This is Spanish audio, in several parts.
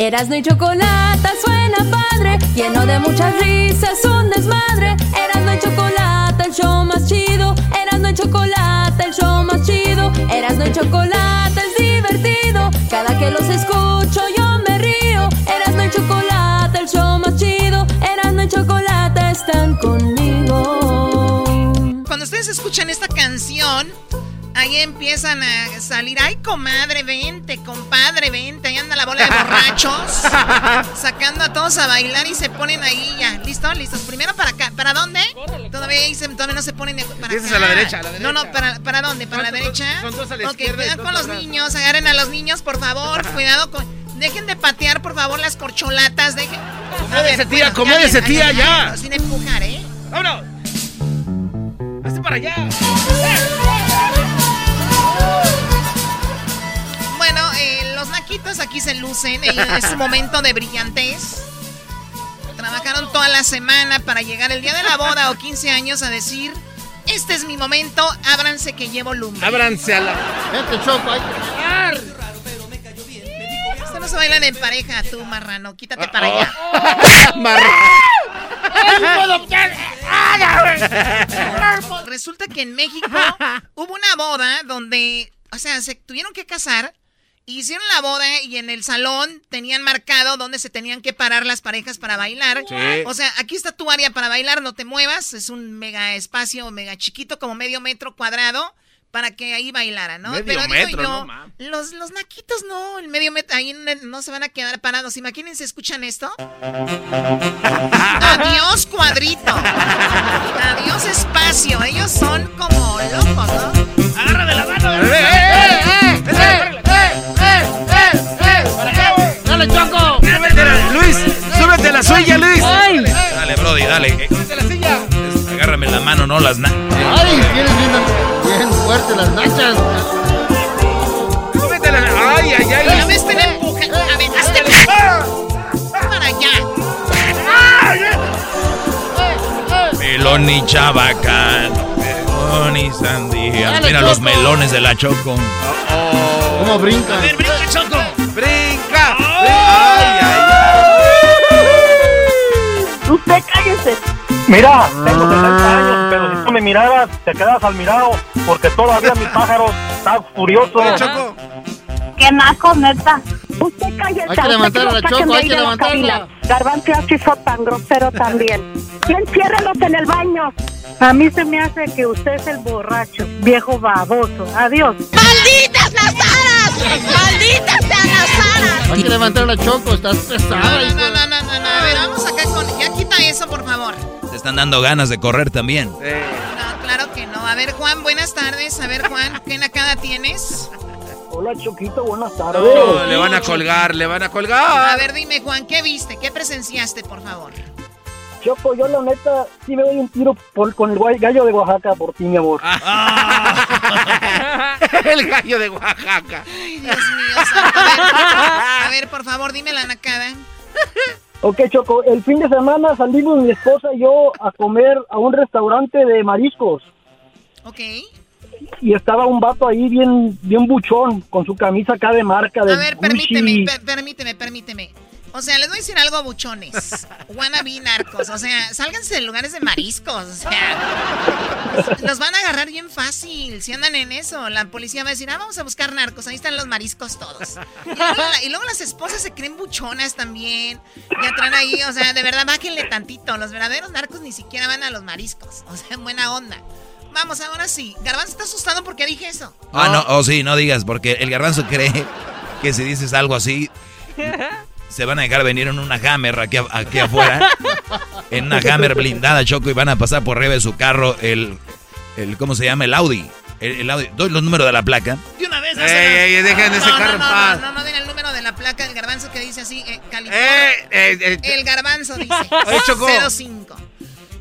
Erasno y chocolate suena padre, lleno de muchas risas, un desmadre. Erasno y chocolate, el show más chido. Erasno y chocolate, el show más chido. Erasno y chocolate es divertido. Cada que los escucho yo me río. Erasno y chocolate, el show más chido. Erasno y chocolate están conmigo. Cuando ustedes escuchan esta canción, ahí empiezan a salir, ay comadre, vente, compadre, vente, ahí anda la bola de borrachos, sacando a todos a bailar y se ponen ahí ya, ¿listo? ¿Listos? Primero para acá, ¿para dónde? Todavía, ahí se- todavía no se ponen de- para acá. a la derecha, a la No, no, derecha. ¿para, para dónde? ¿Para la derecha? son dos a la Ok, izquierda y cuidado con los atrás. niños, agarren a los niños, por favor, cuidado con... Dejen de patear, por favor, las corcholatas, dejen... Acomódese, tía, acomódese, tía, ya. Sin empujar, ¿eh? ¡Vámonos! ¡Hazte para allá! Bueno, aquí se lucen. Es su momento de brillantez. Trabajaron toda la semana para llegar el día de la boda o 15 años a decir: Este es mi momento, ábranse que llevo lumbre. Ábranse a la. Vete, Choco, hay que Esto no se bailan en pareja, tú, marrano. Quítate para allá. Resulta que en México hubo una boda donde, o sea, se tuvieron que casar. Hicieron la boda y en el salón tenían marcado dónde se tenían que parar las parejas para bailar. Sí. O sea, aquí está tu área para bailar, no te muevas. Es un mega espacio, mega chiquito, como medio metro cuadrado, para que ahí bailaran, ¿no? Medio Pero digo metro, yo, no, los, los naquitos no, el medio metro, ahí no- no se van a quedar parados. Imagínense, ¿escuchan esto? Adiós cuadrito. Adiós espacio. Ellos son como locos, ¿no? ¡Agarra de la mano! ¡Eh, eh, eh! ¡Eh, eh, ¡Dale, Choco! Luis, súbete a la suya, Luis. Dale, Brody, dale. Eh, ¡Súbete a la silla! agárrame la mano, no las na- ¡Ay! Tienes bien, bien fuerte las nachas. Súbete a la. ¡Ay, ay, ay! me estén empujando. A ver, hazte para allá. Melón y chabacán. Melón y sandía. Mira los melones de la Choco. ¿Cómo brinca? brinca, Choco! Usted cállese. Mira, tengo 70 años, pero si tú me miraras, te quedas al mirado, porque todavía mi pájaro está furioso. ay! Choco! Que naco, neta. Usted cállese. Hay que levantar a la Choco, hay que levantarla. Garbanzo así hizo tan grosero también. Y enciérrelos en el baño. A mí se me hace que usted es el borracho, viejo baboso. Adiós. ¡Malditas las aras! ¡Malditas sean las aras! Hay que levantar a la Choco, estás pesada. Eso, por favor. Te están dando ganas de correr también. No, claro que no. A ver, Juan, buenas tardes. A ver, Juan, ¿qué nacada tienes? Hola, Choquito, buenas tardes. no, le van a colgar, le van a A colgar. ver, dime, Juan, ¿qué viste? ¿Qué presenciaste, por favor? Choco, yo la neta sí me doy un tiro por- con el gallo de Oaxaca por ti, mi amor. El gallo de Oaxaca. Ay, Dios mío. santo. A ver, a ver, por favor, dime la nacada. Ok, Choco, el fin de semana salimos mi esposa y yo a comer a un restaurante de mariscos. Ok. Y estaba un vato ahí bien, bien buchón, con su camisa acá de marca de A ver, permíteme, per- permíteme, permíteme. O sea, les voy a decir algo, buchones. Wannabe narcos. O sea, sálganse de lugares de mariscos. O sea, los van a agarrar bien fácil si andan en eso. La policía va a decir, ah, vamos a buscar narcos. Ahí están los mariscos todos. Y luego, las esposas se creen buchonas también. Ya traen ahí, o sea, de verdad, bájenle tantito. Los verdaderos narcos ni siquiera van a los mariscos. O sea, en buena onda. Vamos, ahora sí. Garbanzo está asustado porque dije eso. Ah, no, oh, sí, no digas, porque el garbanzo cree que si dices algo así, se van a dejar venir en una Hammer aquí, aquí afuera. en una Hammer blindada, Choco, y van a pasar por arriba de su carro el, el ¿cómo se llama? El Audi. El, Audi. Doy los números de la placa. De una vez, ey, ey, dejen ese no, carro no, en paz. No, no, no, den el número de la placa del garbanzo que dice así, eh, California. Eh, eh, eh, el garbanzo dice Oye, Choco. 05.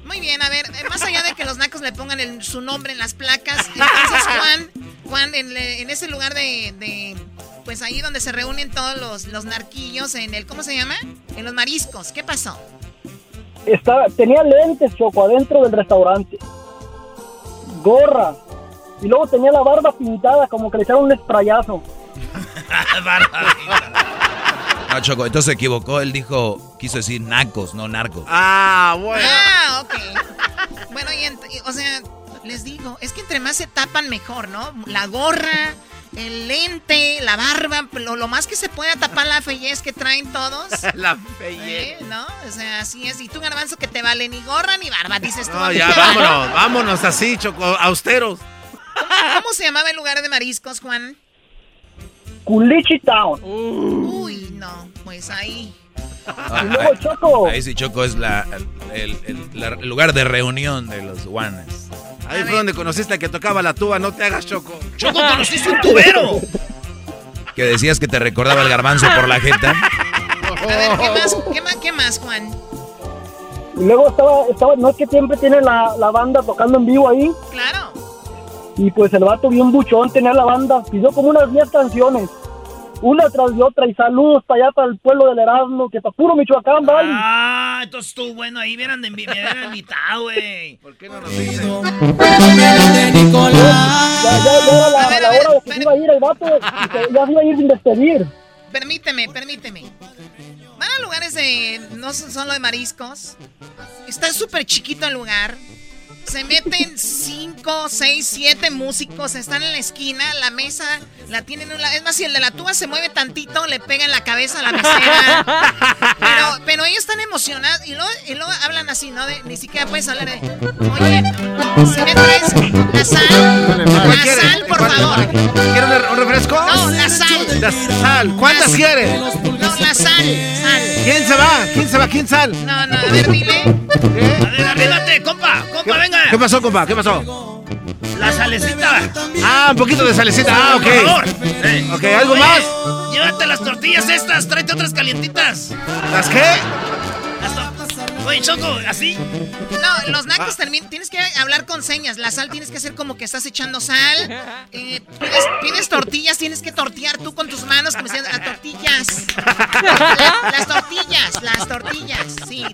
Muy bien, a ver, eh, más allá de que los nacos le pongan el- su nombre en las placas, entonces Juan, Juan, en, le- en ese lugar de, de, pues ahí donde se reúnen todos los, los narquillos, en el, ¿cómo se llama? En los mariscos, ¿qué pasó? Estaba, tenía lentes, Choco, adentro del restaurante. Gorra. Y luego tenía la barba pintada, como que le echaron un sprayazo. No, Choco, entonces se equivocó. Él dijo, quiso decir nacos, no narcos. Ah, bueno. Ah, ok. Bueno, y, o sea, les digo, es que entre más se tapan mejor, ¿no? La gorra, el lente, la barba, lo, lo más que se pueda tapar la fellez que traen todos. La fellez. ¿Eh? ¿No? O sea, así es. Y tú, garbanzo, que te vale ni gorra ni barba, dices tú. No, ya, vale. vámonos, vámonos así, Choco, austeros. ¿Cómo se llamaba el lugar de mariscos, Juan? Culichi Town. Uy, no, pues ahí. Ah, Y luego, Choco. Ahí sí, Choco es la, el, el- la- el lugar de reunión de los guanes. Ahí fue donde conociste al que tocaba la tuba, no te hagas, Choco. Choco, conociste un tubero. Que decías que te recordaba el garbanzo por la jeta. A ver, ¿qué más, qué más, qué más Juan? Y luego estaba, estaba, no es que siempre tiene la, la banda tocando en vivo ahí. Claro. Y pues el vato bien buchón tenía la banda. Pidió como unas 10 canciones. Una tras de otra. Y saludos para allá, para el pueblo del Erasmo, que para puro Michoacán, ¿vale? Ah, entonces estuvo bueno ahí, hubieran de- invitado, güey. ¿Por qué no nos? Ya, ya, ya era la, la hora de que iba a ir el vato. que ya se iba a ir sin despedir. Permíteme, permíteme. Van a lugares de. No son solo de mariscos. Está súper chiquito el lugar. Se meten 5, 6, 7 músicos. Están en la esquina. La mesa la tienen. en un lado. Es más, si el de la tuba se mueve tantito, le pega en la cabeza a la mesera. Pero, pero ellos están emocionados. Y luego, y luego hablan así, ¿no? De- ni siquiera puedes hablar de. Oye, si me traes la sal. ¿Cuál La sal, por ¿Cuál- favor. ¿Quiere un, refresco? No, la sal. La sal. ¿Cuántas La- quiere? No, la sal. Sal. ¿Quién se va? ¿Quién se va? ¿Quién sal? No, no, a ver, dile. A ver, arríbate, compa, compa, venga. ¿Qué pasó, compa? ¿Qué pasó? La salecita. Ah, un poquito de salecita. Ah, ok. Por favor. Eh. Ok, ¿algo Oye, más? Llévate las tortillas estas, tráete otras calientitas. ¿Las qué? Oye, Choco, así. No, los nacos terminan. Tienes que hablar con señas. La sal tienes que hacer como que estás echando sal. Eh, pides, tortillas, tienes que tortear tú con tus manos como si a tortillas. La- las tortillas, las tortillas, sí.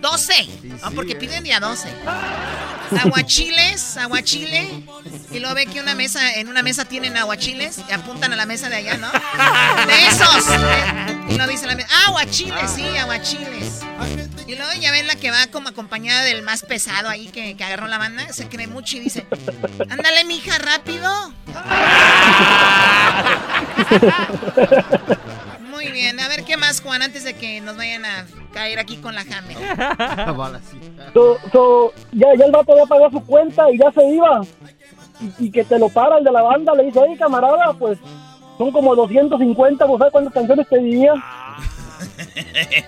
12. No, porque piden de a 12. Aguachiles, aguachile. Y luego ve que una mesa, en una mesa tienen aguachiles y apuntan a la mesa de allá, ¿no? De esos. Y lo dice la mesa. Ah, aguachiles, sí, aguachiles. Y luego ya ven la que va como acompañada del más pesado ahí que, que agarró la banda. Se cree mucho y dice: Ándale, mija, rápido. Muy bien, a ver qué más, Juan, antes de que nos vayan a caer aquí con la Hammer. So, so, ya, ya el vato ya pagó su cuenta y ya se iba. Y, y que te lo para el de la banda, le dice, oye camarada, pues son como 250, ¿vos sabes cuántas canciones pedía?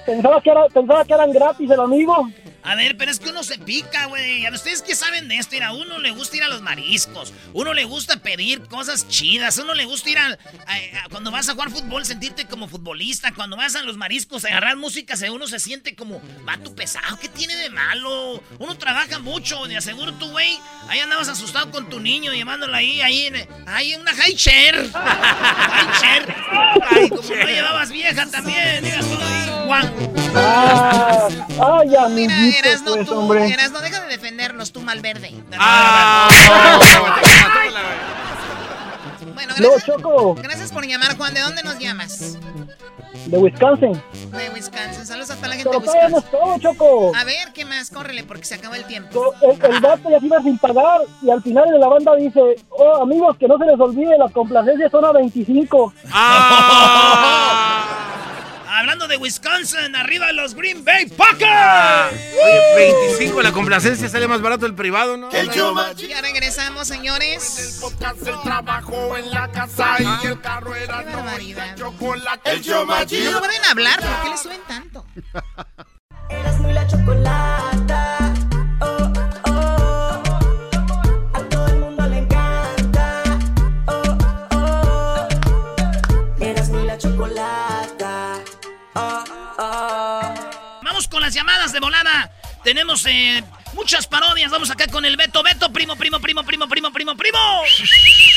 Pensaba que, pensaba que eran gratis el amigo. A ver, pero es que uno se pica, güey. A ustedes que saben de esto, mira, a uno le gusta ir a los mariscos, uno le gusta pedir cosas chidas, uno le gusta ir al- a, a- cuando vas a jugar fútbol sentirte como futbolista, cuando vas a los mariscos a agarrar música, se- uno se siente como vato pesado, ¿qué tiene de malo? Uno trabaja mucho, de aseguro tú, güey, ahí andabas asustado con tu niño llevándolo ahí, ahí en, ahí en una high chair. high chair. Ay, como no llevabas vieja también, digas tú ahí. Ah, ay, Mira, amiguito, Erasno, pues, tú, hombre. Erasno, deja de defendernos, tú malverde. Ah. Bueno, gracias, Choco, gracias por llamar, Juan. ¿De dónde nos llamas? de Wisconsin. De Wisconsin. Saludos a toda la gente Pero de Wisconsin. todo, Choco. A ver, ¿qué más? Córrele porque se acabó el tiempo. El, el vato ya se iba sin pagar y al final de la banda dice, oh amigos, que no se les olvide, las complacencias son a 25. Hablando de Wisconsin, arriba los Green Bay Packers. Oye, 25, la complacencia sale más barato el privado, ¿no? El Ya regresamos, señores. El trabajo en la casa y el carro era Qué barbaridad. chocolate. El. No pueden hablar, ¿por qué le suben tanto? Erasmo y la chocolata. Oh, las llamadas de volada. Tenemos eh, muchas parodias. Vamos acá con el Beto. Beto, primo, primo, primo, primo, primo, primo, primo.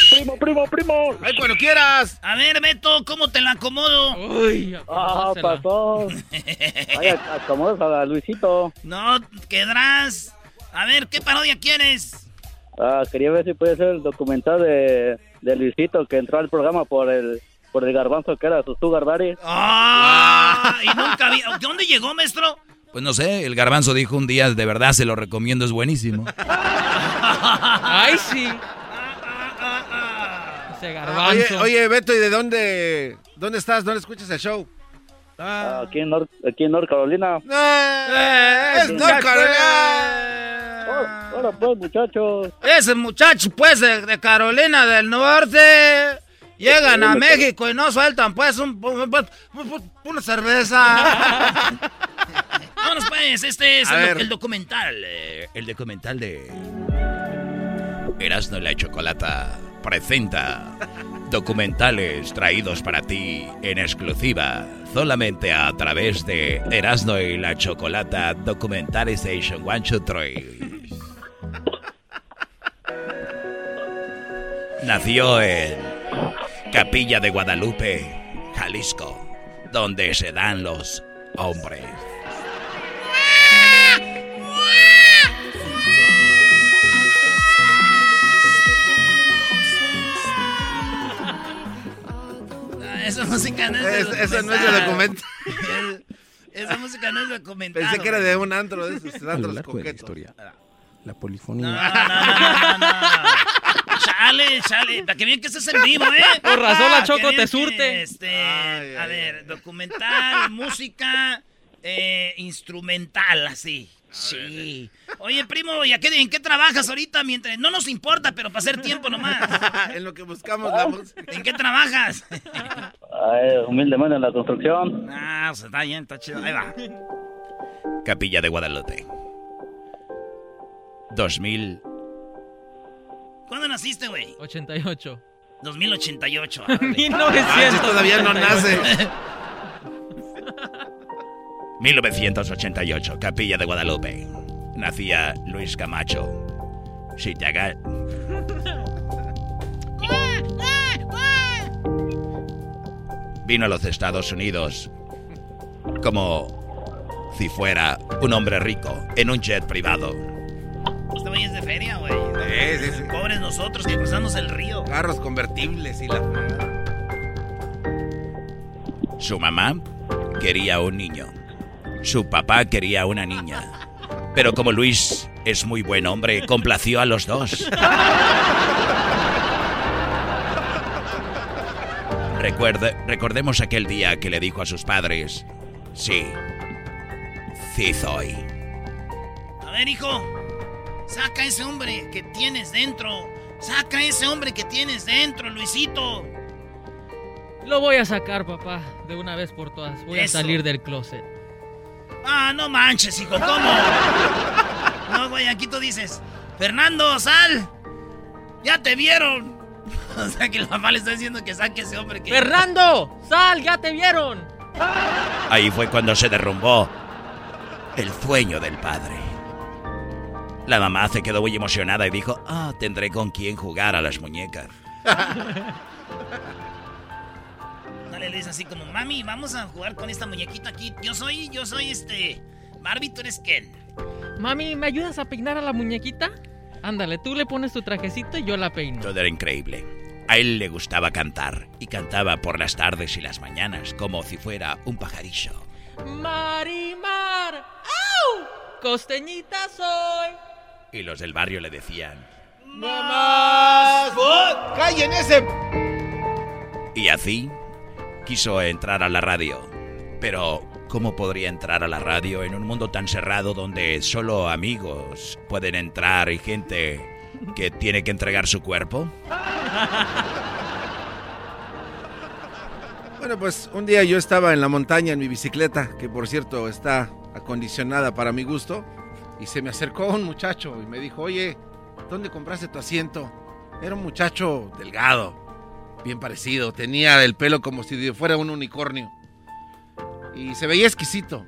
Primo, primo, primo. Ay, cuando quieras. A ver, Beto, ¿cómo te la acomodo? Uy, Ah, pasó. Vaya, acomodas a Luisito. No, quedarás. A ver, ¿qué parodia quieres? Ah, quería ver si puede ser el documental de, de Luisito que entró al programa por el por el garbanzo que era su sugar daddy. ¡Ah! Y nunca vi. ¿De dónde llegó, maestro? Pues no sé, el garbanzo dijo un día, de verdad se lo recomiendo, es buenísimo. Ay, sí. Ese Oye, garbanzo. oye, Beto, ¿y de dónde, dónde estás? ¿Dónde escuchas el show? Ah, aquí en North, aquí en North Carolina. Eh, es North Carolina. Oh, hola pues muchachos. Ese muchacho, pues, de, de Carolina del Norte. Llegan a México y no sueltan, pues, un- un- un- una cerveza. Vámonos, pues. Este es el, documental. Eh, el documental de Erasmo y la Chocolata presenta documentales traídos para ti en exclusiva solamente a través de Erasmo y la Chocolata Documentalization One Two Three. Nació en Capilla de Guadalupe, Jalisco, donde se dan los hombres. Esa música no es Es- de esa no es de documental. Esa música no es documental. Pensé que era de un antro de esos antros la coquetos. historia. La polifonía. No, no, no, no, no. Chale, chale. Para que bien que estés en vivo, ¿eh? Por razón la Choco te que, surte. Este, a ver, documental, música, eh, instrumental, así. Sí. Oye, primo, ¿y a qué, en qué trabajas ahorita? Mientras no nos importa, pero para hacer tiempo nomás. en lo que buscamos la música. ¿En qué trabajas? Ay, humildemente en la construcción. Ah, pues está bien, está chido. Ahí va. Capilla de Guadalupe. 2000. ¿Cuándo naciste, güey? 88. 2088. 1900. Ah, todavía no nace. 1988, Capilla de Guadalupe. Nacía Luis Camacho. Si te haga... Vino a los Estados Unidos como si fuera un hombre rico en un jet privado. Este güey es de feria, güey. Sí, sí, sí. Pobres nosotros que cruzamos el río. Carros convertibles y la Su mamá quería un niño. Su papá quería una niña. Pero como Luis es muy buen hombre, complació a los dos. Recuerde, recordemos aquel día que le dijo a sus padres, sí, sí soy. A ver, hijo. Saca ese hombre que tienes dentro. Saca ese hombre que tienes dentro, Luisito. Lo voy a sacar, papá, de una vez por todas. Voy Eso. a salir del closet. Ah, no manches, hijo, ¿cómo? No, güey, aquí tú dices, Fernando, sal. Ya te vieron. O sea que el papá le está diciendo que saque ese hombre que... ¡Fernando! ¡Sal! ¡Ya te vieron! Ahí fue cuando se derrumbó el sueño del padre. La mamá se quedó muy emocionada y dijo, ah, tendré con quién jugar a las muñecas. Dale, le dice así como, mami, vamos a jugar con esta muñequita aquí. Yo soy, yo soy este... Barbie, tú eres Ken. Mami, ¿me ayudas a peinar a la muñequita? Ándale, tú le pones tu trajecito y yo la peino. Todo era increíble. A él le gustaba cantar y cantaba por las tardes y las mañanas como si fuera un pajarillo. Marimar. ¡Au! Costeñita soy. Y los del barrio le decían. ¡Mamás! ¡Callen ese! Y así quiso entrar a la radio. Pero, ¿cómo podría entrar a la radio en un mundo tan cerrado donde solo amigos pueden entrar y gente que tiene que entregar su cuerpo? Bueno, pues un día yo estaba en la montaña en mi bicicleta, que por cierto está acondicionada para mi gusto, y se me acercó un muchacho y me dijo, oye, ¿dónde compraste tu asiento? Era un muchacho delgado, bien parecido, tenía el pelo como si fuera un unicornio, y se veía exquisito.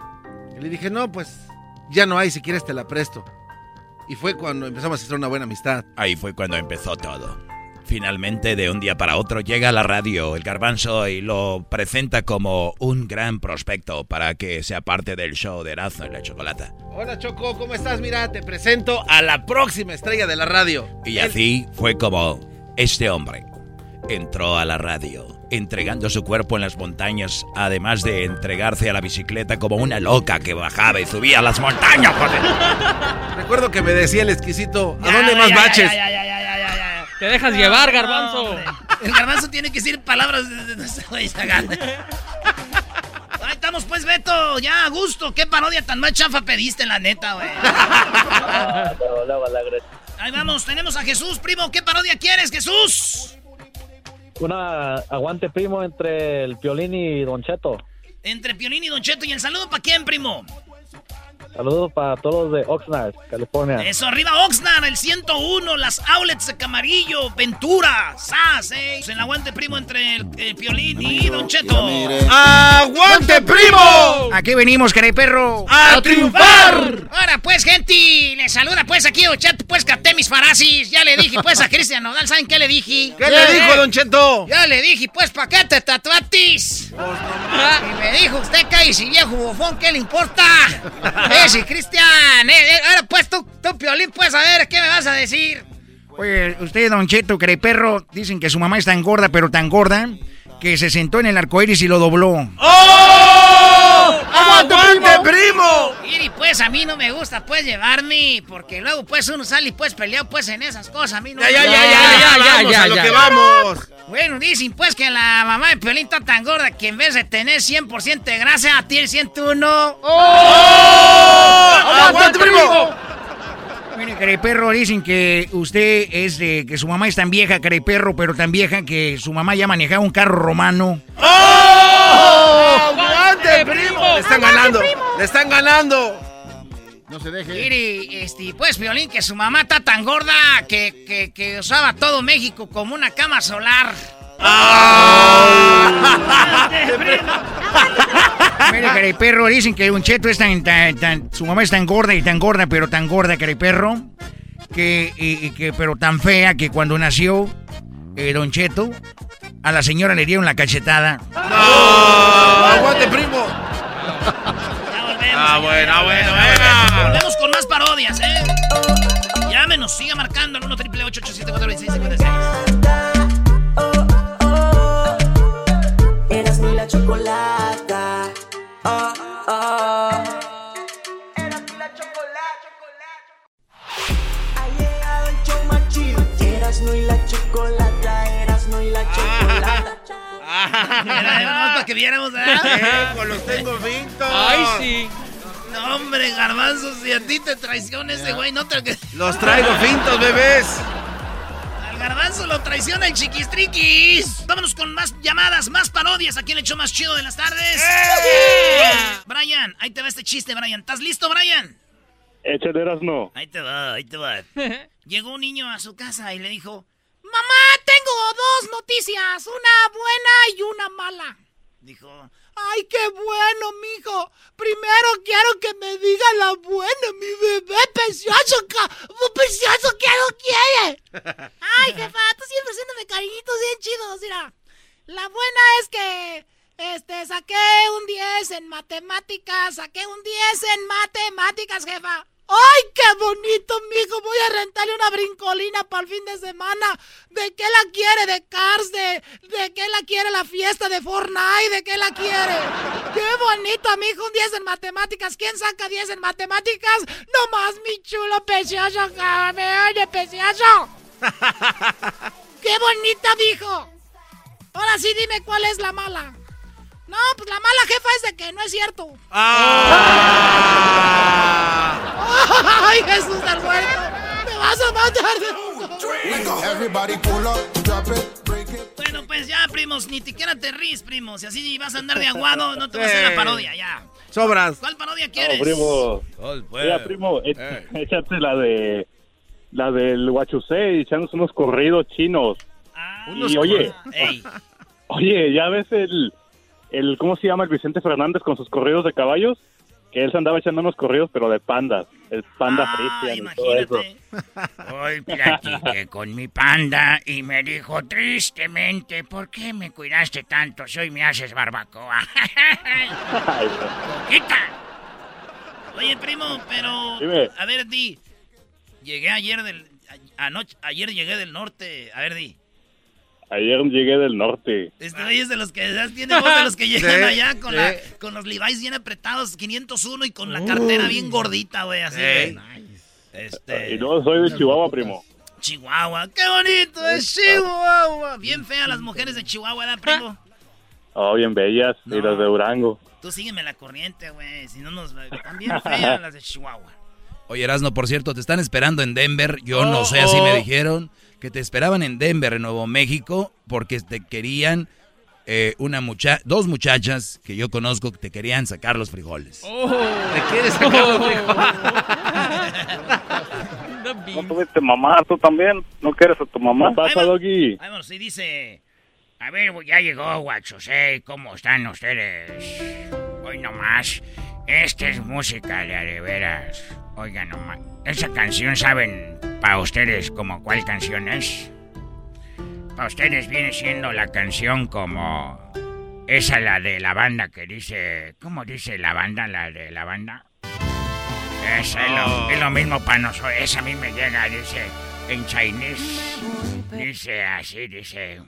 Y le dije, no, pues ya no hay, si quieres te la presto. Y fue cuando empezamos a hacer una buena amistad. Ahí fue cuando empezó todo. Finalmente, de un día para otro, llega a la radio el garbanzo y lo presenta como un gran prospecto para que sea parte del show de Erasmo y la Chocolata. Hola Choco, ¿cómo estás? Mira, te presento a la próxima estrella de la radio. Y así fue como este hombre entró a la radio, entregando su cuerpo en las montañas, además de entregarse a la bicicleta como una loca que bajaba y subía a las montañas. joder. Recuerdo que me decía el exquisito, ¿a Ya, dónde ya, más ya, baches? ya, ya, ya, ya, ya, ya. Te dejas llevar, garbanzo. El garbanzo tiene que decir palabras de. Ahí estamos pues, Beto. Ya, a gusto. ¿Qué parodia tan más chafa pediste, la neta, güey? Ahí vamos, tenemos a Jesús, primo. ¿Qué parodia quieres, Jesús? Una aguante primo entre el Piolín y Don Cheto. Entre Piolín y Don Cheto. ¿Y el saludo para quién, primo? Saludos para todos de Oxnard, California. Eso, arriba Oxnard, el 101, las outlets de Camarillo, Ventura, SAS, eh. En el aguante primo entre el, el Piolín y Don Cheto. ¡Aguante, primo! Aquí venimos, caray perro. ¡A triunfar! Ahora pues, gente, le saluda pues aquí Don Cheto, pues capté mis farasis. Ya le dije pues a Cristian Nodal, ¿saben qué le dije? ¿Qué le dijo, Don Cheto? Ya le dije, pues, ¿pa' qué te tatuatis? Y me dijo, usted cállese, viejo bofón, ¿qué le importa? Sí, Cristian, eh, eh, ahora pues tú, tú, Piolín, pues, a ver, ¿qué me vas a decir? Oye, usted, Don Cheto, perro, dicen que su mamá es tan gorda, pero tan gorda, que se sentó en el arcoíris y lo dobló. ¡Oh! ¡Aguante, primo! Y pues a mí no me gusta pues llevarme, porque luego pues uno sale y pues peleado pues en esas cosas, a mí no Ya, me ya, ya, gusta. ya, ya, vamos a lo que vamos. Bueno, dicen pues que la mamá de Piolín está tan gorda que en vez de tener 100% de grasa, tiene 101. ¡Aguante, primo! Mire, perro, dicen que usted es de... que su mamá es tan vieja, perro, pero tan vieja que su mamá ya manejaba un carro romano. ¡Oh! Le están ganando, le están ganando. No se deje. Mire, este, pues, Violín, que su mamá está tan gorda que, que, que usaba todo México como una cama solar. Mire, perro, dicen que un cheto es tan, tan, tan- Su mamá es tan gorda y tan gorda, pero tan gorda, perro, que, y- y que, pero tan fea que cuando nació eh, Don Cheto, a la señora le dieron la cachetada. ¡No! ¡Aguante, primo! Ah, ya volvemos. Ah, bueno, ya, bueno, venga. Volvemos con más parodias, ¿eh? Llámenos, siga marcando al 1 888 Era, para que viéramos, ¿verdad? Eh, con los tengo vintos. Ay, sí. No, hombre, garbanzo, si a ti te traiciona ese güey, no te... Los traigo fintos, bebés. Al garbanzo lo traiciona el chiquistriquis. Vámonos con más llamadas, más parodias aquí el show más chido de las tardes. Brian, ahí te va este chiste, Brian. ¿Estás listo, Brian? Échale no. Ahí te va, ahí te va. Llegó un niño a su casa y le dijo, Mamá, tengo dos noticias, una buena y una mala. Dijo, ay, qué bueno, mijo. Primero quiero que me diga la buena, mi bebé precioso, precioso, ¿qué no quiere? Ay, jefa, tú siempre haciéndome cariñitos bien chidos, mira. La buena es que, este, saqué un 10 en matemáticas, saqué un 10 en matemáticas, jefa. ¡Ay, qué bonito, mijo! Voy a rentarle una brincolina para el fin de semana. ¿De qué la quiere? ¿De Cars? ¿De, ¿De qué la quiere la fiesta de Fortnite? ¿De qué la quiere? ¡Qué bonito, mijo! Un 10 en matemáticas. ¿Quién saca 10 en matemáticas? No más, mi chulo precioso, me oye, precioso. ¡Qué bonita, mijo! Ahora sí dime cuál es la mala. No, pues la mala jefa es de que no es cierto. ¡Ay, Jesús del muerto! ¡Me vas a matar de Bueno, pues ya, primos, ni siquiera te ríes, primos. Si así vas a andar de aguado, no te vas a hacer la parodia, ya. Sobras. ¿Cuál parodia quieres? No, primo. pues. Mira, primo, échate la de. La del Huachusei, echándose unos corridos chinos. y oye, Ey. oye, ya ves el, el. ¿Cómo se llama el Vicente Fernández con sus corridos de caballos? Que él se andaba echando unos corridos, pero de pandas. El panda Christian y todo eso. Hoy platiqué con mi panda y me dijo tristemente, ¿por qué me cuidaste tanto? Soy me haces barbacoa. Coquita. Oye, primo, pero. Dime. A ver, di. Llegué ayer del. a- Anoche, ayer llegué del norte. A ver, di. Ayer llegué del norte. Este güey es de los que tiene voz de los que llegan Sí, allá con, sí. la, con los Levi's bien apretados, 501 y con la cartera bien gordita, güey, así. Ey. güey. Este. Y no, soy de Chihuahua, primo. Chihuahua, qué bonito es Chihuahua. Bien feas las mujeres de Chihuahua, ¿verdad, primo? Oh, bien bellas. Y las de Durango. Tú sígueme la corriente, güey. Si no nos. Están bien feas las de Chihuahua. Oye, Erasno, por cierto, te están esperando en Denver. Yo no sé, así me dijeron. Que te esperaban en Denver, en Nuevo México, porque te querían eh, una mucha dos muchachas que yo conozco que te querían sacar los frijoles. ¿Te quieres sacar los ¿No tuviste mamá tú también? ¿No quieres a tu mamá? ¿Qué pasa, Doggy? Bueno, sí dice. A ver, ya llegó Guachosé, ¿cómo están ustedes? Hoy nomás, esta es música de veras. Oigan nomás, esa canción, ¿saben para ustedes como cuál canción es? Para ustedes viene siendo la canción como... Esa la de la banda que dice... ¿Cómo dice la banda, la de la banda? Esa es, lo, es lo mismo para nosotros. Esa a mí me llega, dice en chinese. Dice así, dice...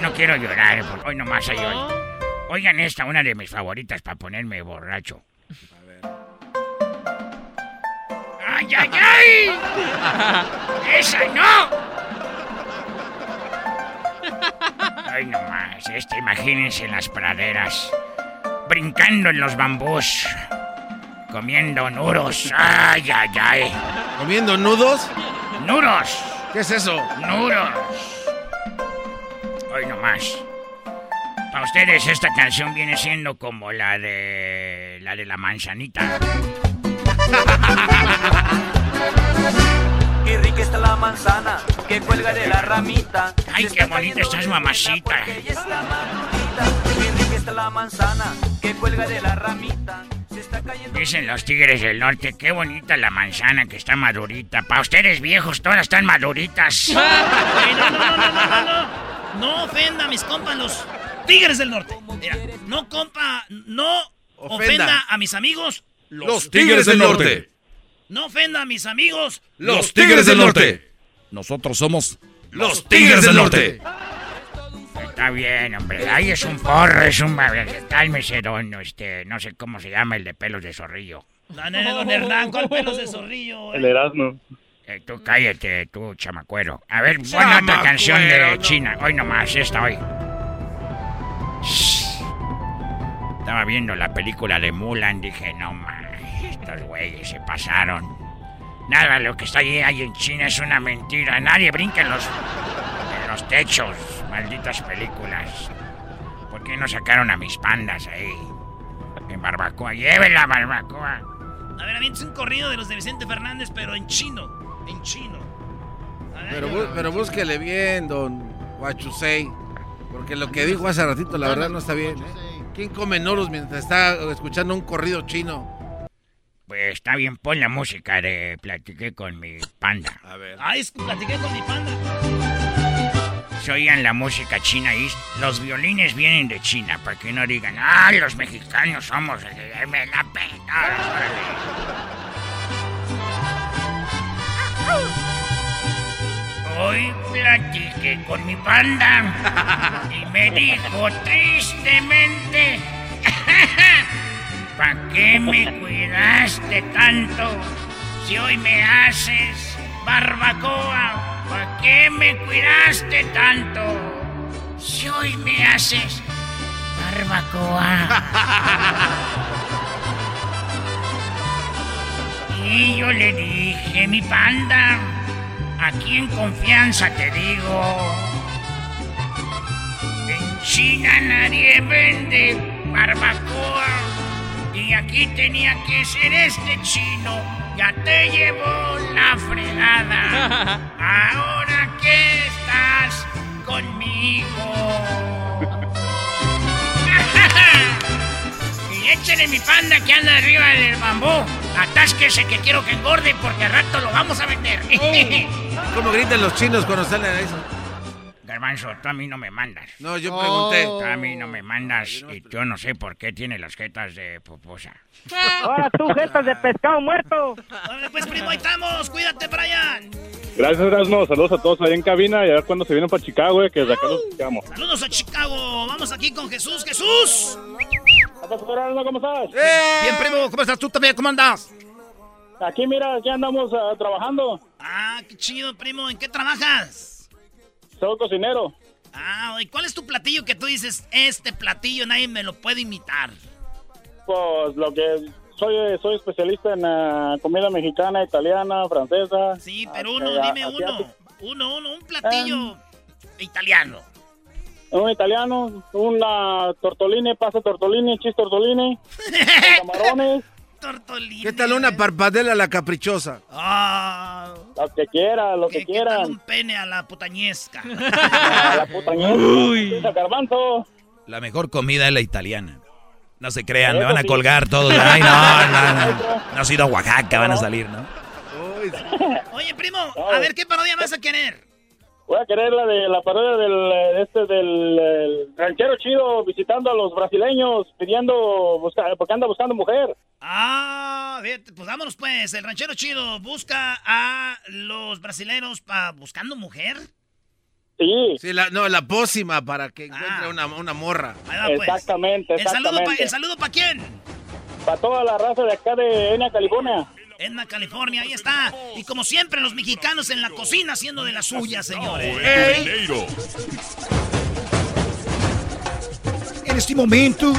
No quiero llorar, porque hoy nomás hay hoy. Oigan esta, una de mis favoritas para ponerme borracho. ¡Ay, ay, ay! ¡Esa no! Ay, nomás, este, imagínense en las praderas, brincando en los bambús, comiendo nuros. ¡Ay, ay, ay! ¿Comiendo nudos? ¡Nuros! ¿Qué es eso? ¡Nuros! Hoy nomás. Para ustedes esta canción viene siendo como la de... la de la manzanita. Qué rica está la manzana que cuelga de la ramita. ¡Ay, qué bonita estás, mamacita! Qué rica está la manzana que cuelga de la ramita. Dicen los tigres del norte, qué bonita la manzana que está madurita. Para ustedes viejos, todas están maduritas. No, no, no, no, no, no. No ofenda a mis compas, los tigres del norte. Mira, no compa, no ofenda, Ofenda. a mis amigos, Los Tigres del Norte. No ofenda a mis amigos, Los Tigres del Norte. Nosotros somos los Tigres del Norte. Está bien, hombre. Ahí es un porro, es un... Cálmese, don, este... No sé cómo se llama el de pelos de zorrillo. Nene, don Hernán, ¿cuál pelos de zorrillo? El Erasmo. Eh, tú cállate, tú chamacuero. A ver, pon otra canción de no. China. Hoy nomás, esta hoy. Shh. Estaba viendo la película de Mulan, dije, no mames, estos güeyes se pasaron. Nada, lo que está ahí, ahí en China es una mentira. Nadie brinca en los, en los techos, malditas películas. ¿Por qué no sacaron a mis pandas ahí? En barbacoa, lleven la barbacoa. A ver, avientes un corrido de los de Vicente Fernández, pero en chino. En chino. A ver, Pero, pero búsquele bien, don Huachusei. Porque lo que dijo hace ratito, la verdad, no está bien. ¿eh? ¿Quién come noros mientras está escuchando un corrido chino? Pues está bien, pon la música de Platiqué con mi panda. A ver. Ay, es que platiqué con mi panda. Se oían la música china y los violines vienen de China, para que no digan, ah, los mexicanos somos, me la. Hoy platiqué con mi panda y me dijo tristemente, ¿para qué me cuidaste tanto si hoy me haces barbacoa? ¿Para qué me cuidaste tanto si hoy me haces barbacoa? Y yo le dije, mi panda, aquí en confianza te digo, en China nadie vende barbacoa. Y aquí tenía que ser este chino, ya te llevó la fregada, ahora que estás conmigo. Y échale mi panda que anda arriba del bambú. Atásquese que quiero que engorde porque al rato lo vamos a vender. ¿Cómo gritan los chinos cuando salen a eso? Garbanzo, tú a mí no me mandas. No, yo pregunté. Tú a mí no me mandas y yo no sé por qué tiene las jetas de pupusa. Ahora tú, jetas de pescado muerto. Órale, pues, primo, ahí estamos. Cuídate, Brian. Gracias, Erasmo. Saludos a todos ahí en cabina y a ver cuándo se vienen para Chicago, eh, que desde acá los escuchamos. Saludos a Chicago. Vamos aquí con Jesús. ¡Jesús! ¿Cómo estás? Bien, primo. ¿Cómo estás tú también? ¿Cómo andas? Aquí, mira, aquí andamos ah, trabajando. Ah, qué chido, primo. ¿En qué trabajas? Soy cocinero. Ah, ¿y cuál es tu platillo que tú dices, este platillo nadie me lo puede imitar? Pues lo que soy, soy especialista en ah, comida mexicana, italiana, francesa. Sí, pero uno, ah, dime uno. Uno, uno, un platillo italiano. Un italiano, una tortolini, pasta tortolini, chis tortolini, con camarones, ¿Qué tal una parpadela a la caprichosa? Ah, lo que quiera, lo que ¿qué, qué tal quieran. un pene a la putañesca? A la putañesca, Uy. La mejor comida es la italiana. No se crean, me van a colgar todos. Ay, no, no, no. No has ido a Oaxaca, van a salir, ¿no? Oye, primo, a ver, ¿qué parodia vas a querer? Voy a querer la de la parodia del eh, este del el ranchero chido visitando a los brasileños pidiendo busca, porque anda buscando mujer. Ah, pues vámonos pues. El ranchero chido busca a los brasileños pa buscando mujer. Sí. Sí, la, no, la pócima para que encuentre una, una morra. Ahí va, pues. Exactamente, ¿El saludo, pa- exactamente. ¿El saludo para quién? Para toda la raza de acá de Enya, California. Edna, California, ahí está. Y como siempre, los mexicanos en la cocina haciendo de las suyas, señores. En este momento,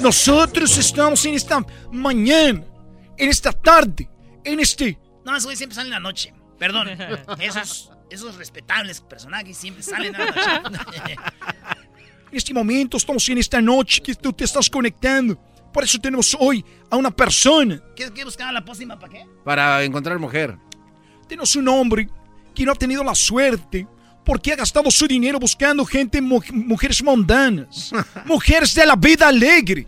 nosotros estamos en esta mañana, en esta tarde, en este... No, güeyes siempre salen en la noche. Perdón. Esos, esos respetables personajes siempre salen en la noche. En este momento estamos en esta noche que tú te estás conectando. Por eso tenemos hoy a una persona. ¿Qué, qué buscaba la pócima para qué? Para encontrar mujer. Tenemos un hombre que no ha tenido la suerte porque ha gastado su dinero buscando gente, mu- mujeres mundanas, mujeres de la vida alegre.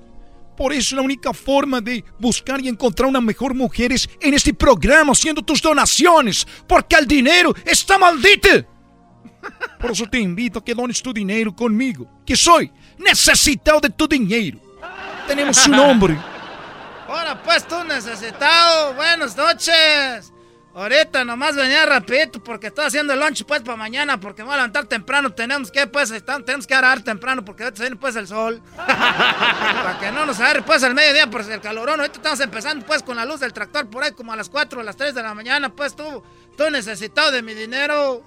Por eso la única forma de buscar y encontrar una mejor mujer es en este programa haciendo tus donaciones, porque el dinero está maldito. Por eso te invito a que dones tu dinero conmigo, que soy necesitado de tu dinero. Tenemos un hombre Ahora pues tú necesitado, buenas noches. Ahorita nomás venía rapidito porque estoy haciendo el lunch pues para mañana porque me voy a levantar temprano. Tenemos que pues estar- tenemos que arar temprano porque ahorita se viene pues el sol. para que no nos agarre pues al mediodía por el calorón. Ahorita estamos empezando pues con la luz del tractor por ahí como a las 4 o las 3 de la mañana. Pues tú, tú necesitado de mi dinero.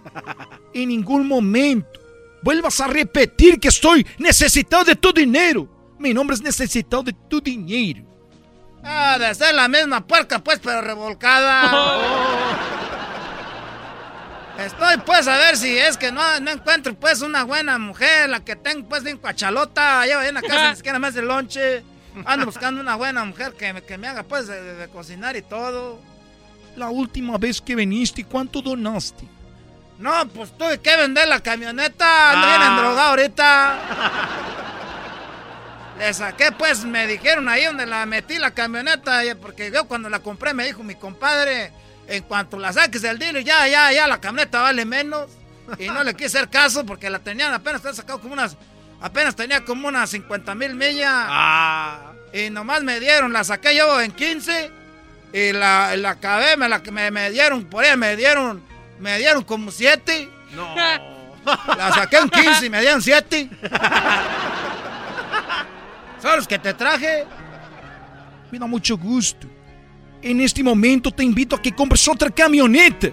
en ningún momento vuelvas a repetir que estoy necesitado de tu dinero. Mi nombre es necesitado de tu dinero. Ah, de ser la misma puerca pues pero revolcada. Estoy pues a ver si es que no, no encuentro pues una buena mujer, la que tengo pues bien cuachalota, lleva en la casa ni siquiera más de lonche. Ando buscando una buena mujer que, me- que me haga pues de, de- de cocinar y todo. La última vez que viniste, ¿cuánto donaste? No, pues tuve que vender la camioneta, ando bien Ah. endrogado ahorita. Le saqué, pues me dijeron ahí donde la metí la camioneta, y- porque yo cuando la compré me dijo mi compadre, en cuanto la saques del dealer, ya, ya, ya, la camioneta vale menos. Y no le quise hacer caso porque la tenían apenas, te sacado como unas, apenas tenía como unas 50 mil millas. Y nomás me dieron, la saqué yo en 15 y la, la acabé, me, la, me, me dieron, por ahí me dieron, me dieron como 7. No. La saqué en 15 y me dieron 7. ¿Sabes los que te traje? Me da mucho gusto. En este momento te invito a que compres otra camioneta.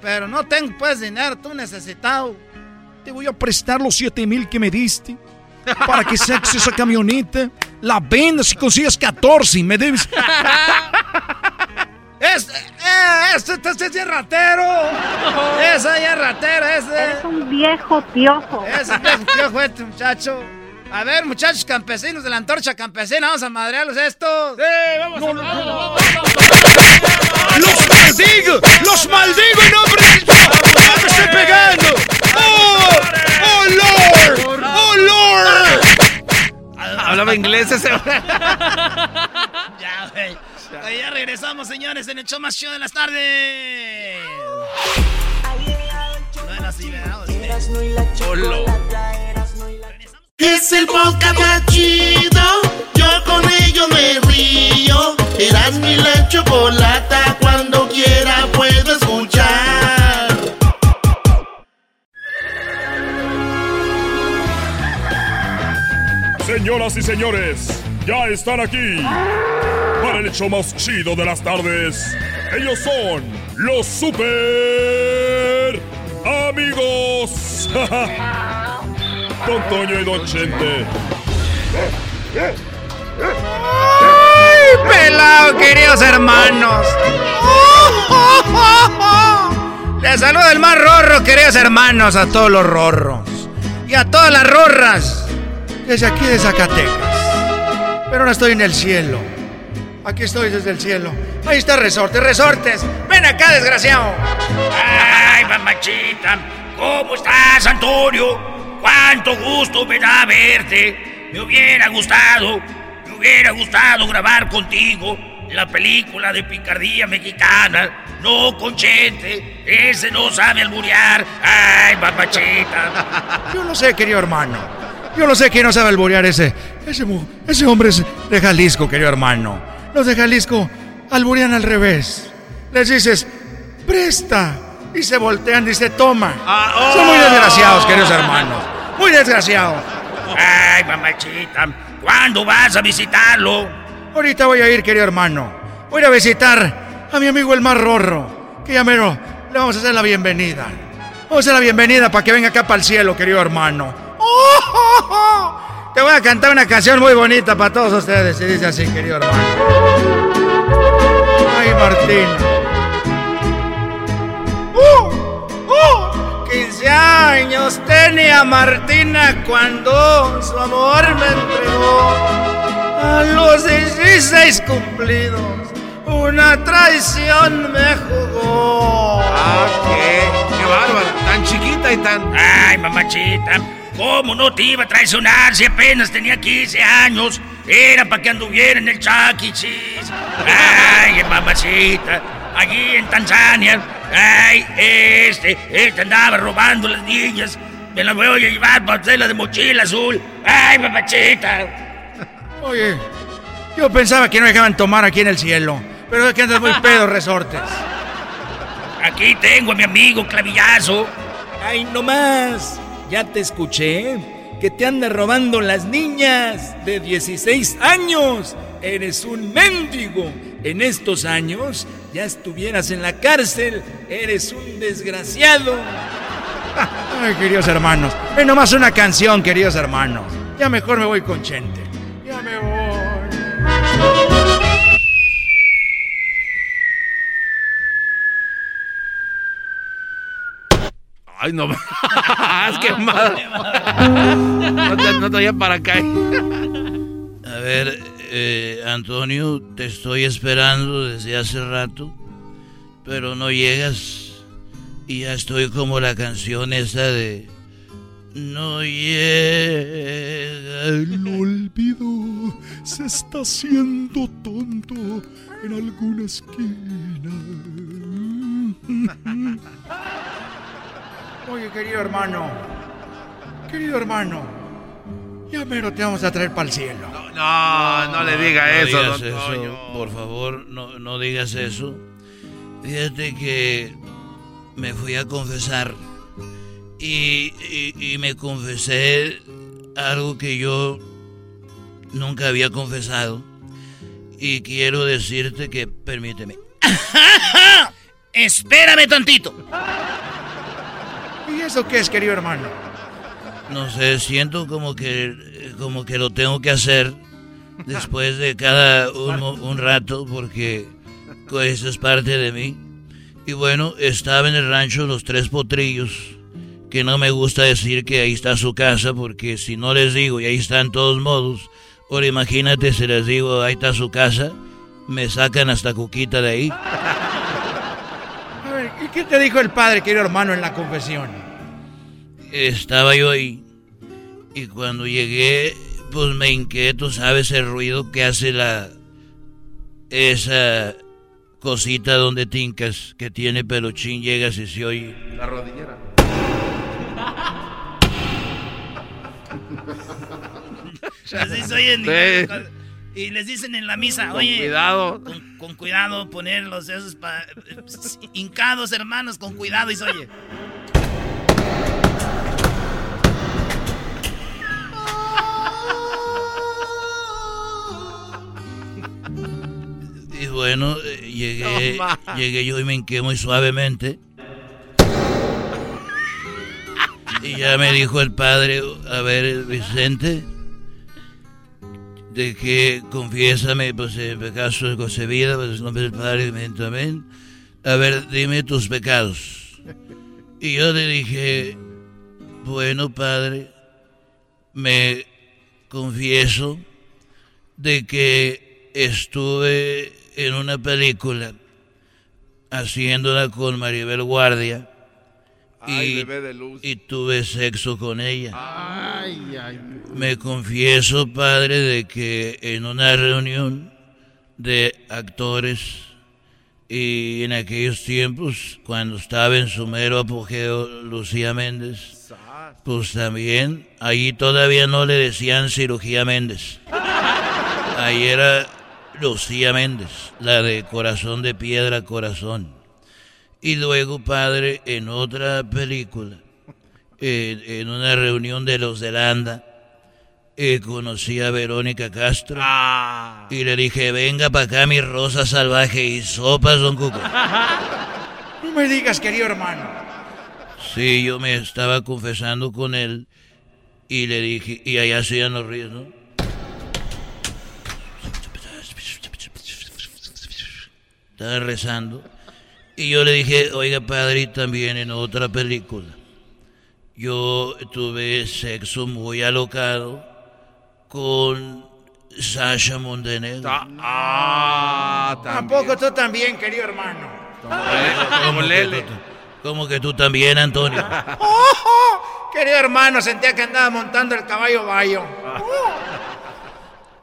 Pero no tengo pues dinero, tú necesitado. Te voy a prestar los 7 mil que me diste para que saques esa camioneta, la vendas y consigas 14 y me debes... Es, eh, este, este, este es ratero. Ese es ratero, ese. Es un viejo piojo. Es viejo piojo este muchacho. A ver, muchachos campesinos de la antorcha campesina, vamos a madrearlos estos. Sí, vamos a madrearlos. ¡Los maldigo! ¡Los maldigo en nombre de... ¡No me estoy pegando! ¡Oh! ¡Oh, Lord! ¡Oh, Lord! Hablaba inglés ese. Ya, güey. Ya regresamos, señores, en el show más chido de las tardes. No era así, ¿verdad? Es el podcast más chido. Yo con ello me río. Eras mi la chocolata. Cuando quiera puedo escuchar. Señoras y señores, ya están aquí para el hecho más chido de las tardes. Ellos son los super amigos. Don Toño y Don Chente. ¡Ay, pelado, queridos hermanos! Les saluda el más rorro, queridos hermanos, a todos los rorros. Y a todas las rorras. Desde aquí de Zacatecas. Pero ahora estoy en el cielo. Aquí estoy desde el cielo. Ahí está Resortes, Resortes. Ven acá, desgraciado. Ay, mamachita, ¿cómo estás, Antonio? Cuánto gusto me da verte. Me hubiera gustado, me hubiera gustado grabar contigo la película de picardía mexicana. No con Chente, ese no sabe alburear. Ay, mamachita. Yo lo sé, querido hermano. Yo lo sé que no sabe alborear ese. Ese, ese hombre es de Jalisco, querido hermano. Los de Jalisco alburean al revés. Les dices, presta. Y se voltean y se toma. Son muy desgraciados, queridos hermanos. Muy desgraciados. Ay, mamachita, ¿cuándo vas a visitarlo? Ahorita voy a ir, querido hermano. Voy a ir a visitar a mi amigo el más rorro. Que ya mero le vamos a hacer la bienvenida. Vamos a hacer la bienvenida para que venga acá para el cielo, querido hermano. Te voy a cantar una canción muy bonita para todos ustedes. Y dice así, querido hermano. Ay, Martín. Tenía Martina cuando su amor me entregó. A los 16 cumplidos, una traición me jugó. Ah, qué, qué bárbaro. Tan chiquita y tan. Ay, mamachita, ¿cómo no te iba a traicionar si apenas tenía 15 años? Era para que anduviera en el. Cheese. Ay, mamachita, allí en Tanzania. Ay, este, este andaba robando las niñas. Me las voy a llevar para hacerla de mochila azul. Ay, mamachita. Oye, yo pensaba que no dejaban tomar aquí en el cielo. Pero es que andas muy pedo, resortes. Aquí tengo a mi amigo Clavillazo. Ay, no más. Ya te escuché que te andas robando las niñas de 16 años. Eres un mendigo. En estos años ya estuvieras en la cárcel. Eres un desgraciado. Ay, queridos hermanos. Es nomás una canción, queridos hermanos. Ya mejor me voy con Chente. Ya me voy. Ay, no. es que mal. No te, no te vaya para acá. A ver, eh, Antonio, te estoy esperando desde hace rato, pero no llegas. Y ya estoy como la canción esa de no llega el olvido, se está haciendo tonto en alguna esquina. Oye, querido hermano, querido hermano, ya mero te vamos a traer para el cielo. No, no le diga eso, digas don eso, Toño. Por favor, no, no digas eso. Fíjate que me fui a confesar y, y- y me confesé algo que yo nunca había confesado. Y quiero decirte que, permíteme. Espérame tantito. ¿Y eso qué es, querido hermano? No sé, siento como que, como que lo tengo que hacer después de cada un, un rato porque eso es parte de mí. Y bueno, estaba en el rancho Los Tres Potrillos, que no me gusta decir que ahí está su casa porque si no les digo y ahí están todos modos, ahora imagínate si les digo ahí está su casa, me sacan hasta Cuquita de ahí. A ver, ¿y qué te dijo el padre, querido hermano, en la confesión? estaba yo ahí y cuando llegué pues me hinqué, tú sabes el ruido que hace la esa cosita donde tincas que tiene peluchín llegas y se oye La rodillera. Así soy en- Sí. Y les dicen en la misa, Con oye, cuidado. Con, con cuidado, poner los esos pa- hincados, hermanos, con cuidado y se oye. Bueno eh, llegué No, llegué yo y me hinqué muy suavemente. Y ya me dijo el padre a ver Vicente de que confiésame pues en pecados concebida pues en nombre del Padre amén. A ver dime tus pecados. Y yo le dije bueno padre me confieso de que estuve en una película haciéndola con Maribel Guardia Ay, y, bebé de luz. y tuve sexo con ella. Ay, ay. Me confieso, padre, de que en una reunión de actores y en aquellos tiempos, cuando estaba en su mero apogeo Lucía Méndez, pues también, ahí todavía no le decían cirugía Méndez. Ahí era Lucía Méndez, la de corazón de piedra, corazón. Y luego, padre, en otra película, en, en una reunión de los de Landa, eh, conocí a Verónica Castro y le dije, venga para acá mi rosa salvaje y sopas, don Cuco. No me digas, querido hermano. Sí, yo me estaba confesando con él y le dije, y allá hacían los ríos, ¿no? Estaba rezando. Y yo le dije, oiga padre, y también en otra película. Yo tuve sexo muy alocado con Sasha Montenegro. Ah, Tampoco tú también, querido hermano. ¿Cómo que tú- ¿Cómo que tú también, Antonio? ¡Oh! Querido hermano, sentía que andaba montando el caballo bayo.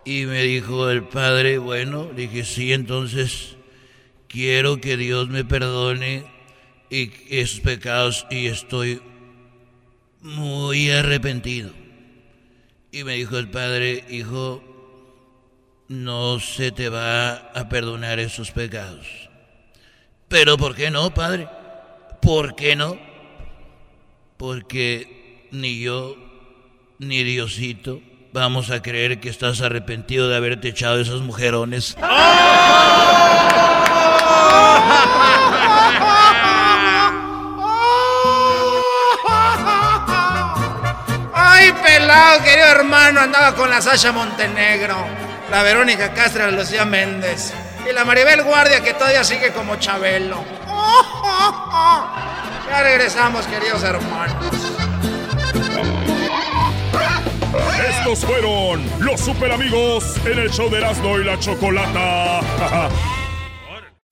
Y me dijo el padre, bueno, dije, sí, entonces quiero que Dios me perdone y esos pecados y estoy muy arrepentido. Y me dijo el padre, hijo, no se te va a perdonar esos pecados. Pero ¿por qué no, padre? ¿Por qué no? Porque ni yo ni Diosito vamos a creer que estás arrepentido de haberte echado esas mujerones. Ay, pelado, querido hermano, andaba con la Sasha Montenegro, la Verónica Castro, la Lucía Méndez y la Maribel Guardia que todavía sigue como Chabelo. Ya regresamos, queridos hermanos. Estos fueron los super amigos en el show de Erasmo y la Chocolata.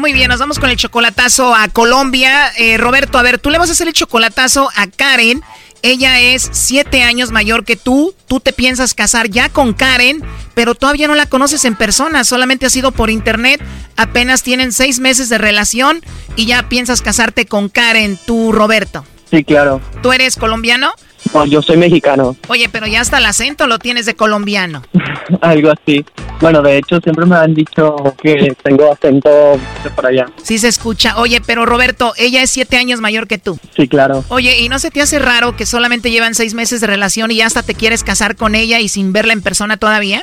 Muy bien, nos vamos con el chocolatazo a Colombia. Eh, Roberto, a ver, tú le vas a hacer el chocolatazo a Karen. Ella es siete años mayor que tú. Tú te piensas casar ya con Karen, pero todavía no la conoces en persona. Solamente ha sido por internet. Apenas tienen seis meses de relación y ya piensas casarte con Karen, tú, Roberto. Sí, claro. ¿Tú eres colombiano? No, yo soy mexicano, Oye, pero ya hasta el acento lo tienes de colombiano. algo así. Bueno, de hecho, siempre me han dicho que tengo acento de por allá. Sí se escucha. Oye, pero Roberto, ella es siete años mayor que tú. Sí, claro. Oye, ¿y no se te hace raro que solamente llevan seis meses de relación y ya hasta te quieres casar con ella y sin verla en persona todavía?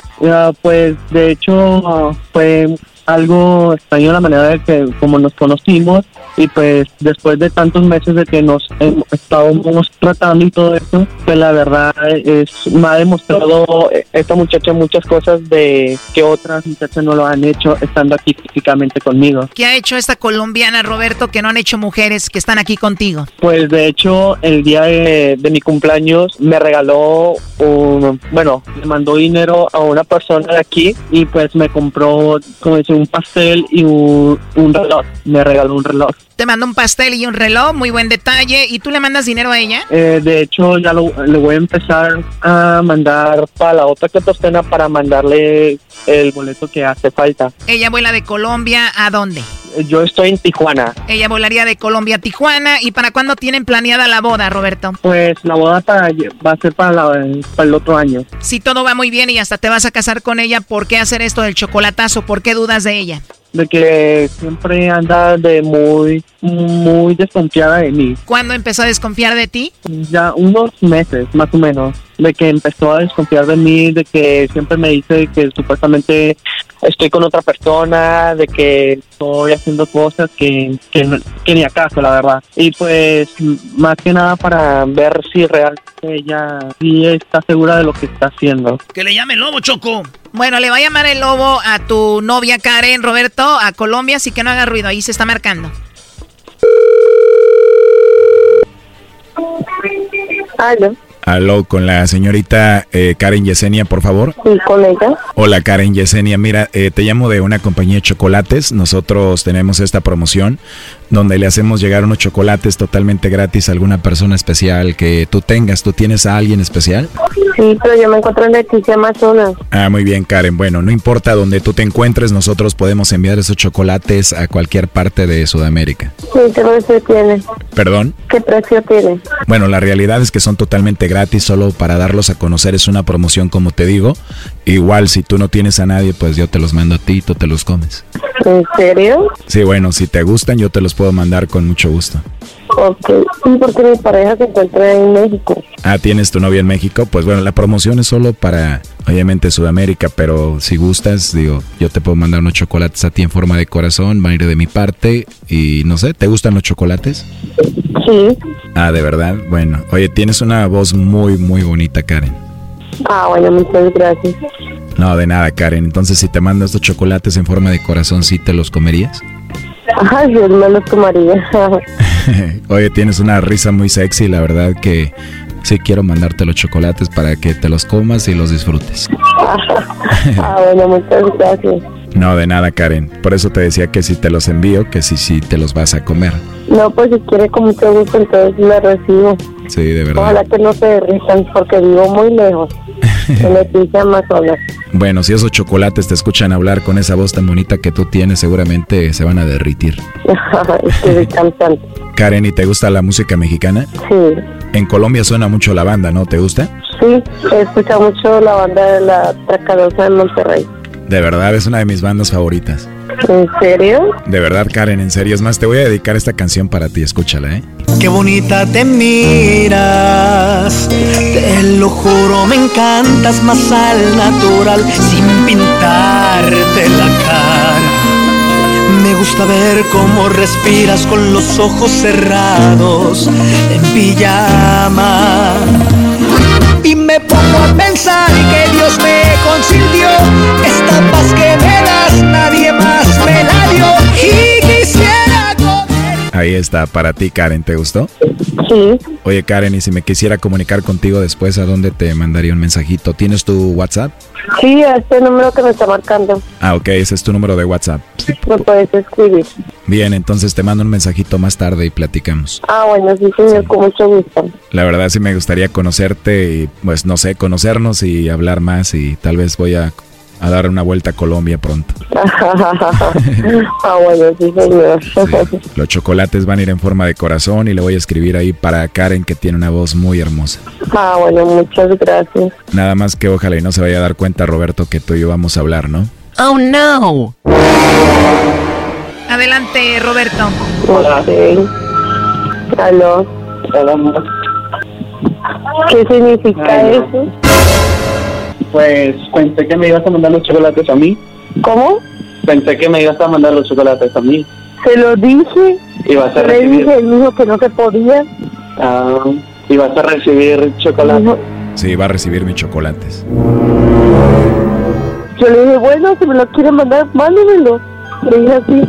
Pues, de hecho, fue algo extraño la manera de que como nos conocimos y pues después de tantos meses de que nos estábamos tratando y todo eso, pues la verdad es me ha demostrado esta muchacha muchas cosas de que otras muchachas no lo han hecho estando aquí físicamente conmigo. ¿Qué ha hecho esta colombiana, Roberto, que no han hecho mujeres que están aquí contigo? Pues de hecho, el día de, de mi cumpleaños me regaló un, bueno, me mandó dinero a una persona de aquí y pues me compró, como dice, un pastel y un, un reloj. Me regaló un reloj. Te manda un pastel y un reloj, muy buen detalle. ¿Y tú le mandas dinero a ella? Eh, de hecho, ya lo, le voy a empezar a mandar para la otra catostena para mandarle el boleto que hace falta. Ella vuela de Colombia a dónde? Yo estoy en Tijuana. Ella volaría de Colombia a Tijuana. ¿Y para cuándo tienen planeada la boda, Roberto? Pues la boda para, va a ser para, la- para el otro año. Si todo va muy bien y hasta te vas a casar con ella, ¿por qué hacer esto del chocolatazo? ¿Por qué dudas de ella? De que siempre anda de muy, muy desconfiada de mí. ¿Cuándo empezó a desconfiar de ti? Ya unos meses, más o menos, de que empezó a desconfiar de mí, de que siempre me dice que supuestamente estoy con otra persona, de que estoy haciendo cosas que, que, ni acaso, la verdad. Y pues, más que nada para ver si realmente ella sí está segura de lo que está haciendo. Que le llame el lobo, Choco. Bueno, le va a llamar el lobo a tu novia Karen, Roberto, a Colombia, así que no haga ruido, ahí se está marcando. Aló, Aló, con la señorita eh, Karen Yesenia, por favor. sí, con ella. Hola Karen Yesenia, mira, eh, te llamo de una compañía de chocolates. Nosotros tenemos esta promoción donde le hacemos llegar unos chocolates totalmente gratis a alguna persona especial que tú tengas. ¿Tú tienes a alguien especial? Sí, pero yo me encuentro en Leticia, Amazonas. Ah, muy bien, Karen. Bueno, no importa donde tú te encuentres, nosotros podemos enviar esos chocolates a cualquier parte de Sudamérica. Sí, ¿qué precio tiene? ¿Perdón? ¿Qué precio tiene? Bueno, la realidad es que son totalmente gratis, solo para darlos a conocer es una promoción, como te digo. Igual, si tú no tienes a nadie, pues yo te los mando a ti y tú te los comes. ¿En serio? Sí, bueno, si te gustan, yo te los puedo mandar con mucho gusto. Ok, sí, porque mi pareja se encuentra en México. Ah, ¿tienes tu novia en México? Pues bueno, la promoción es solo para, obviamente, Sudamérica, pero si gustas, digo, yo te puedo mandar unos chocolates a ti en forma de corazón, van a ir de mi parte y no sé, ¿te gustan los chocolates? Sí. Ah, de verdad, bueno. Oye, tienes una voz muy, muy bonita, Karen. Ah, bueno, muchas gracias. No, de nada, Karen. Entonces, si te mando estos chocolates en forma de corazón, ¿sí te los comerías? Ay, yo no los tomaría. Oye, tienes una risa muy sexy, la verdad que sí quiero mandarte los chocolates para que te los comas y los disfrutes. ah, bueno, muchas gracias. No, de nada, Karen. Por eso te decía que si te los envío, que sí, sí te los vas a comer. No, pues si quiere con mucho gusto, entonces me recibo. Sí, de verdad. Ojalá que no se derritan porque vivo muy lejos. En Leticia, Amazonas. Bueno, si esos chocolates te escuchan hablar con esa voz tan bonita que tú tienes, seguramente se van a derritir. es cantante. Karen, ¿y te gusta la música mexicana? Sí, En Colombia suena mucho la banda, ¿no? ¿Te gusta? sí, he escuchado mucho la banda de la Tracadosa de Monterrey. De verdad, es una de mis bandas favoritas. ¿En serio? De verdad, Karen, en serio. Es más, te voy a dedicar esta canción para ti. Escúchala, ¿eh? Qué bonita te miras, te lo juro, me encantas más al natural, sin pintarte la cara. Me gusta ver cómo respiras con los ojos cerrados en pijama. Y me pongo a pensar que Dios me consintió. Esta paz que me das, nadie más Ahí está, para ti, Karen, ¿te gustó? Sí. Oye, Karen, y si me quisiera comunicar contigo después, ¿a dónde te mandaría un mensajito? ¿Tienes tu WhatsApp? Sí, este número que me está marcando. Ah, ok, ese es tu número de WhatsApp. Me puedes escribir. Bien, entonces te mando un mensajito más tarde y platicamos. Ah, bueno, sí, señor, con mucho gusto. La verdad sí me gustaría conocerte y, pues, no sé, conocernos y hablar más y tal vez voy a, a dar una vuelta a Colombia pronto. ah, bueno, sí, señor. Los chocolates van a ir en forma de corazón y le voy a escribir ahí para Karen que tiene una voz muy hermosa. Ah, bueno, muchas gracias. Nada más que ojalá y no se vaya a dar cuenta Roberto que tú y yo vamos a hablar, ¿no? Oh, no. Adelante, Roberto. Hola. Aló. Hola, amor. ¿Qué significa eso? Pues pensé que me ibas a mandar los chocolates a mí. ¿Cómo? Pensé que me ibas a mandar los chocolates a mí. Se lo dije. Y vas a Le recibir, dije, él dijo que no se podía. ah, y vas a recibir chocolate. Sí, va a recibir mis chocolates. Yo le dije, bueno, si me lo quiere mandar, mándemelo. Le dije así.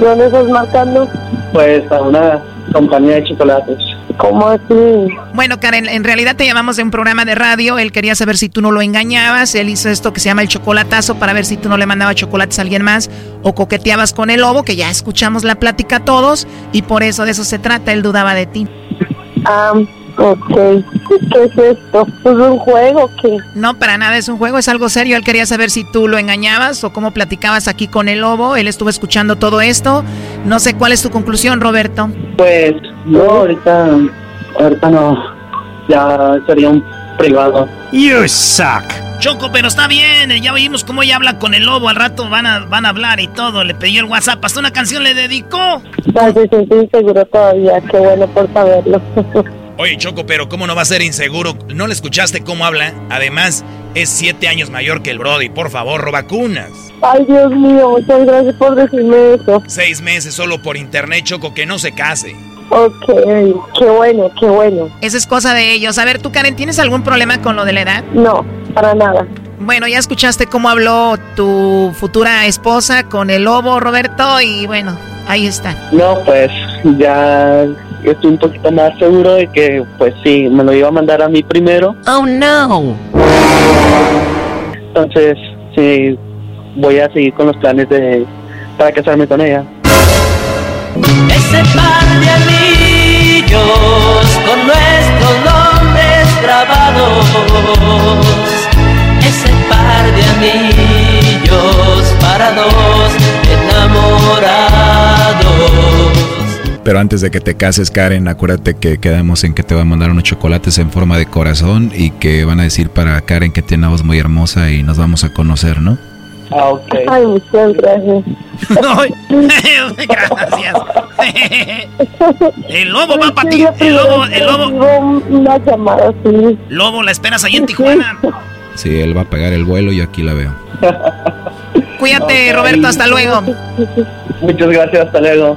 ¿Dónde estás marcando? Pues a una compañía de chocolates. ¿Cómo así? Bueno, Karen, en realidad te llamamos de un programa de radio. Él quería saber si tú no lo engañabas. Él hizo esto que se llama el chocolatazo para ver si tú no le mandabas chocolates a alguien más o coqueteabas con el lobo, que ya escuchamos la plática todos y por eso de eso se trata. Él dudaba de ti. Ah, ok. ¿Qué es esto? ¿Es un juego o qué? No, para nada es un juego, es algo serio. Él quería saber si tú lo engañabas o cómo platicabas aquí con el lobo. Él estuvo escuchando todo esto. No sé cuál es tu conclusión, Roberto. Pues no, ahorita, ahorita no. Ya sería un privado. You suck. Choco, pero está bien. eh, Ya vimos cómo ella habla con el lobo. Al rato van a, van a hablar y todo. Le pidió el WhatsApp. Hasta una canción le dedicó. Ay, se siente inseguro todavía. Qué bueno por saberlo. Oye, Choco, pero ¿cómo no va a ser inseguro? ¿No le escuchaste cómo habla? Además, es siete años mayor que el Brody. Por favor, vacunas. Ay, Dios mío, muchas gracias por decirme eso. Seis meses solo por internet, Choco, que no se case. Ok, qué bueno, qué bueno. Esa es cosa de ellos. A ver, tú, Karen, ¿tienes algún problema con lo de la edad? No, para nada. Bueno, ya escuchaste cómo habló tu futura esposa con el lobo, Roberto, y bueno, ahí está. No, pues ya estoy un poquito más seguro de que, pues sí, me lo iba a mandar a mí primero. Oh, no. Entonces, sí, voy a seguir con los planes de para casarme con ella. Ese par de anillos con nuestros nombres grabados. Ese par de anillos para dos enamorados. Pero antes de que te cases, Karen, acuérdate que quedamos en que te va a mandar unos chocolates en forma de corazón y que van a decir para Karen que tiene una voz muy hermosa y nos vamos a conocer, ¿no? Ah, ok. Ay, muchas gracias. Gracias. El lobo va para ti. El lobo, el lobo. Una llamada así. Lobo, la esperas ahí en Tijuana. Sí, él va a pagar el vuelo y aquí la veo. Cuídate, Roberto, hasta luego. Muchas gracias, hasta luego.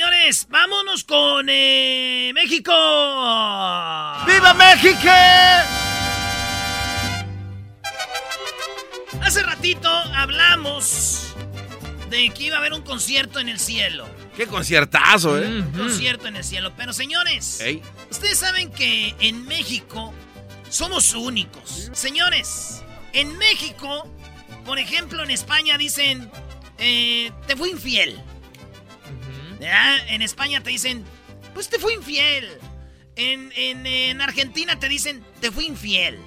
señores, vámonos con eh, México. ¡Viva México! Hace ratito hablamos de que iba a haber un concierto en el cielo. Qué conciertazo, ¿eh? Un concierto en el cielo. Pero señores, Ey. ustedes saben que en México somos únicos. Señores, en México, por ejemplo, en España dicen, eh, te fui infiel. ¿Verdad? En España te dicen, pues te fui infiel. En, en- en Argentina te dicen, te fui infiel.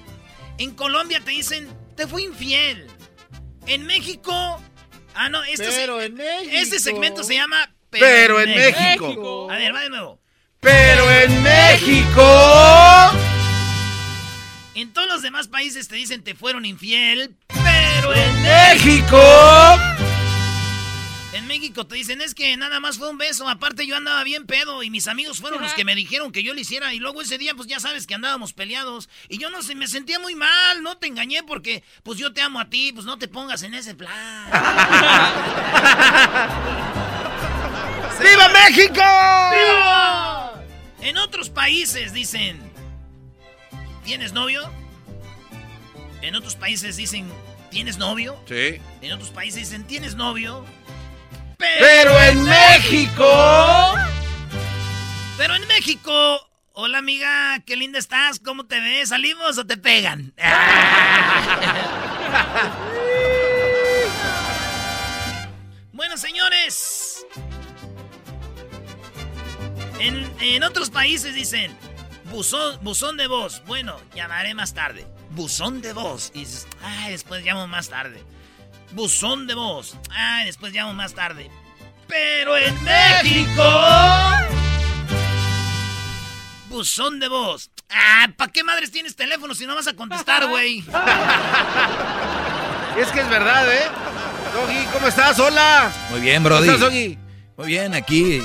En Colombia te dicen, te fui infiel. En México... Ah, no, este, Pero se- en México. este segmento se llama Pero en México. A ver, va de nuevo. Pero en México. En todos los demás países te dicen te fueron infiel, pero en México. En México te dicen es que nada más fue un beso, aparte yo andaba bien pedo y mis amigos fueron los que me dijeron que yo lo hiciera y luego ese día pues ya sabes que andábamos peleados y yo no sé, me sentía muy mal, no te engañé porque pues yo te amo a ti, pues no te pongas en ese plan. ¡Viva México! ¡Viva! En otros países dicen, ¿tienes novio? En otros países dicen, ¿tienes novio? Sí. En otros países dicen, ¿tienes novio? Pero en México. Pero en México. Hola amiga, qué linda estás, ¿cómo te ves? ¿Salimos o te pegan? bueno, señores. En, en otros países dicen, buzón, buzón de voz. Bueno, llamaré más tarde. Buzón de voz. Y dices, ay, después llamo más tarde. Buzón de voz. Ay, después llamo más tarde. Pero en México. Buzón de voz. Ah, ¿para qué madres tienes teléfono si no vas a contestar, güey? Es que es verdad, ¿eh? Doggy, ¿cómo estás? Hola. Muy bien, Brody. ¿Cómo estás, Doggy? Muy bien, aquí,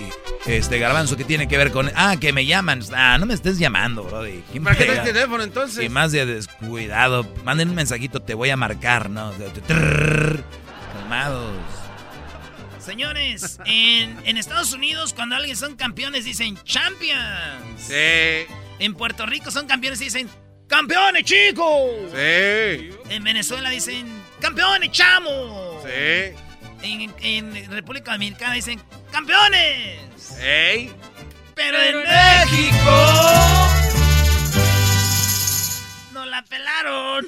este Garbanzo, ¿qué tiene que ver con...? Ah, que me llaman. Ah, no me estés llamando, Brody. ¿Quién ¿Para qué traes teléfono entonces? Y más de descuidado. Manden un mensajito, te voy a marcar, ¿no? Trrr, Calmados. Señores, en, en Estados Unidos, cuando alguien son campeones, dicen champions. Sí. En Puerto Rico son campeones y dicen ¡Campeones, chicos! Sí. En Venezuela dicen ¡Campeones, chamo! Sí. En, en República Dominicana dicen ¡Campeones! ¡Ey! Pero en México. ¡No la pelaron!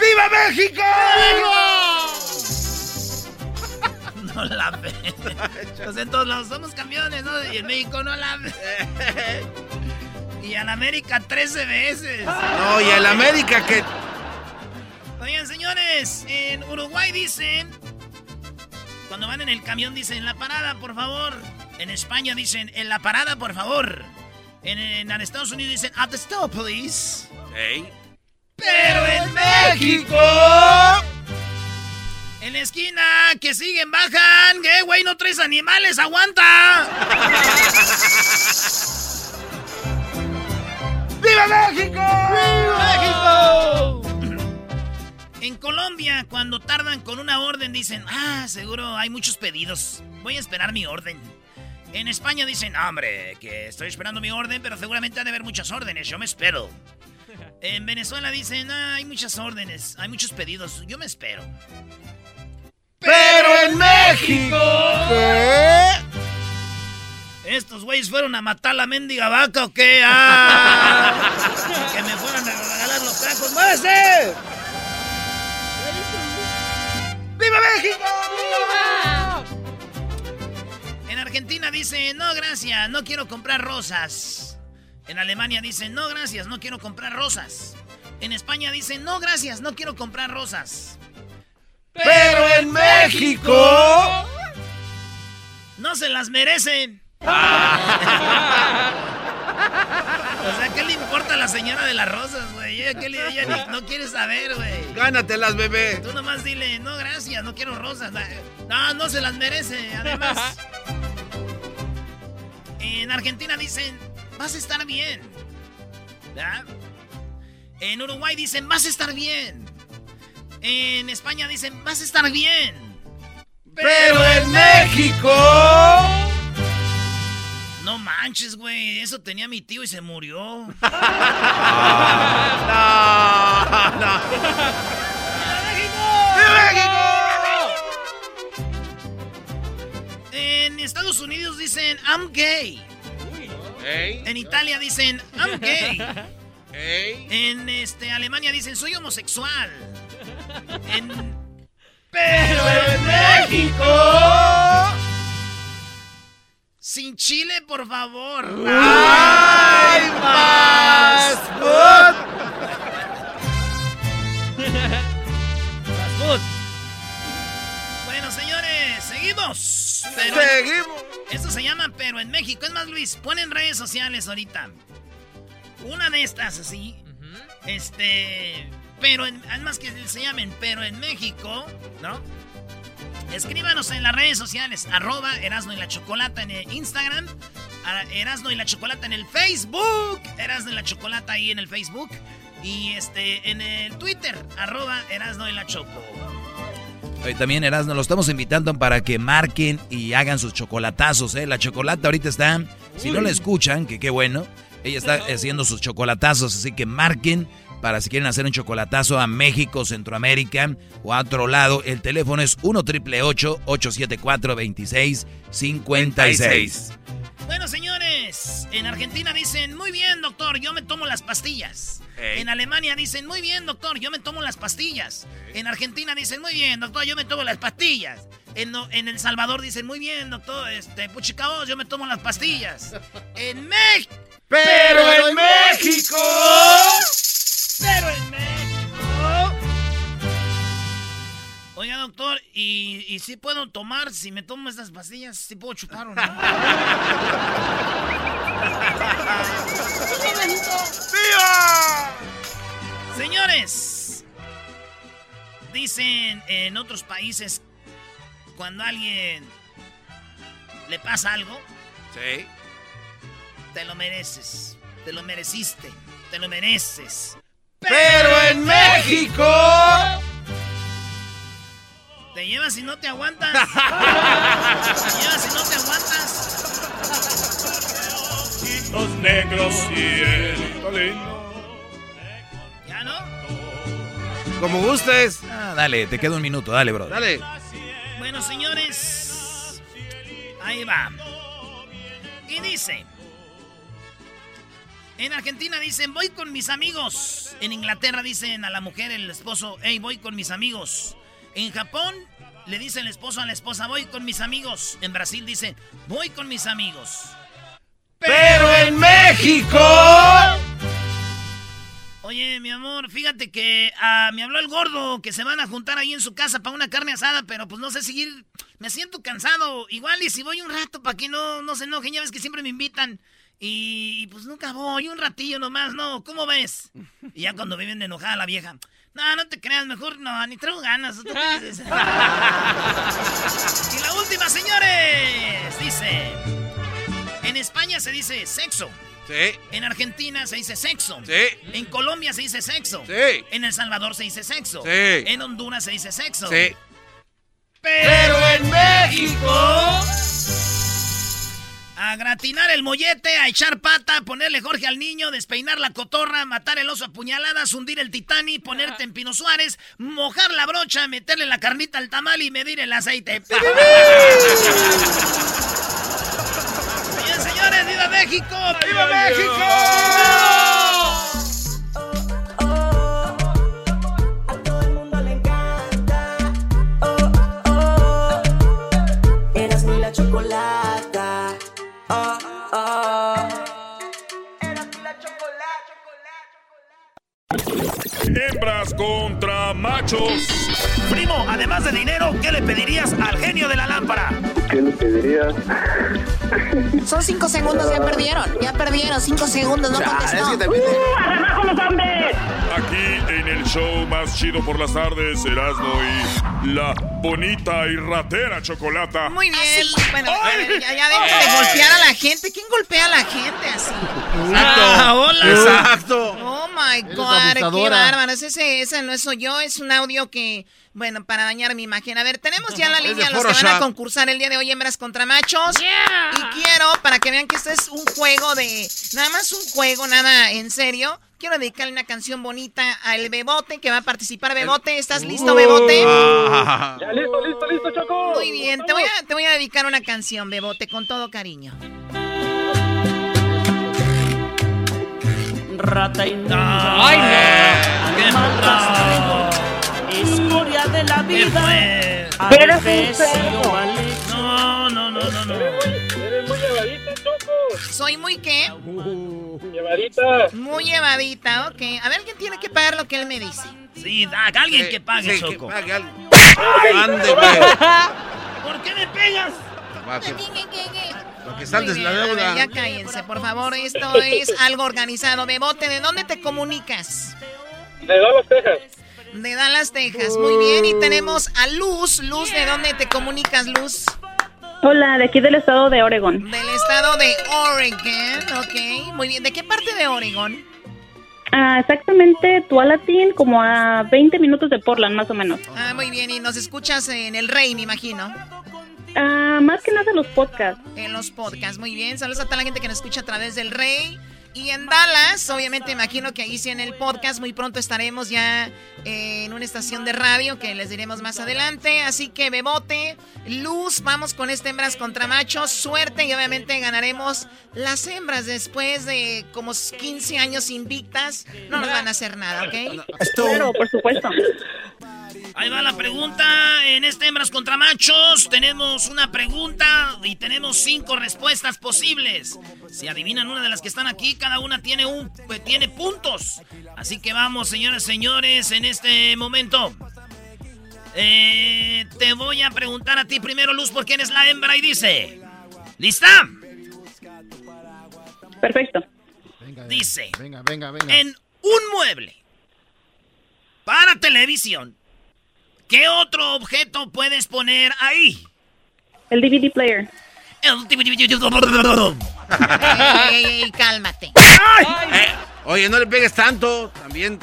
¡Viva México! No la pelaron. Pues en todos lados somos campeones, ¿no? Y en México no la Y en América 13 veces. No, y el América que. Oigan, señores, en Uruguay dicen. Cuando van en el camión dicen la parada, por favor. En España dicen en la parada, por favor. En, en Estados Unidos dicen at the stop, please. Pero en México. En la esquina, que siguen, bajan. ¿Qué, güey? No traes animales, aguanta. ¡Viva México! ¡Viva México! En Colombia, cuando tardan con una orden, dicen, ah, seguro hay muchos pedidos. Voy a esperar mi orden. En España dicen, "No, hombre, que estoy esperando mi orden, pero seguramente ha de haber muchas órdenes, yo me espero. En Venezuela dicen, ah, hay muchas órdenes, hay muchos pedidos, yo me espero. Pero en México. ¿Qué? ¿Estos güeyes fueron a matar la mendiga vaca o qué? ¡Ah! que me fueran a regalar los tacos. ¡Muévese! ¡Viva México! En Argentina dicen, no, gracias, no quiero comprar rosas. En Alemania dicen, no, gracias, no quiero comprar rosas. En España dicen, no, gracias, no quiero comprar rosas. Pero en México. No se las merecen. o sea, ¿qué le importa a la señora de las rosas, güey? Ella, ¿qué le- ella ni- no quiere saber, güey. Gánatelas, bebé. Tú nomás dile, no, gracias, no quiero rosas. No, no se las merece, además. En Argentina dicen, vas a estar bien. ¿verdad? En Uruguay dicen, vas a estar bien. En España dicen, vas a estar bien. Pero en México. No manches, güey. Eso tenía mi tío y se murió. No, no. En Estados Unidos dicen, I'm gay. En Italia dicen, I'm gay. En este, Alemania dicen, soy homosexual. En... Pero en México. Sin chile, por favor. ¡Ay, más! Bueno, señores, seguimos Seguimos. Seguimos. Esto se llama Pero en México. Es más, Luis, ponen redes sociales ahorita. Una de estas así. Este. Pero en. Además que se llamen Pero en México, ¿no? Escríbanos en las redes sociales. Arroba Erasno y la Chocolata en el Instagram. Erasno y la Chocolata en el Facebook. Erasno y la Chocolata ahí en el Facebook. Y este en el Twitter. Arroba Erasno y la Choco. Hoy también, Erasmo, lo estamos invitando para que marquen y hagan sus chocolatazos, ¿eh? La chocolata ahorita está, si no la escuchan, que qué bueno, ella está haciendo sus chocolatazos, así que marquen para si quieren hacer un chocolatazo a México, Centroamérica o a otro lado. El teléfono es 1 triple 874 2656 Bueno, señores, en Argentina dicen, muy bien, doctor, yo me tomo las pastillas. En Alemania dicen, muy bien, doctor, yo me tomo las pastillas. En Argentina dicen, muy bien, doctor, yo me tomo las pastillas. En, en El Salvador dicen, muy bien, doctor, este, puchicabos, yo me tomo las pastillas. En México. Pero en México. Pero en México. Oiga, doctor, ¿y, y si puedo tomar, si me tomo estas pastillas, si puedo chupar o no? Señores, dicen en otros países cuando a alguien le pasa algo, Sí. te lo mereces, te lo mereciste, te lo mereces. Pero en México. Te llevas y no te aguantas. te llevas y no te aguantas. Los negros y. ¿Ya no? Como gustes. Ah, dale, te queda un minuto, dale, bro. Dale. Bueno, señores, ahí va. Y dice, en Argentina dicen, voy con mis amigos. En Inglaterra dicen a la mujer, el esposo, hey, voy con mis amigos. En Japón le dice el esposo a la esposa, voy con mis amigos. En Brasil dice, voy con mis amigos. Pero en México. Oye, mi amor, fíjate que ah, me habló el gordo que se van a juntar ahí en su casa para una carne asada, pero pues no sé seguir. Me siento cansado. Igual y si voy un rato para que no, no se enojen, ya ves que siempre me invitan. Y, pues nunca voy, un ratillo nomás, ¿no? ¿Cómo ves? Y ya cuando viene enojada la vieja. No, no te creas, mejor no, ni traigo ganas. ¿tú qué dices? y la última, señores, dice. En España se dice sexo. Sí. En Argentina se dice sexo. Sí. En Colombia se dice sexo. Sí. En El Salvador se dice sexo. Sí. En Honduras se dice sexo. Sí. Pero en México. A gratinar el mollete, a echar pata, a ponerle Jorge al niño, despeinar la cotorra, matar el oso a puñaladas, hundir el Titanic, ponerte en Pino Suárez, mojar la brocha, meterle la carnita al tamal y medir el aceite. Bien, señores, ¡Viva México! ¡Viva México! Ya cinco segundos, no contestó. Aquí en el show más chido por las tardes, Erasmo y la bonita y ratera chocolata. Muy bien. Bueno, a ver, ya, ya dejen de golpear a la gente. ¿Quién golpea a la gente así? Ah, hola. Exacto. My god, qué bárbaro. Ese, ese no soy yo, es un audio que, bueno, para dañar mi imagen. A ver, tenemos ya en la línea los que van a concursar el día de hoy, hembras contra machos. Y quiero, para que vean que este es un juego de, nada más un juego, nada en serio. Quiero dedicarle una canción bonita al Bebote que va a participar. Bebote, ¿estás listo, Bebote? Ya, listo, listo, listo, Choco. Muy bien, te voy, a, te voy a dedicar una canción, Bebote, con todo cariño. Rata inmunda. ¡Ay, no! Animal rastrero, Escoria de la vida. Mal hecho. No, no, no, no, no. Eres muy llevadita, Choco. ¿Soy muy qué? Llevadita. Muy llevadita, ok. A ver, ¿quién tiene que pagar lo que él me dice? Sí, da, alguien que pague, Sí, que Choco. pague alguien. ¿Por qué me pegas? Va, que- saldes bien, la ver, deuda. ya cállense, por favor. Esto es algo organizado. Bebote, ¿de dónde te comunicas? De Dallas, Texas. De Dallas, Texas. Muy bien. Y tenemos a Luz. Luz, ¿de dónde te comunicas, Luz? Hola, de aquí del estado de Oregon. Del estado de Oregon. Ok. Muy bien. ¿De qué parte de Oregon? Ah, exactamente, Tualatin, como a 20 minutos de Portland, más o menos. Ah, muy bien. Y nos escuchas en El Rey, me imagino. Ah, más que nada los podcasts. En los podcasts. Muy bien. Saludos a toda la gente que nos escucha a través del Rey. Y en Dallas, obviamente imagino que ahí sí en el podcast muy pronto estaremos ya eh, en una estación de radio que les diremos más adelante. Así que Bebote, Luz, vamos con este hembras contra machos. Suerte y obviamente ganaremos las hembras después de como 15 años invictas. No nos van a hacer nada, ¿ok? Claro, por supuesto. Ahí va la pregunta. En este hembras contra machos tenemos una pregunta y tenemos cinco respuestas posibles. Si adivinan una de las que están aquí, cada una tiene un eh, tiene puntos. Así que vamos, señoras y señores, en este momento. Eh, te voy a preguntar a ti primero, Luz, por quién es la hembra y dice. ¿Lista? Perfecto. Dice. Venga, venga, venga. En un mueble para televisión, ¿qué otro objeto puedes poner ahí? El DVD player. El Ey, ey, ey, cálmate. Eh, oye, no le pegues tanto. También.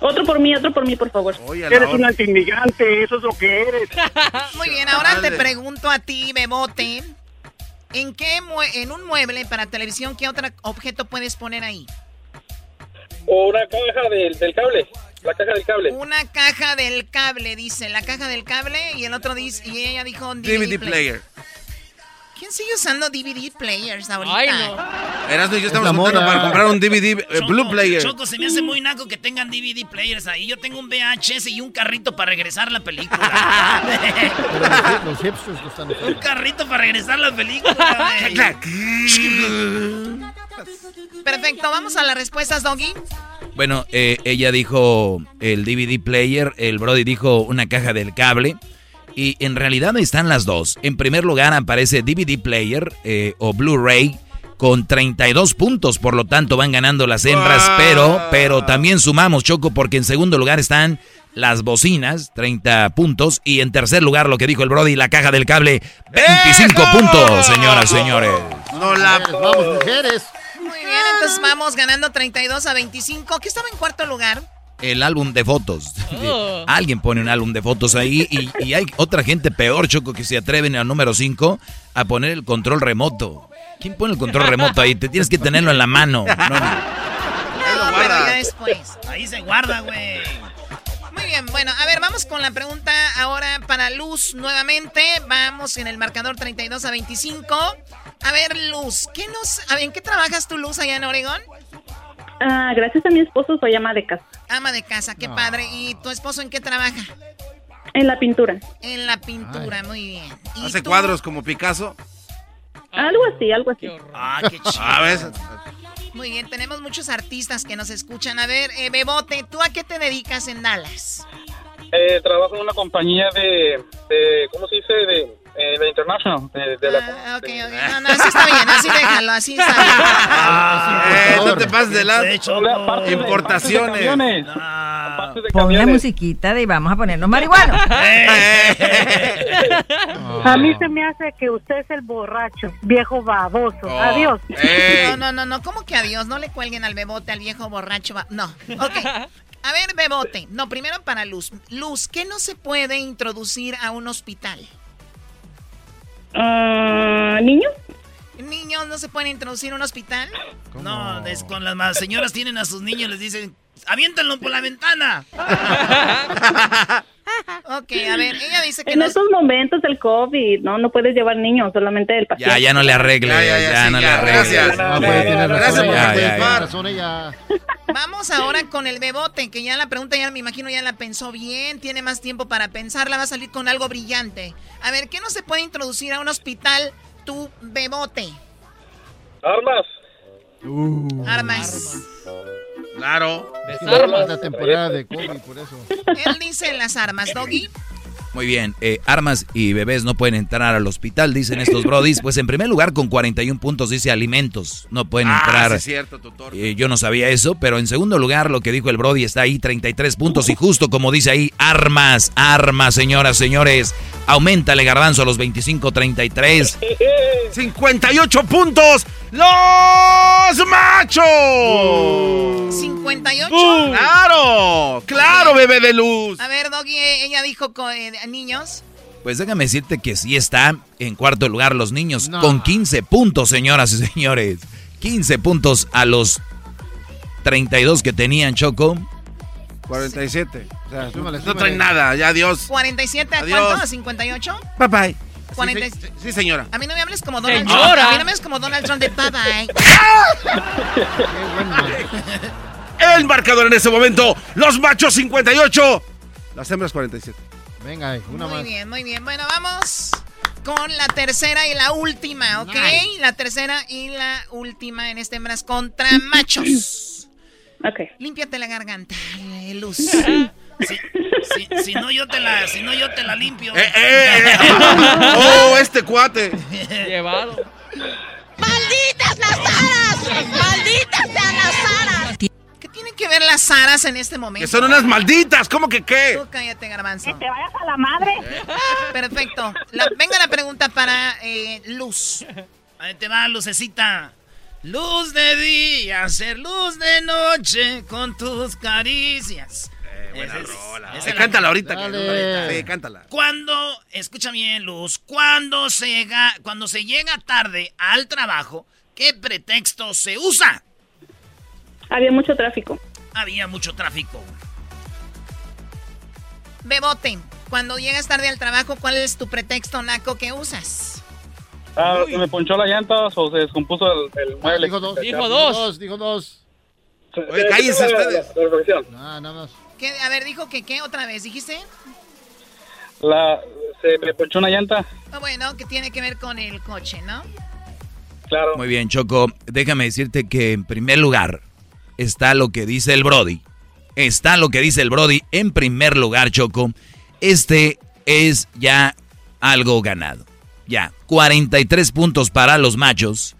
Otro por mí, otro por mí, por favor. Oye, Eres un antiinmigrante, eso es lo que eres. Muy bien, ahora te pregunto a ti, Bebote. ¿En qué mue- en un mueble para televisión qué otro objeto puedes poner ahí? O una caja del, del cable. La caja del cable. Una caja del cable, dice, la caja del cable y el otro dice y ella dijo DVD, DVD player. ¿Quién sigue usando DVD players ahorita? Ay, no. Erasmo y yo estamos la juntando moda. para comprar un DVD eh, Choco, Blue Player. Choco, se me hace muy naco que tengan DVD players ahí. Yo tengo un VHS y un carrito para regresar la película. Los, los hipsters están un carrito para regresar la película. Perfecto, vamos a las respuestas, Doggy. Bueno, eh, ella dijo el DVD player, el Brody dijo una caja del cable. Y en realidad ahí están las dos. En primer lugar aparece DVD player eh, o Blu-ray con 32 puntos. Por lo tanto van ganando las hembras. Pero, pero también sumamos, Choco, porque en segundo lugar están las bocinas, 30 puntos. Y en tercer lugar lo que dijo el Brody, la caja del cable, 25 ¡Eso! puntos, señoras, señores. No la. Vamos, mujeres. Bien, entonces vamos ganando 32 a 25. ¿Qué estaba en cuarto lugar? el álbum de fotos. Oh. Alguien pone un álbum de fotos ahí y, y hay otra gente peor, Choco, que se atreven al número 5 a poner el control remoto. ¿Quién pone el control remoto ahí? Te tienes que tenerlo en la mano. No, no. No, pero ya después. Ahí se guarda, güey. Muy bien, bueno, a ver, vamos con la pregunta ahora para Luz nuevamente. Vamos en el marcador 32 a 25. A ver, Luz, ¿qué nos, a ver, ¿en qué trabajas tú, Luz, allá en Oregón? Ah, gracias a mi esposo soy ama de casa. Ama de casa, qué padre. ¿Y tu esposo en qué trabaja? En la pintura. En la pintura, muy bien. ¿Y Hace tú? cuadros como Picasso. Algo así, algo así. Ah, qué chido. A ver. Muy bien, tenemos muchos artistas que nos escuchan. A ver, eh, Bebote, ¿tú a qué te dedicas en Dallas? Eh, trabajo en una compañía de, de ¿cómo se dice? De, eh, International. De, de la, Ah, ok, ok. No, no, así está bien, así déjalo, así está bien. Eh, no te pases de lado. Importaciones. de. Ah. Pon la musiquita de vamos a ponernos marihuanos. A mí se me hace que usted es el borracho, viejo baboso. Oh. Adiós. No, no, no, no, ¿cómo que adiós? No le cuelguen al bebote, al viejo borracho. No, ok. A ver, bebote. No, primero para Luz. Luz, ¿qué no se puede introducir a un hospital? Ah, ¿Niño? ¿Niños no se pueden introducir a un hospital? No, es con las más señoras tienen a sus niños, les dicen, aviéntenlo por la ventana. Ok, a ver, ella dice que En no... estos momentos del COVID, no, no puedes llevar niños, solamente el paciente. Ya, ya no le arregle, Ya, ya, ya, ya, sí, no ya, le arregle. gracias. Pues, Gracias por ella. Vamos ahora con el bebote, que ya la pregunta ya me imagino ya la pensó bien, tiene más tiempo para pensarla, va a salir con algo brillante. A ver, ¿qué no se puede introducir a un hospital tu bebote? Armas. Armas. Claro. Es la temporada de COVID, por eso. Él dice las armas, Doggy. Muy bien, eh, armas y bebés no pueden entrar al hospital, dicen estos brodis. Pues en primer lugar, con 41 puntos dice alimentos, no pueden Ah, entrar. sí es cierto, tutor. Eh, yo no sabía eso, pero en segundo lugar, lo que dijo el brody está ahí, 33 puntos. Y justo como dice ahí, armas, armas, señoras, señores. Aumentale garbanzo a los 25, 33. 58 puntos. ¡Los machos! 58. ¡Claro! ¡Claro, bebé de luz! A ver, Doggy, ella dijo co- eh, niños. Pues déjame decirte que sí está en cuarto lugar los niños con 15 puntos, señoras y señores. 15 puntos a los 32 que tenían Choco. 47. O sea, Súmale, no súmale. traen nada, ya adiós. 47 a Adiós. cuánto? ¿A 58? Bye bye. 40 Sí, sí, sí, señora. A mí no me hables como Donald Señora. Trump. A mí no me hables como Donald Trump de bye bye. El marcador en este momento, los machos 58, las hembras 47. Venga, eh, una Muy más. bien, muy bien. Bueno, vamos con la tercera y la última, ¿ok? La tercera y la última en este hembras contra machos. Ok. Límpiate la garganta, eh, Luz. Si, si- si no yo te la, si no yo te la limpio. Eh, eh, ¡Oh, este cuate! Llevado. ¡Malditas las aras! ¡Malditas sean las aras! ¿Qué tienen que ver las aras en este momento? Que son unas malditas, ¿cómo que qué? Tú cállate, garbanzo. Que te vayas a la madre. Perfecto. La- venga la pregunta para eh, Luz. Ahí te va, lucecita. Luz de día, ser luz de noche con tus caricias. buena Esa es- rola. Eh, la- cántala ahorita. que-. Sí, cántala. Cuando, escucha bien, Luz, cuando se llega, cuando se llega tarde al trabajo, ¿qué pretexto se usa? Había mucho tráfico. Había mucho tráfico. Bebote, cuando llegas tarde al trabajo, ¿cuál es tu pretexto naco que usas? Ah, se me ponchó la llanta o se descompuso el, el mueble. Dijo dos. Dijo dos. Dijo dos. Oye, cállense ustedes. Ah, nada más. ¿Qué? A ver, dijo que qué otra vez, ¿dijiste? La, se me ponchó una llanta. Ah, bueno, que tiene que ver con el coche, ¿no? Claro. Muy bien, Choco. Déjame decirte que en primer lugar está lo que dice el Brody. Está lo que dice el Brody. En primer lugar, Choco, este es ya algo ganado. Ya, 43 puntos para los machos.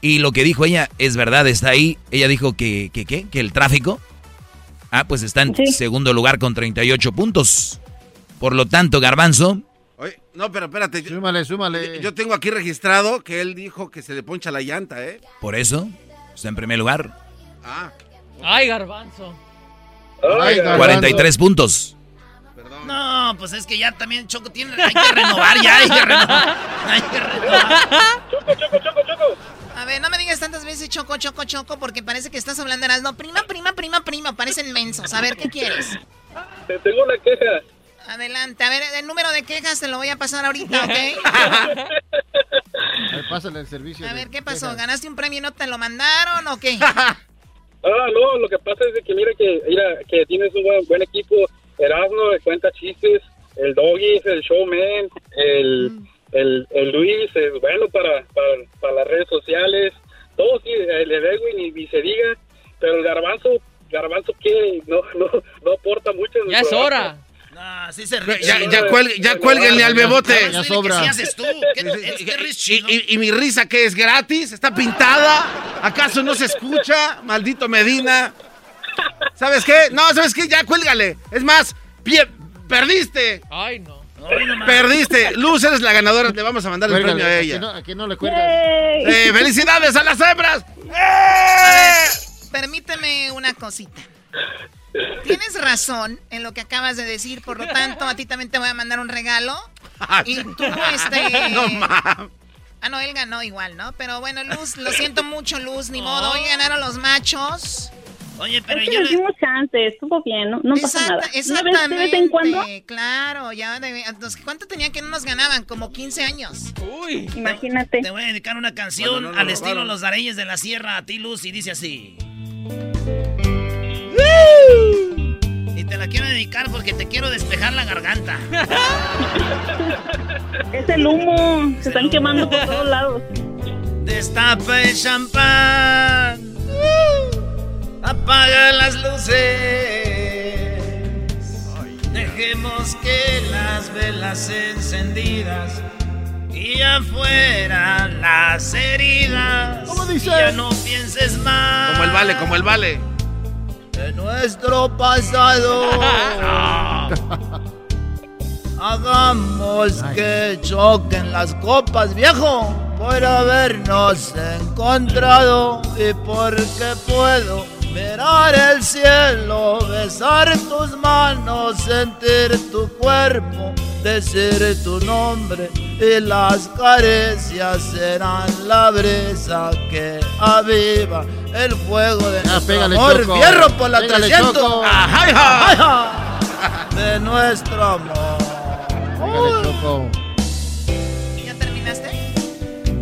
Y lo que dijo ella es verdad, está ahí. Ella dijo que, que, ¿qué? que el tráfico. Ah, pues está en Sí. segundo lugar con 38 puntos. Por lo tanto, Garbanzo, Oye, no, pero espérate. Súmale, súmale. yo tengo aquí registrado que él dijo que se le poncha la llanta, ¿eh? por eso, está en primer lugar. Ah, Ay, garbanzo. Ay, garbanzo. 43 puntos. perdón. No, pues es que ya también Choco tiene, hay que renovar ya, hay que renovar. Hay que renovar. A ver, no me digas tantas veces choco, choco, choco, porque parece que estás hablando de No, prima, prima, prima, prima, parecen mensos. A ver, ¿qué quieres? Te tengo una queja. Adelante, a ver, el número de quejas te lo voy a pasar ahorita, ¿ok? Pásale el servicio. A ver, ¿qué pasó? quejas. ¿Ganaste un premio y no te lo mandaron o qué? Ah, no, lo que pasa es de que mira que, mira, que tienes un buen, buen equipo. Erasmo eh, cuenta chistes, el Doggy es el showman, el, el, el Luis es bueno para, para, para las redes sociales, todo sí, el Edwin y, y se diga, pero el Garbanzo, Garbanzo que no, no, no aporta mucho. en el Ya es programa. hora. No, sí se Ya, ya, cuelgue- ya cuélguenle al bebote. Ya sobra. ¿Qué haces tú? ¿Qué, Y, chino. y- y mi risa que es gratis, está pintada. ¿Acaso no se escucha? Maldito Medina. ¿Sabes qué? No, ¿sabes qué? Ya cuélgale. Es más, pie- perdiste. Ay, no. No. Perdiste. Luz, eres la ganadora. Le vamos a mandar el Cuélgale, premio a aquí ella. no- aquí no le cuelgas. Eh, ¡Felicidades a las hembras! Permíteme una cosita. Tienes razón en lo que acabas de decir, por lo tanto, a ti también te voy a mandar un regalo. Y tú, este... No mames. Ah, no, él ganó igual, ¿no? Pero bueno, Luz, lo siento mucho, Luz, ni modo. Hoy ganaron los machos. Oye, pero Es que yo nos le... dimos chance, estuvo bien, no, no pasa Exacta- nada. Una vez de exactamente. vez en cuando, Claro, ya de- entonces, ¿cuánto tenía que no nos ganaban? Como 15 años. Uy. imagínate. Te voy a dedicar una canción no al estilo. Los Dareyes de la Sierra a ti, Luz, y dice así. Y te la quiero dedicar porque te quiero despejar la garganta. Es el humo, se están humo. quemando por todos lados. Destapa el champán. Apaga las luces. Dejemos que las velas encendidas y afuera las heridas. ¿Cómo dice? Y ya no pienses más. Como el vale, como el vale. De nuestro pasado. Hagamos que choquen las copas, viejo, por habernos encontrado y porque puedo mirar el cielo, besar tus manos, sentir tu cuerpo, decir tu nombre y las caricias serán la brisa que aviva el fuego de nuestro pégale, amor. Choco. Fierro por la Pégale, 300. Choco. Ajá, ajá, ajá. De nuestro amor. Pégale, Choco. ¿Ya terminaste?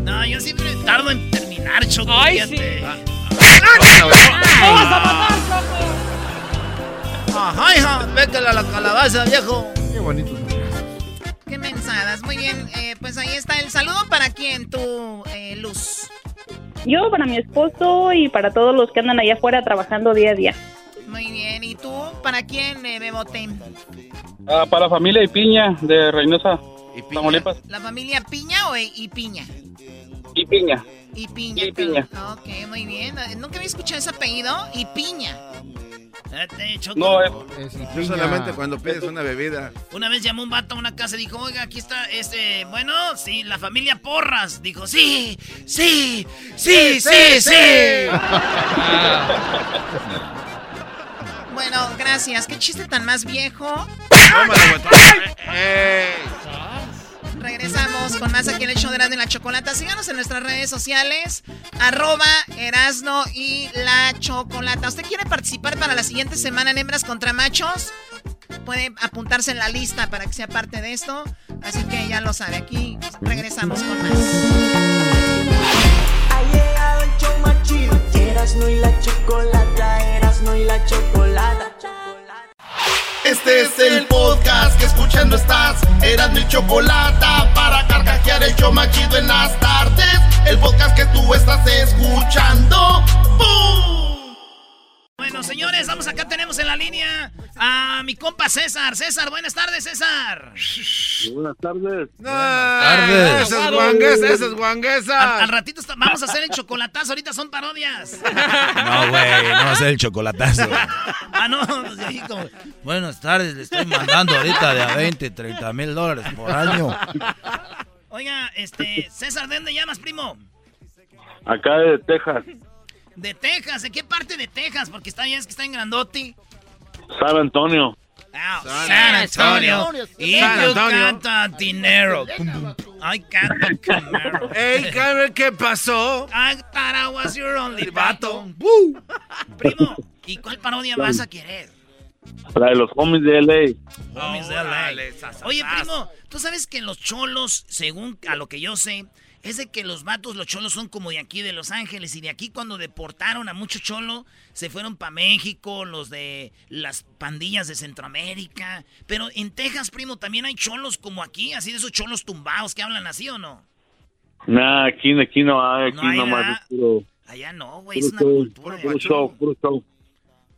No, yo siempre tardo en terminar, Choco. Ay, fíjate. sí. ¡No vas a matar, Choco! Ajá, hija, a la calabaza, viejo. Qué bonito. Qué mensadas. Muy bien, eh, pues ahí está el saludo para quién, tu eh, Luz. Yo para mi esposo y para todos los que andan allá afuera trabajando día a día. Muy bien, ¿y tú para quién, eh, Bebote? Ah, para la familia y piña de Reynosa, Tamaulipas. ¿La familia Piña o y Piña? Y piña. Y Piña. Y Piña. Ok, muy bien. Eh, Nunca había escuchado ese apellido. Y Piña. No, es... Yo solamente cuando pides una bebida. Una vez llamó un vato a una casa y dijo, oiga, aquí está, este, bueno, sí, la familia Porras. Dijo, sí, sí, sí, sí, sí. Bueno, gracias. ¿Qué chiste tan más viejo? Regresamos con más aquí en el show de Erasmo y la Chocolata. Síganos en nuestras redes sociales, arroba Erasno y la Chocolata. ¿Usted quiere participar para la siguiente semana en Hembras contra Machos? Puede apuntarse en la lista para que sea parte de esto. Así que ya lo sabe. Aquí regresamos con más. Ha llegado el show más. Erasmo y la chocolata, Erasmo y la chocolata. Este es el podcast que escuchando estás. Eran mi chocolate para carcajear el show machido en las tardes. El podcast que tú estás escuchando. Bueno, señores, vamos acá, tenemos en la línea a mi compa César. César, buenas tardes, César. Buenas tardes. tardes. Esa es guanguesa, esa es guanguesa. Al, al ratito está- vamos a hacer el chocolatazo, ahorita son parodias. No, güey, no va a ser el chocolatazo. Ah, no, ahí como, buenas tardes, le estoy mandando ahorita de a 20, 30 mil dólares por año. Oiga, este, César, ¿de dónde llamas, primo? Acá de Texas, De Texas, ¿de qué parte de Texas? Porque está bien, es que está en Grandote. San Antonio. Ah, San Antonio. Y yo canta dinero. I Camaro. Ey, Carmen, ¿qué pasó? I thought I was your only vato. Primo, ¿y cuál parodia vas a querer? La de los homies de LA. Homies de LA. Oye, primo, ¿tú sabes que los cholos, según a lo que yo sé, es de que los vatos, los cholos son como de aquí de Los Ángeles y de aquí cuando deportaron a mucho cholo, se fueron para México, los de las pandillas de Centroamérica. Pero en Texas, primo, también hay cholos como aquí, así de esos cholos tumbados que hablan así o no. Nah, aquí, aquí no hay, aquí No hay, nomás ¿verdad? es puro, Allá no, güey, es una show, cultura. puro show, puro show.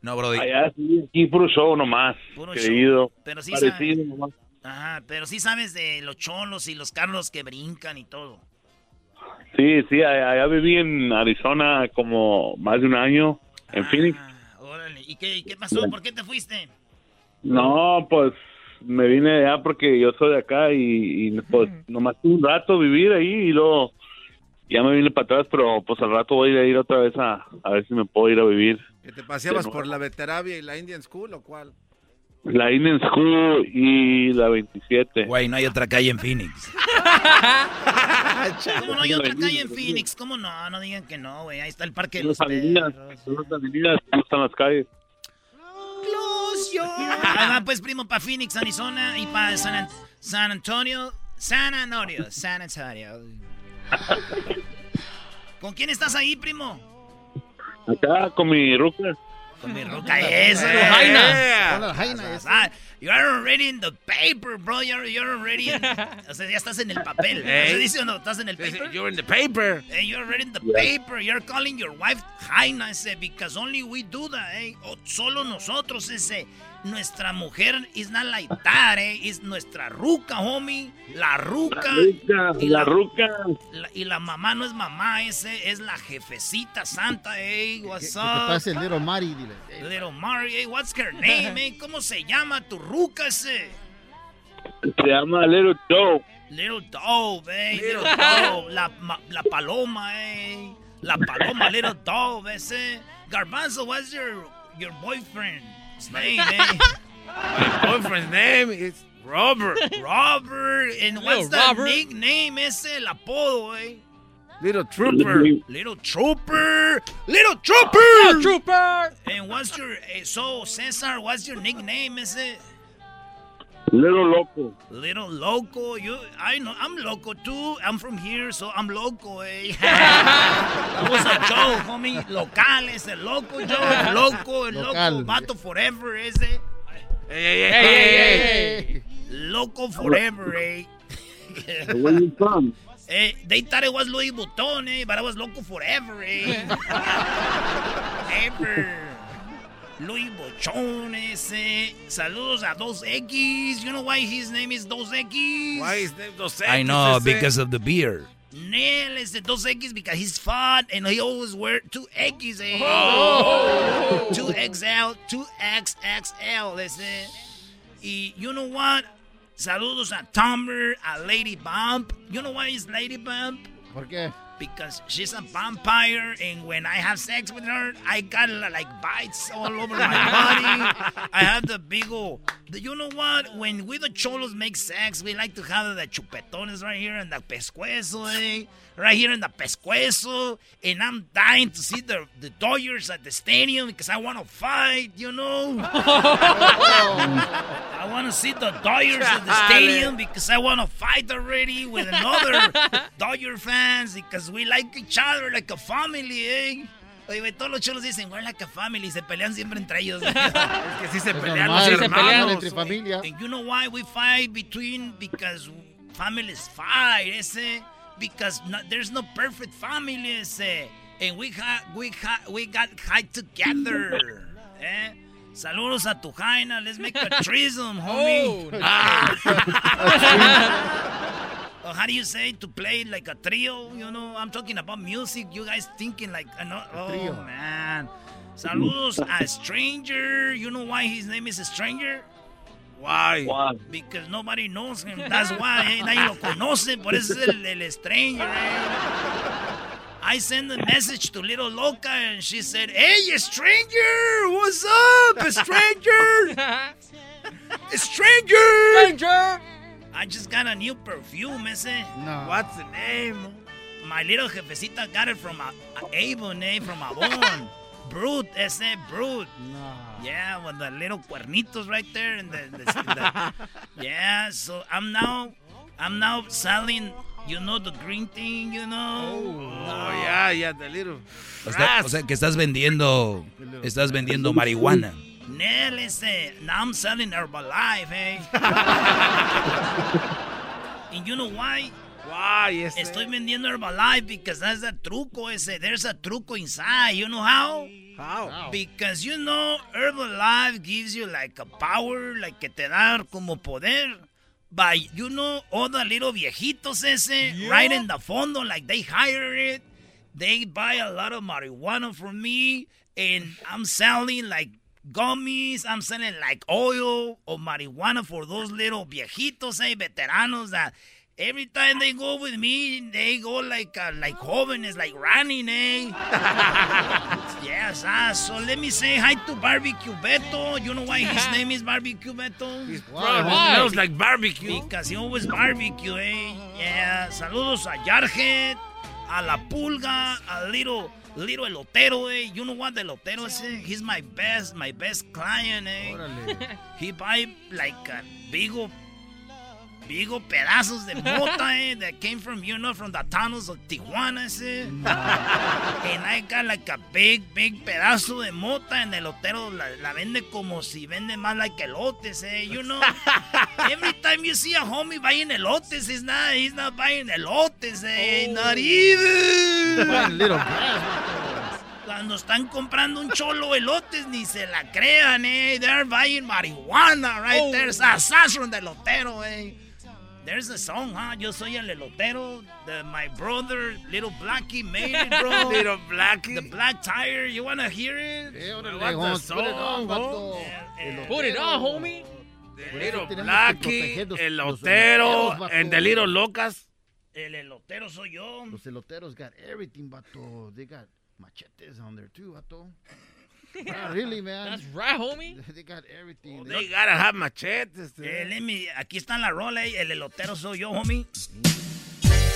No, Brody. Allá sí, aquí puro show nomás, Puro querido. show. Pero sí Parecido nomás. Ajá, pero sí sabes de los cholos y los carros que brincan y todo. Sí, sí, allá, allá viví en Arizona como más de un año, Ah. en Phoenix. Órale, ¿y qué, pasó? ¿Por qué te fuiste? No, pues me vine de allá porque yo soy de acá y, y, pues nomás tuve un rato vivir ahí y luego ya me vine para atrás, pero pues al rato voy a ir otra vez a, a ver si me puedo ir a vivir. ¿Que te paseabas por la Veteravia y la Indian School o cuál? La Indian School y la 27. Güey, no hay otra calle en Phoenix. ¿Cómo no hay otra calle en Phoenix? ¿Cómo no? No digan que no, güey. Ahí está el parque de Son los las avenidas, perros. son las avenidas, están las calles. Ahí va, pues, primo, para Phoenix, Arizona y para San, An- San Antonio. San Antonio, San Antonio. ¿Con quién estás ahí, primo? Acá con mi ruca. Con mi ruca esa. Eh, Jaina. La you're already in the paper, bro. You're, you're already in... O sea, ya estás en el papel. Ey. ¿Se dice o no? ¿Estás en el paper? You're in the paper. Hey, you're already in the paper. You're calling your wife Jaina, ese, because only we do that, eh. O solo nosotros, ese. nuestra mujer is not like that, eh. Es nuestra ruca, homie. La ruca. La ruca, Y la ruca. la- y la mamá no es mamá, ese es la jefecita santa, eh. What's ¿Qué te up? pasa el Little Mari? Dile. Little Mari, eh. What's her name, eh? ¿Cómo se llama tu ruca ese? Se llama Little Joe. Little Dove, eh. Little Dove. La, ma- la paloma, eh. La paloma, Little Dove, ese. Garbanzo, what's your, your boyfriend's name, eh? My boyfriend's name is Robert. Robert. And what's Little the Robert. nickname ese? El apodo, eh. Little Trooper. Little Trooper. Little Trooper. Little Trooper. And what's your, eh, so Cesar, what's your nickname, ese? Little Loco. Little loco, you. I know I'm loco too. I'm from here, so I'm loco, eh. that was a joke, homie. Local, ese loco, Joe. Loco, el loco, Local. vato forever, ese. Hey, hey, Hey, hey, hey, Loco forever, eh. Where you from? Eh, they thought it was Louis Vuitton, eh, but I was loco forever, eh. Ever. Louis Vuitton, ese. Saludos a Dos X. You know why his name is Dos X? Why is name Dos I know, because of the beer. Nel is the Dos X because he's fat and he always wear two X, eh. Oh. Two XL, two XXL, ese. Y you know what? Saludos a Tumblr, a Lady Bump. You know why is Lady Bump? ¿Por qué? Because she's a vampire, and when I have sex with her, I got like bites all over my body. I have the big old. You know what? When we the cholos make sex, we like to have the chupetones right here and the pescuezo, eh? Right here in the pescuezo. And I'm dying to see the, the Dodgers at the stadium because I want to fight, you know? I want to see the Dodgers at the stadium because I want to fight already with another Dodger fans because we like each other like a family, eh? Oye, todos los cholos dicen, we're like a family, se pelean siempre entre ellos. es que sí se Es pelean normal, los se pelean hermanos. entre familia. And you know why we fight between? Because families fight, ese. Because no, there's no perfect families, ese. And we ha, we ha, we got high together. eh? Saludos a tu Jaina. Let's make a threesome, homie. Oh, Ah. Oh, how do you say to play like a trio? You know, I'm talking about music. You guys thinking like, oh trio. man. Saludos a Stranger. You know why his name is a Stranger? Why? Why? Because nobody knows him. That's why. Eh? Nadie lo conoce. Por eso es el, el Stranger. Eh? I sent a message to Little Loca and she said, Hey, stranger! What's up, stranger? stranger! Stranger. I just got a new perfume, ese. No. What's the name? My little jefecita got it from a, a Avon, eh? From Avon. Brute, ese, Brute. No. Yeah, with the little cuernitos right there and the, the, the- yeah. So I'm now, I'm now selling. You know the green thing, you know. Oh, yeah, yeah, the little. Está- o sea, que estás vendiendo, estás vendiendo marihuana. Nel ese. Now I'm selling Herbalife, eh. and you know why? Why, yes. Estoy vendiendo Herbalife because that's a truco ese. There's a truco inside. You know how? How? Because you know Herbalife gives you like a power, like que te da como poder. But you know all the little viejitos ese, right in the fondo, like they hire it. They buy a lot of marijuana from me, and I'm selling like gummies. I'm selling like oil or marijuana for those little viejitos, eh, veteranos that every time they go with me, they go like uh, like jóvenes, like running, eh. yes, ah, so let me say hi to Barbecue Beto. You know why his name is Barbecue Beto? Probably Why? smells like barbecue. Because he always barbecue, eh? Yeah. Saludos a Yarhead, a La Pulga, a Little Little Elotero, eh? You know what the Elotero is? Eh? He's my best, my best client, eh? He buy like a bigo, bigo pedazos de mota, eh? That came from, you know, from the tunnels of Tijuana, eh? and I got like a big, big pedazo de mota and el elotero la, la vende como si vende más like elotes, eh? You know? Every time you see a homie buying elotes, he's not, he's not buying elotes, eh? Not even. Little. Cuando están comprando un cholo elotes, ni se la crean, eh. They're buying marihuana right Oh. there. Assassin de elotero, eh. There's a song, huh? Yo soy el elotero. The, my brother, Little Blackie, made it, bro. Little Blackie. The Black Tire. You wanna hear it? I want Jones, the put it on, bro. Eh, Put it on, homie. Little tenemos que Blackie, proteger los- el los lotero, eloteros, vato. el de Little Locas. El elotero soy yo. Los eloteros got everything, vato. They got machetes on there too, vato. Ah, really, man. That's right, homie. They got everything. They gotta have machetes. Eh, let me- aquí está la rola, eh. El elotero soy yo, homie.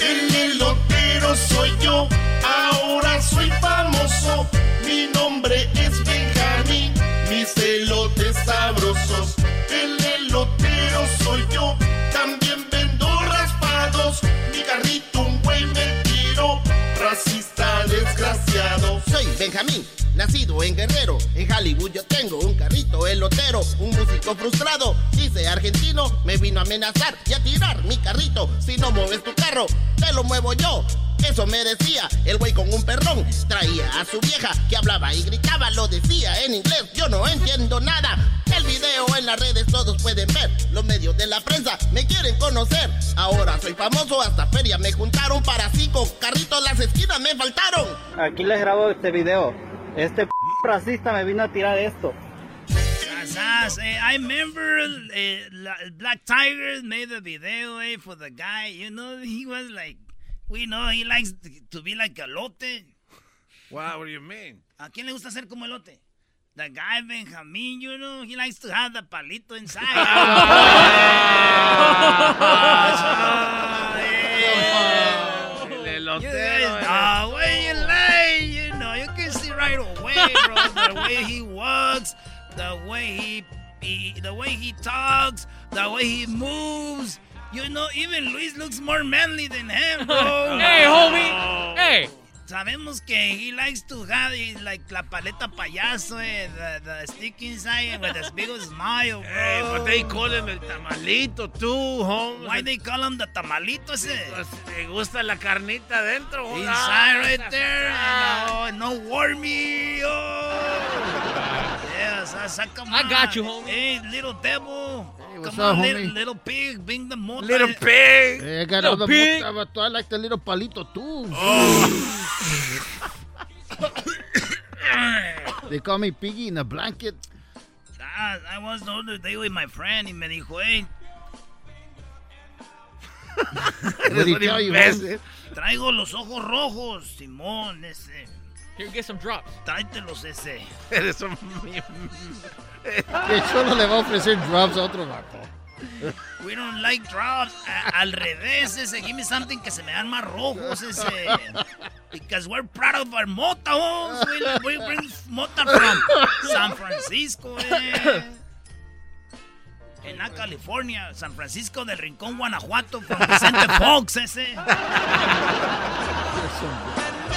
El elotero soy yo, ahora soy famoso. Mi nombre es Benjamín, mis elotes sabrosos. El elotero soy yo, también vendo raspados. Mi carrito un güey me tiró, racista desgraciado. Soy Benjamín, nacido en Guerrero. En Hollywood yo tengo un carrito elotero. Un músico frustrado, dice argentino. Me vino a amenazar y a tirar mi carrito. Si no mueves tu carro, te lo muevo yo. Eso me decía el güey con un perrón. Traía a su vieja que hablaba y gritaba, lo decía en inglés. Yo no entiendo nada. El video en las redes todos pueden ver. Los medios de la prensa me quieren conocer. Ahora soy famoso, hasta feria me juntaron para cinco carritos. Las esquinas me faltaron. Aquí les grabo este video. Este p racista me vino a tirar esto. Eh, I remember eh, la- Black Tiger made a video eh, for the guy. You know, he was like, we know he likes to be like elote. Wow, what do you mean? ¿A quién le gusta ser como elote? The guy Benjamin, you know, he likes to have the palito inside. El You elotero. guys, the way you lay, you know, you can see right away, bro. The way he walks, the way he, he, the way he talks, the way he moves. You know, even Luis looks more manly than him, bro. Hey, homie. Oh. Hey. Sabemos que he likes to have eh, like la paleta payaso, eh, the, the stick inside with his big smile, bro. Hey, but they call him el tamalito too, home. Why they call him the tamalito ese? Pues, le gusta la carnita adentro. Inside right there. No, no wormy. Oh. Yes, I saca I got you, homie. Hey, little devil. What's Come up, on, little, homie? little pig, bring the mota. Little pig. Eh, I got Little all the pig. mota, but I like the little palito too. they call me Piggy in a blanket. Ah, I was the other day with my friend y me dijo, hey, What did he tell you, homie? traigo los ojos rojos, Simón, ese. Here, get some drops. Tráetelos ese. Eres un... Que solo le va a ofrecer drops a otro vato. We don't like drops. A- al revés, ese. Give me something que se me dan más rojos, ese. Because we're proud of our mota, oh. We, we bring mota from San Francisco, eh. En la California, San Francisco del Rincón, Guanajuato, from Vicente Fox, ese.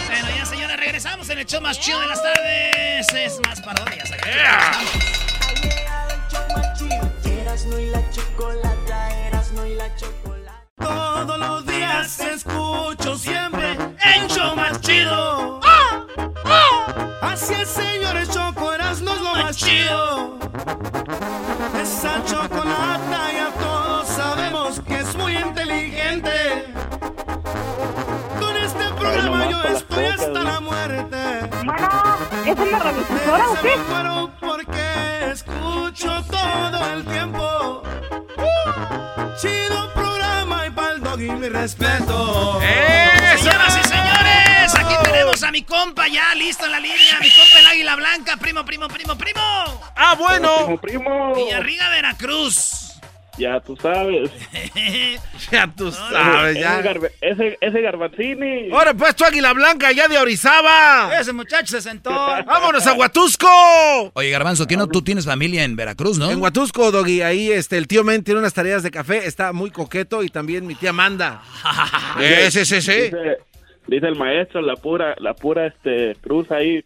Bueno, ya señores, regresamos en el show más chido de las tardes. Es más parodias. Aquí Erasno y la chocolata, Erasno y la chocolata. Todos los días escucho siempre el show más chido. Así es, señores, Choco Erasmo es lo más chido. Esa chocolata ya todos sabemos que es muy inteligente. Con este programa yo estoy hasta la muerte. Bueno, ¿es una radiodifusora o qué? El tiempo. Uh, chido programa y pa'l dog y mi respeto. Señoras y señores, aquí tenemos a mi compa ya listo en la línea. Mi compa el Águila Blanca, primo, primo, primo, primo. Ah, bueno. primo. Villarriga, Veracruz. Ya tú sabes. Ya tú sabes, Ese, ya. garbe- ese, ese Garbanzini. Ahora pues tu águila blanca ya de Orizaba. Ese muchacho se sentó. ¡Vámonos a Huatusco! Oye, Garbanzo, ¿qué no tú tienes familia en Veracruz, no? En Huatusco, Doggy, ahí este, el tío Men tiene unas tareas de café, está muy coqueto y también mi tía Amanda. Eh, sí, sí, sí. Dice, dice el maestro, la pura, la pura este, cruz ahí,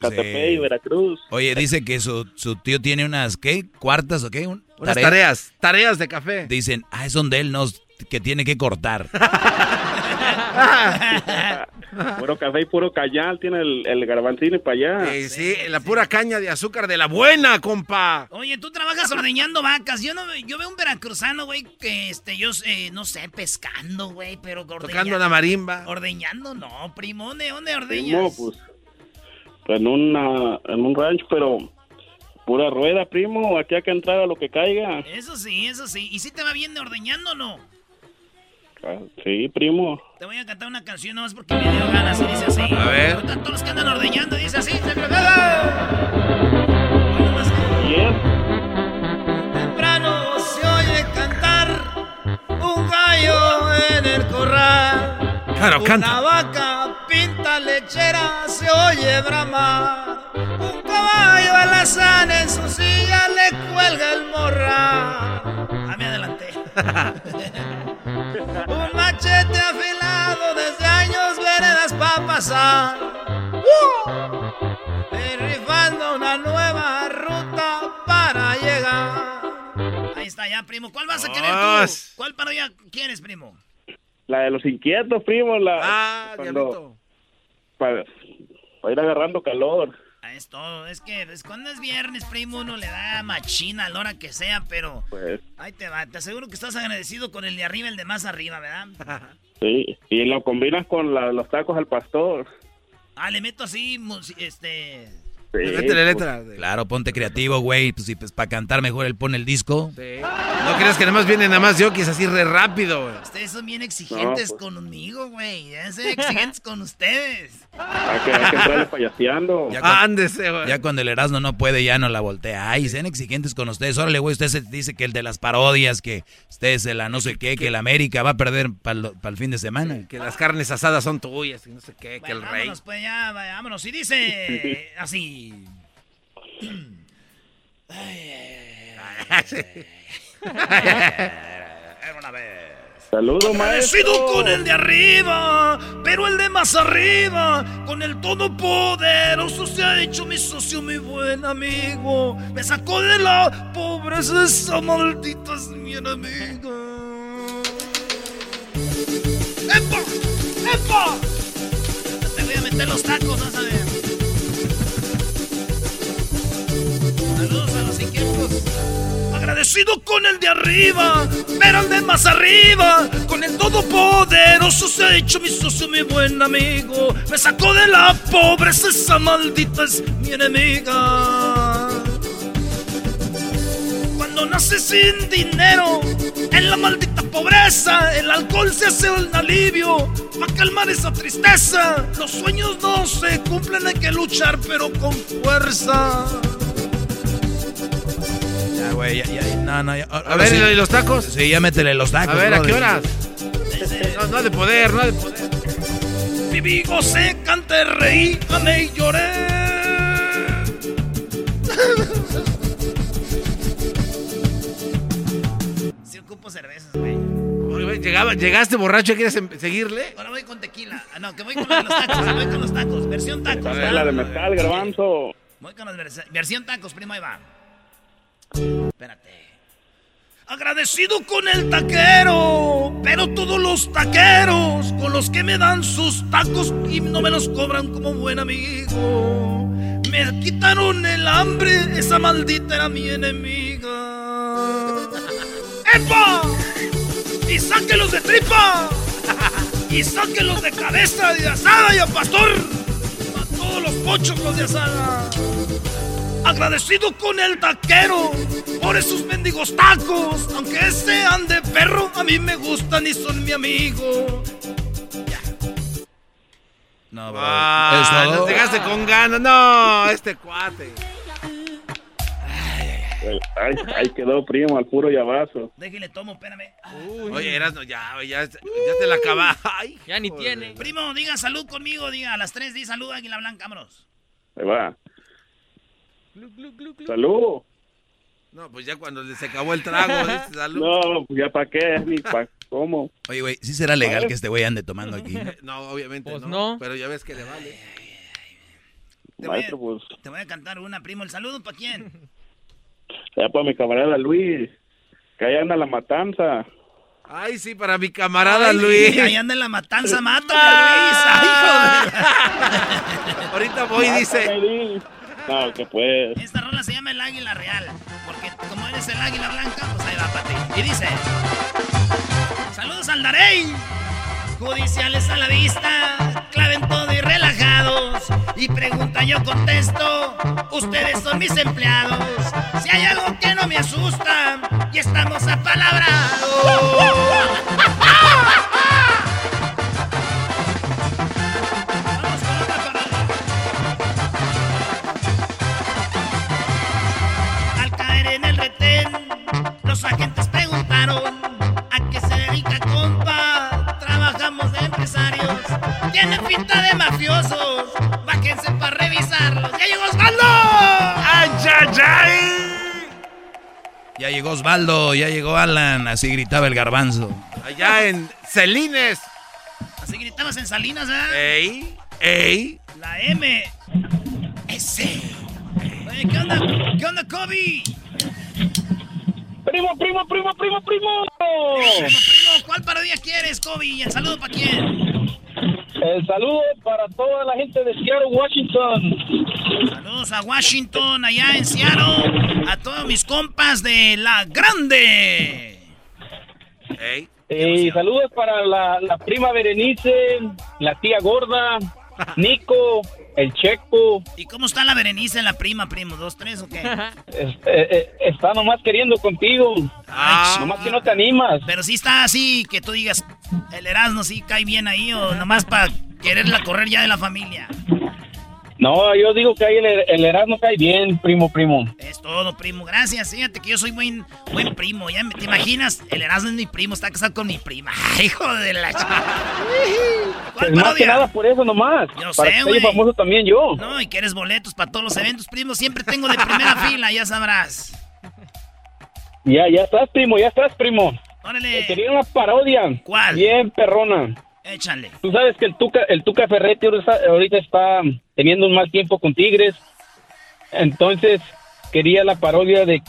Catepec y Veracruz. Oye, dice que su, su tío tiene unas, ¿qué? ¿Cuartas o qué? Un- Unas tarea. tareas, tareas de café. Dicen, ah, es donde él nos, que tiene que cortar. Puro café y puro cañal tiene el, el garbanzini para allá. Sí, sí, la pura caña de azúcar de la buena, compa. Oye, tú trabajas ordeñando vacas. Yo no yo veo un veracruzano, güey, que este, yo eh, no sé, pescando, güey, pero ordeñando. Tocando la marimba. Ordeñando, no, primo, ¿de dónde ordeñas? Primo, pues, en, una, en un rancho, pero pura rueda, primo. Aquí hay que entrar a lo que caiga. Eso sí, eso sí. ¿Y si te va bien de ordeñando o no? Sí, primo. Te voy a cantar una canción nomás porque me dio ganas y dice así. A ver. Ahorita todos los que andan ordeñando dice así. Temprano se oye cantar un gallo en el corral. Claro, Una canta. vaca pinta lechera se oye bramar. Un caballo alazán en su silla le cuelga el morral. Ah, me adelanté. Un machete afilado desde años veredas pa' pasar. ¡Uh! Y rifando una nueva ruta para llegar. Ahí está ya, primo. ¿Cuál vas a querer Ah, tú? ¿Cuál parodia quieres, primo? La de los inquietos, primo. La, Ah, cuando, para, para ir agarrando calor. Ah, Es todo. Es que es cuando es viernes, primo, uno le da machina a la hora que sea, pero Pues ahí te va. Te aseguro que estás agradecido con el de arriba el de más arriba, ¿verdad? sí. Y lo combinas con la- los tacos al pastor. Ah, le meto así, este... Sí, Claro, ponte creativo, güey. Pues, si pues, para cantar mejor él pone el disco. No creas que nada más vienen nada más jockeys así re rápido, güey. Ustedes son bien exigentes No, pues. conmigo, güey. Deben ser exigentes con ustedes. Hay que, hay que entrarle payaseando. Ya cuando, ya cuando el Erasmo no puede, ya no la voltea. Ay, sean exigentes con ustedes. Órale, güey, usted se dice que el de las parodias, que ustedes se la no sé qué, que el América va a perder para el fin de semana. Que las carnes asadas son tuyas y no sé qué, que el rey. Vámonos, pues ya, vámonos. Y dice así. Era una vez. Saludos, maestro. con el de arriba, pero el de más arriba, con el todopoderoso se ha hecho mi socio, mi buen amigo. Me sacó de la pobreza, esa maldita es mi enemiga. ¡Epa! ¡Epa! Te voy a meter los tacos, vas a ver. Saludos a los inquietos. Agradecido con el de arriba, pero el de más arriba, con el todopoderoso se ha hecho mi socio, mi buen amigo. Me sacó de la pobreza, esa maldita es mi enemiga. Cuando naces sin dinero, en la maldita pobreza, el alcohol se hace un alivio para calmar esa tristeza. Los sueños no se cumplen, hay que luchar, pero con fuerza. Güey, ya, ya, no, no, ya. A ver, ¿y los tacos? Sí, ya métele los tacos. A ver, ¿a qué horas? No, no de poder, no de poder. Viví, gocé, canté, reí, amé y lloré. Si ocupo cervezas, güey. Llegaba- llegaste borracho, ¿quieres em- seguirle? Ahora voy con tequila. Ah, no, que voy con los tacos, voy con los tacos. Versión tacos. La de mezcal, garbanzo. Voy con las vers- versión tacos, primo, ahí va. Espérate. Agradecido con el taquero, pero todos los taqueros con los que me dan sus tacos y no me los cobran como buen amigo. Me quitaron el hambre, esa maldita era mi enemiga. ¡Epa! ¡Y sáquenlos de tripa! ¡Y sáquenlos de cabeza de asada y a pastor! ¡A todos los pochos los de asada! Agradecido con el taquero por esos mendigos tacos. Aunque sean de perro, a mí me gustan y son mi amigo. No, bro. Ah, ¿Es todo? nos llegaste con ganas. No, este cuate. Ahí, ahí quedó, primo, al puro llavazo. Déjale, tomo, espérame. Oye, eras, no, ya, ya, ya te la acabaste. Ay, Ya ni joder. tiene. Primo, diga salud conmigo, diga a las 3, di salud, Águila Blanca, vámonos. Ahí va. Salud. No, pues ya cuando se acabó el trago, dice, salud. No, pues ya para qué, ni para cómo. Oye, güey, ¿sí será legal que este güey ande tomando aquí? No, obviamente Pues no, no. Pero ya ves que le vale. Te voy, Maestro, pues, a, te voy a cantar una, primo. ¿El saludo para quién? ya para mi camarada Luis, que ahí anda la matanza. Ay, sí, para mi camarada Ay, Luis. Ahí anda en la matanza, mátame, Luis. Ay, Ahorita voy, dice. Que pues. Esta rola se llama El Águila Real. Porque como eres el águila blanca, pues ahí va para ti. Y dice: Saludos al Darey. Judiciales a la vista, claven todo y relajados. Y pregunta yo contesto, ustedes son mis empleados. Si hay algo que no me asusta, y estamos apalabrados. los agentes preguntaron ¿A qué se dedica, compa? Trabajamos de empresarios. Tiene pinta de mafiosos. Bájense para revisarlos. ¡Ya llegó Osvaldo! ¡Ay, ay, ay! Ya llegó Osvaldo, ya llegó Alan, así gritaba el garbanzo. Allá en Celines. Así gritabas en Salinas, ¿verdad? Ey, ey. La M. S. Oye, ¿qué onda? ¿Qué onda, Kobe? Primo, primo, primo, primo, primo. Primo, primo, ¿cuál parodia quieres, Kobe? ¿Y el saludo para quién? El saludo para toda la gente de Seattle, Washington. Saludos a Washington, allá en Seattle. A todos mis compas de La Grande. Y saludos para la, la prima Berenice, la tía gorda, Nico, el Checo. ¿Y cómo está la Berenice, la prima, primo? ¿Dos, tres o qué? Es- eh, eh, está nomás queriendo contigo. nomás que no te animas. Pero sí está así, que tú digas, el Erasmo sí cae bien ahí o nomás para quererla correr ya de la familia. No, yo digo que ahí el, el Erasmo cae bien, primo, primo. Es todo, primo. Gracias. Fíjate que yo soy buen, buen primo. ¿ya? me- ¿Te imaginas? El Erasmo es mi primo, está casado con mi prima. Hijo de la chica. Pues más que nada por eso nomás. Yo para sé, güey. famoso también yo. No, y quieres boletos para todos los eventos, primo. Siempre tengo de primera fila, ya sabrás. Ya, ya estás, primo, ya estás, primo. Órale. Eh, Quería una parodia. ¿Cuál? Bien perrona. Échale. Tú sabes que el Tuca, el Tuca Ferretti ahorita está, ahorita está teniendo un mal tiempo con Tigres. Entonces, quería la parodia de,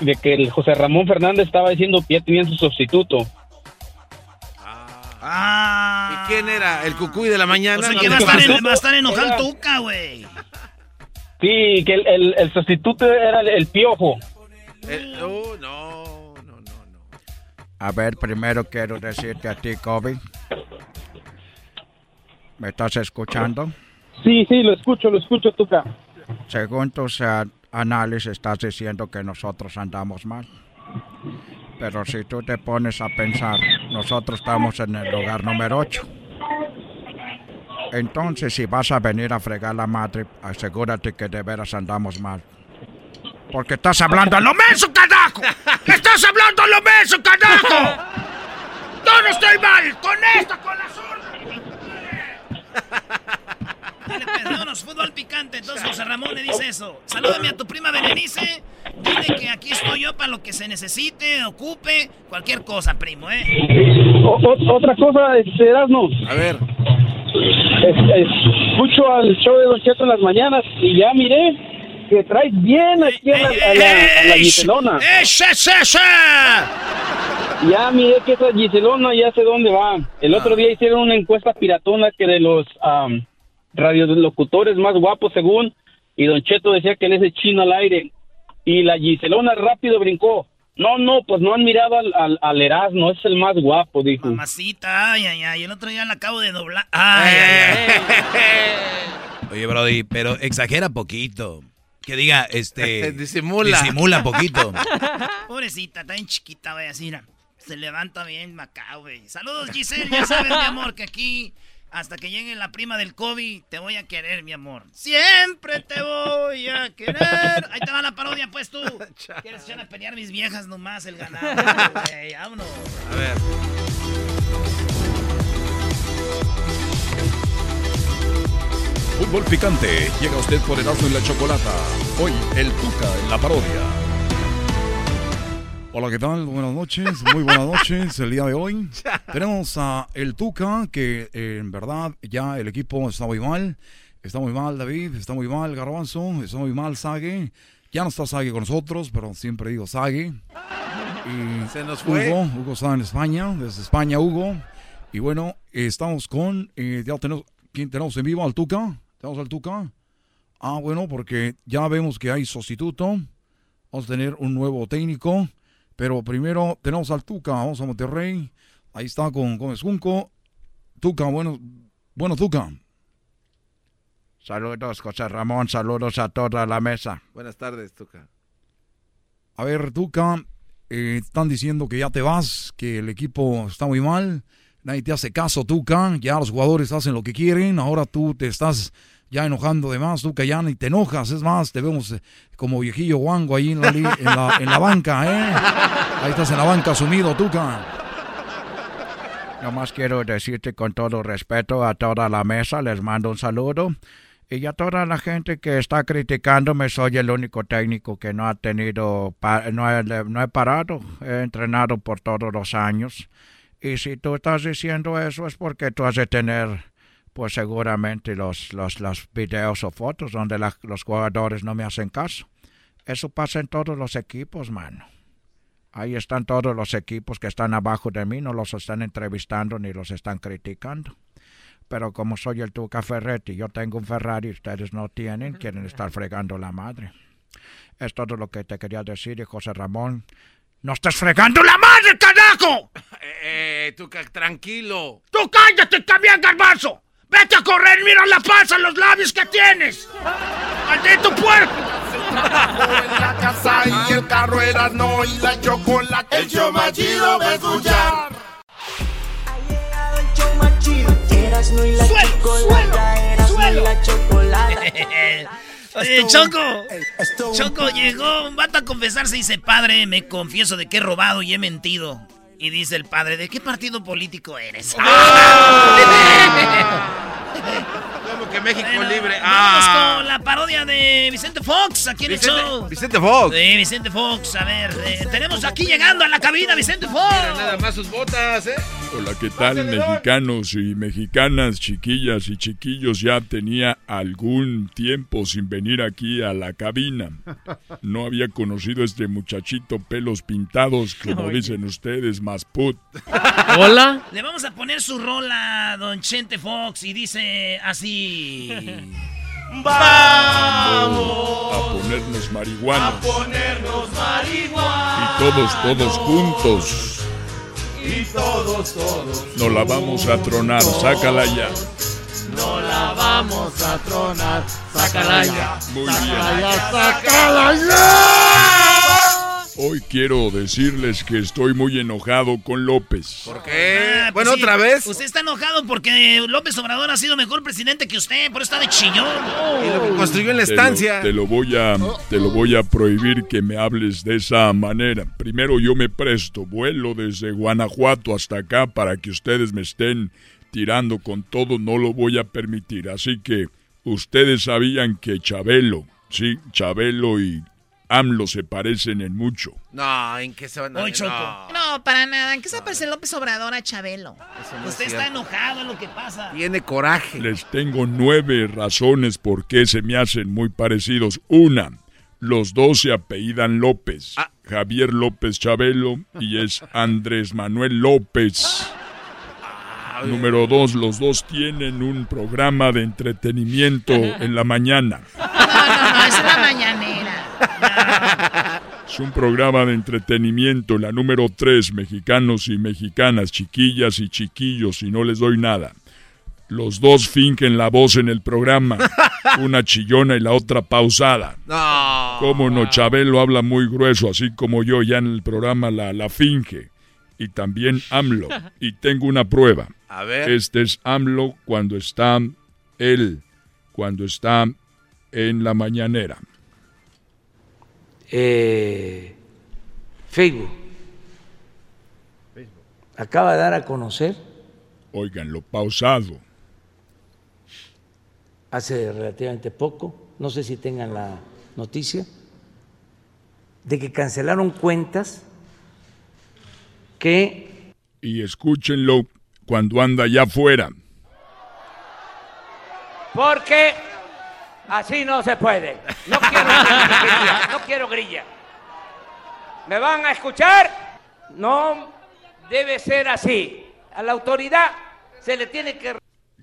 de que el José Ramón Fernández estaba diciendo que ya tenían su sustituto. Ah. ¿Y quién era? ¿El cucuy de la mañana? O sea, No que me va a estar, en- va a estar enojado el Era- Tuca, güey. Sí, que el, el- el sustituto era el, el Piojo. Eh, oh, no. A ver, primero quiero decirte a ti, Kobe. ¿Me estás escuchando? Sí, sí, lo escucho, lo escucho, Tuca. Según tus eh, análisis, estás diciendo que nosotros andamos mal. Pero si tú te pones a pensar, nosotros estamos en el lugar número 8. Entonces, si vas a venir a fregar la madre, asegúrate que de veras andamos mal. Porque estás hablando a lo menso, carajo. ¡Estás hablando a lo menso, carajo! ¡Yo no estoy mal! ¡Con esta, con la Dale, pues, vámonos, fútbol picante. Entonces José Ramón le dice eso. Salúdame a tu prima Berenice. Dile que aquí estoy yo para lo que se necesite, ocupe, cualquier cosa, primo, ¿eh? O- o- otra cosa, este, Erasmo. A ver. Es- es- escucho al show de Don Cheto en las mañanas y ya miré que traes bien aquí a la, a la, a la Giselona. ¡Ese, ese, ese! Ya miré que esa Giselona ya sé dónde va. El otro día hicieron una encuesta piratona que de los am, radiolocutores más guapos según, y Don Cheto decía que él es el chino al aire. Y la Giselona rápido brincó. No, no, pues no han mirado al, al, al Erasmo, es el más guapo, dijo. Mamacita, ay, ay, ay. El otro día la acabo de doblar. Ay, ay, ay. Oye, Brody, pero exagera poquito. Que diga, este... Disimula. Disimula poquito. Pobrecita, está bien chiquita, güey, así, mira. Se levanta bien acá, güey. Saludos, Giselle. Ya sabes, mi amor, que aquí, hasta que llegue la prima del COVID, te voy a querer, mi amor. Siempre te voy a querer. Ahí te va la parodia, pues tú. ¿Quieres echar a pelear mis viejas nomás el ganado? güey? Vámonos. A ver. Fútbol picante llega usted por Erasmo y la Chocolata. Hoy, el Tuca en la parodia. Hola, ¿qué tal? Buenas noches, muy buenas noches. El día de hoy tenemos a el Tuca, que eh, en verdad ya el equipo está muy mal. Está muy mal David, está muy mal Garbanzo, está muy mal Sague. Ya no está Sague con nosotros, pero siempre digo Sague. Y Se nos fue. Hugo, Hugo está en España, desde España, Hugo. Y bueno, eh, estamos con, eh, ya tenemos, ¿quién tenemos en vivo? ¿Al Tuca? ¿Tenemos al Tuca? Ah, bueno, porque ya vemos que hay sustituto. Vamos a tener un nuevo técnico. Pero primero tenemos al Tuca, vamos a Monterrey. Ahí está con Gómez Junco. Tuca, bueno, bueno, Tuca. Saludos, José Ramón, saludos a toda la mesa. Buenas tardes, Tuca. A ver, Tuca, eh, están diciendo que ya te vas, que el equipo está muy mal, nadie te hace caso, Tuca, ya los jugadores hacen lo que quieren, ahora tú te estás ya enojando de más, Tuca, ya ni te enojas, es más, te vemos eh, como viejillo guango ahí en la, en la, en la banca, ¿eh? Ahí estás en la banca sumido, Tuca. Nomás quiero decirte con todo respeto a toda la mesa, les mando un saludo. Y a toda la gente que está criticándome, soy el único técnico que no ha tenido, no no he parado, he entrenado por todos los años. Y si tú estás diciendo eso es porque tú has de tener, pues seguramente los, los, los videos o fotos donde la- los jugadores no me hacen caso. Eso pasa en todos los equipos, mano. Ahí están todos los equipos que están abajo de mí, no los están entrevistando ni los están criticando. Pero como soy el Tuca Ferretti, yo tengo un Ferrari, ustedes no tienen, quieren estar fregando la madre. Es todo lo que te quería decir, y José Ramón. ¡No estés fregando la madre, carajo! Eh, Tuca, tranquilo. ¡Tú cállate también, garbanzo! ¡Vete a correr, mira la panza, los labios que tienes! ¡Maldito puerco! en la casa y el carro era no y la chocolate. El show más chido va a escuchar. El show más chido. Erasmo y la chocolata. Erasmo y la chocolata. Oye, Choco. Choco llegó un vato a confesarse y dice, padre, me confieso de que he robado y he mentido. Y dice el padre, ¿de qué partido político eres? ¿Cómo que México Bueno, libre? Vamos Ah. con la parodia de Vicente Fox aquí en el Vicente- show. Vicente Fox. Sí, Vicente Fox. A ver, eh, tenemos aquí llegando a la cabina Vicente Fox. Nada más sus botas, ¿eh? Hola, ¿qué tal mexicanos y mexicanas, chiquillas y chiquillos? Ya tenía algún tiempo sin venir aquí a la cabina. No había conocido a este muchachito pelos pintados, como Oye. dicen ustedes, más put. Hola. Le vamos a poner su rola, don Chente Fox, y dice así. Vamos a ponernos marihuana. ponernos marihuana. Y todos, todos juntos. Y todos, todos. Nos la vamos a tronar, sácala ya. No la vamos a tronar. Sácala ya. Muy Sácala bien. ya, sácala ya. Hoy quiero decirles que estoy muy enojado con López. ¿Por qué? Ah, pues bueno, sí, otra vez. Usted está enojado porque López Obrador ha sido mejor presidente que usted, por eso está de chillón. Y lo que construyó en la Te lo- estancia. Te lo, voy a, te lo voy a prohibir que me hables de esa manera. Primero yo me presto, vuelo desde Guanajuato hasta acá para que ustedes me estén tirando con todo, no lo voy a permitir. Así que ustedes sabían que Chabelo, sí, Chabelo y AMLO se parecen en mucho. No, ¿en qué se van a Hoy Choco. No. No, para nada. ¿En qué se parece López Obrador a Chabelo? no usted es está enojado en lo que pasa. Tiene coraje. Les tengo nueve razones por qué se me hacen muy parecidos. Una, los dos se apellidan López. Javier López Chabelo y es Andrés Manuel López. Número dos, los dos tienen un programa de entretenimiento en la mañana. No, no, no, es la mañanera. Es un programa de entretenimiento. La número tres, mexicanos y mexicanas, chiquillas y chiquillos, y no les doy nada. Los dos fingen la voz en el programa. Una chillona y la otra pausada. No. Cómo no, Chabelo habla muy grueso, así como yo ya en el programa la, la finge. Y también AMLO. Y tengo una prueba. A ver. Este es AMLO cuando está él, cuando está en la mañanera. Eh, Facebook. Acaba de dar a conocer. Oigan, lo pausado. hace relativamente poco, no sé si tengan la noticia, de que cancelaron cuentas que Y escúchenlo cuando anda allá afuera. Porque así no se puede. No quiero grilla, no quiero grilla. ¿Me van a escuchar? No debe ser así. A la autoridad se le tiene que...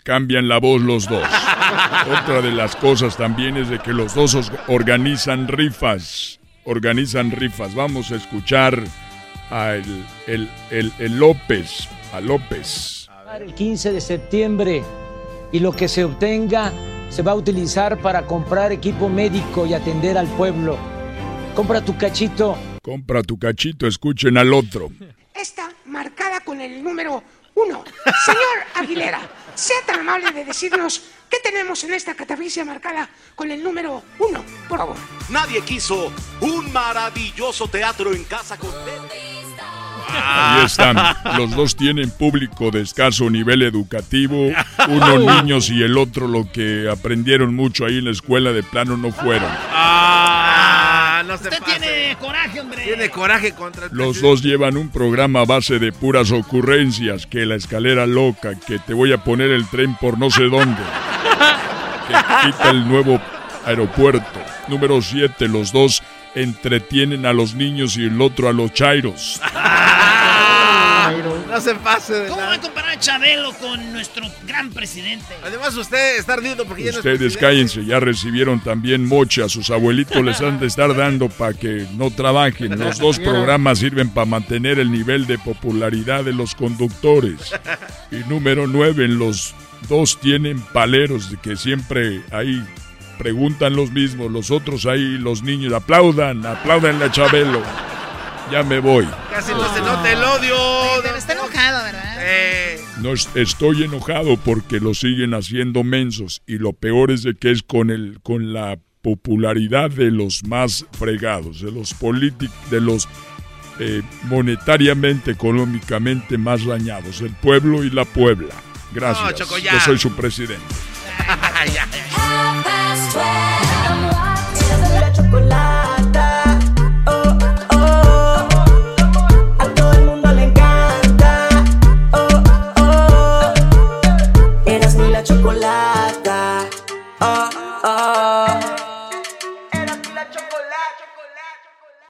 Cambian la voz los dos. Otra de las cosas también es de que los dos os- organizan rifas. Organizan rifas. Vamos a escuchar a el, el, el- el López. A López. El 15 de septiembre y lo que se obtenga se va a utilizar para comprar equipo médico y atender al pueblo. Compra tu cachito. Compra tu cachito, escuchen al otro. Esta marcada con el número uno. Señor Aguilera, sea tan amable de decirnos qué tenemos en esta cataficia marcada con el número uno, por favor. Nadie quiso un maravilloso teatro en casa con Ahí están. Los dos tienen público de escaso nivel educativo. Uno niños y el otro lo que aprendieron mucho ahí en la escuela de plano no fueron. Ah, no se Usted tiene coraje, hombre. Tiene coraje contra el Los dos llevan un programa a base de puras ocurrencias, que la escalera loca, que te voy a poner el tren por no sé dónde, que quita el nuevo aeropuerto. Número 7, los dos entretienen a los niños y el otro a los chairos. No se pase de ¿Cómo va a comparar a Chabelo con nuestro gran presidente? Además, usted está ardiendo porque ya no es Ustedes cállense, ya recibieron también mocha, sus abuelitos les han de estar dando para que no trabajen. Los dos programas sirven para mantener el nivel de popularidad de los conductores. Y número 9, los dos tienen paleros que siempre ahí preguntan los mismos, los otros ahí, los niños, aplaudan, aplaudan a Chabelo. Ya me voy. Casi no se nota el odio. Pero está enojado, ¿verdad? No es- estoy enojado porque lo siguen haciendo mensos y lo peor es de que es con el con la popularidad de los más fregados, de los políticos, de los eh, monetariamente, económicamente más dañados, el pueblo y la puebla. Gracias. No, Choco. Yo soy su presidente.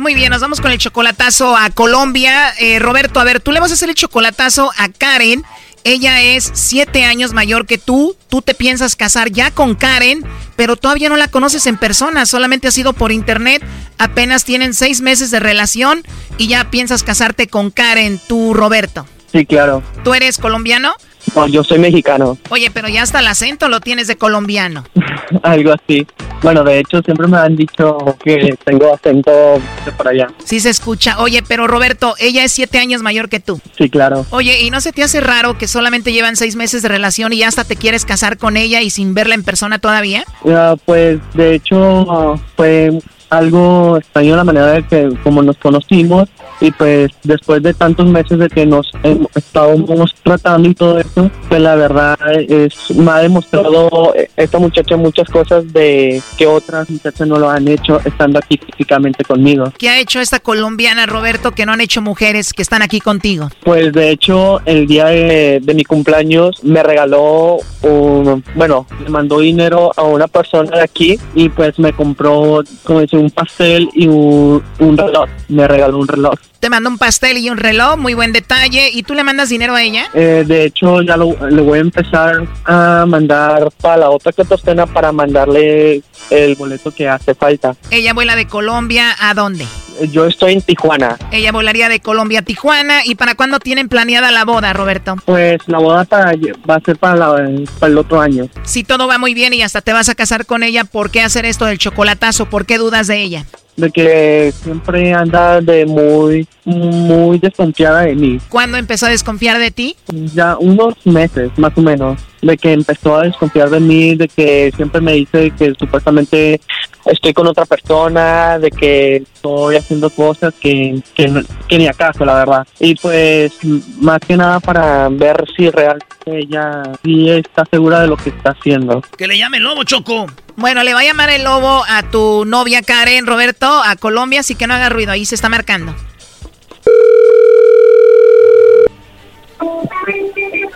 Muy bien, nos vamos con el chocolatazo a Colombia. Eh, Roberto, a ver, tú le vas a hacer el chocolatazo a Karen. Ella es siete años mayor que tú. Tú te piensas casar ya con Karen, pero todavía no la conoces en persona. Solamente ha sido por internet. Apenas tienen seis meses de relación y ya piensas casarte con Karen, tú, Roberto. Sí, claro. ¿Tú eres colombiano? No, yo soy mexicano, Oye, pero ya hasta el acento lo tienes de colombiano. algo así. Bueno, de hecho, siempre me han dicho que tengo acento de por allá. Sí se escucha. Oye, pero Roberto, ella es siete años mayor que tú. Sí, claro. Oye, ¿y no se te hace raro que solamente llevan seis meses de relación y ya hasta te quieres casar con ella y sin verla en persona todavía? Ah, pues, de hecho, ah, fue algo extraño la manera de que como nos conocimos y pues después de tantos meses de que nos hem- estábamos tratando y todo esto, pues la verdad es me ha demostrado eh, esta muchacha muchas cosas de que otras muchachas no lo han hecho estando aquí físicamente conmigo. ¿Qué ha hecho esta colombiana, Roberto, que no han hecho mujeres que están aquí contigo? Pues de hecho, el día de, de mi cumpleaños me regaló un, bueno, le mandó dinero a una persona de aquí y pues me compró, como dice, un pastel y un, un reloj. Me regaló un reloj. Te manda un pastel y un reloj, muy buen detalle. ¿Y tú le mandas dinero a ella? Eh, de hecho, ya lo, le voy a empezar a mandar para la otra catostena para mandarle el boleto que hace falta. Ella vuela de Colombia a dónde? Yo estoy en Tijuana. Ella volaría de Colombia a Tijuana. ¿Y para cuándo tienen planeada la boda, Roberto? Pues la boda para, va a ser para, la- para el otro año. Si todo va muy bien y hasta te vas a casar con ella, ¿por qué hacer esto del chocolatazo? ¿Por qué dudas de ella? De que siempre anda de muy, muy desconfiada de mí. ¿Cuándo empezó a desconfiar de ti? Ya unos meses, más o menos, de que empezó a desconfiar de mí, de que siempre me dice que supuestamente estoy con otra persona, de que estoy haciendo cosas que, que, que ni acaso, la verdad. Y pues, más que nada para ver si realmente ella sí está segura de lo que está haciendo. Que le llame lobo, Choco. Bueno, le va a llamar el lobo a tu novia Karen, Roberto, a Colombia, así que no haga ruido, ahí se está marcando.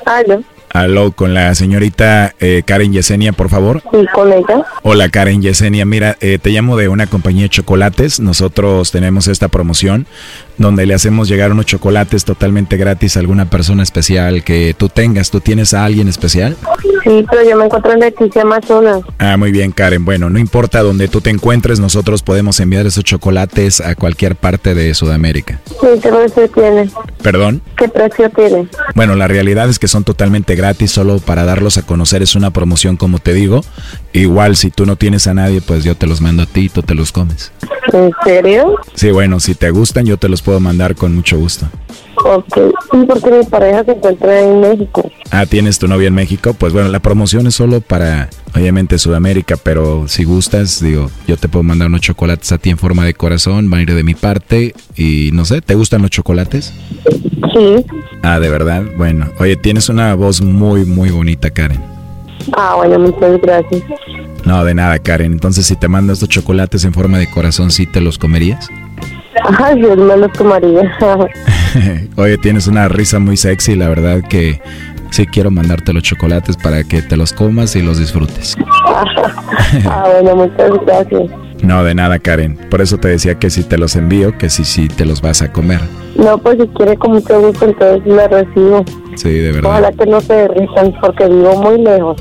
Aló, Aló, con la señorita eh, Karen Yesenia, por favor. sí, con ella. Hola Karen Yesenia, mira, eh, te llamo de una compañía de chocolates. Nosotros tenemos esta promoción donde le hacemos llegar unos chocolates totalmente gratis a alguna persona especial que tú tengas. ¿Tú tienes a alguien especial? Sí, pero yo me encuentro en Leticia, Amazonas. Ah, muy bien Karen. Bueno, no importa donde tú te encuentres, nosotros podemos enviar esos chocolates a cualquier parte de Sudamérica. Sí, ¿qué precio tiene? ¿Perdón? ¿Qué precio tiene? Bueno, la realidad es que son totalmente gratis, solo para darlos a conocer es una promoción como te digo. Igual si tú no tienes a nadie, pues yo te los mando a ti y tú te los comes. ¿En serio? Sí, bueno, si te gustan yo te los puedo mandar con mucho gusto. Ok, sí, porque mi pareja se encuentra en México. Ah, ¿tienes tu novia en México? Pues bueno, la promoción es solo para, obviamente, Sudamérica, pero si gustas, digo, yo te puedo mandar unos chocolates a ti en forma de corazón, van a ir de mi parte y no sé, ¿te gustan los chocolates? Sí. Ah, de verdad, bueno. Oye, tienes una voz muy, muy bonita, Karen. Ah, bueno, muchas gracias. No, de nada, Karen. Entonces, si te mando estos chocolates en forma de corazón, ¿sí te los comerías? Ay, Dios me los tomaría. Oye, tienes una risa muy sexy, la verdad que sí quiero mandarte los chocolates para que te los comas y los disfrutes. ah, bueno, muchas gracias. No, de nada, Karen. Por eso te decía que si te los envío, que sí, sí te los vas a comer. No, pues si quiere con mucho gusto, entonces me recibo. Sí, de verdad. Ojalá que no se derritan, porque vivo muy lejos.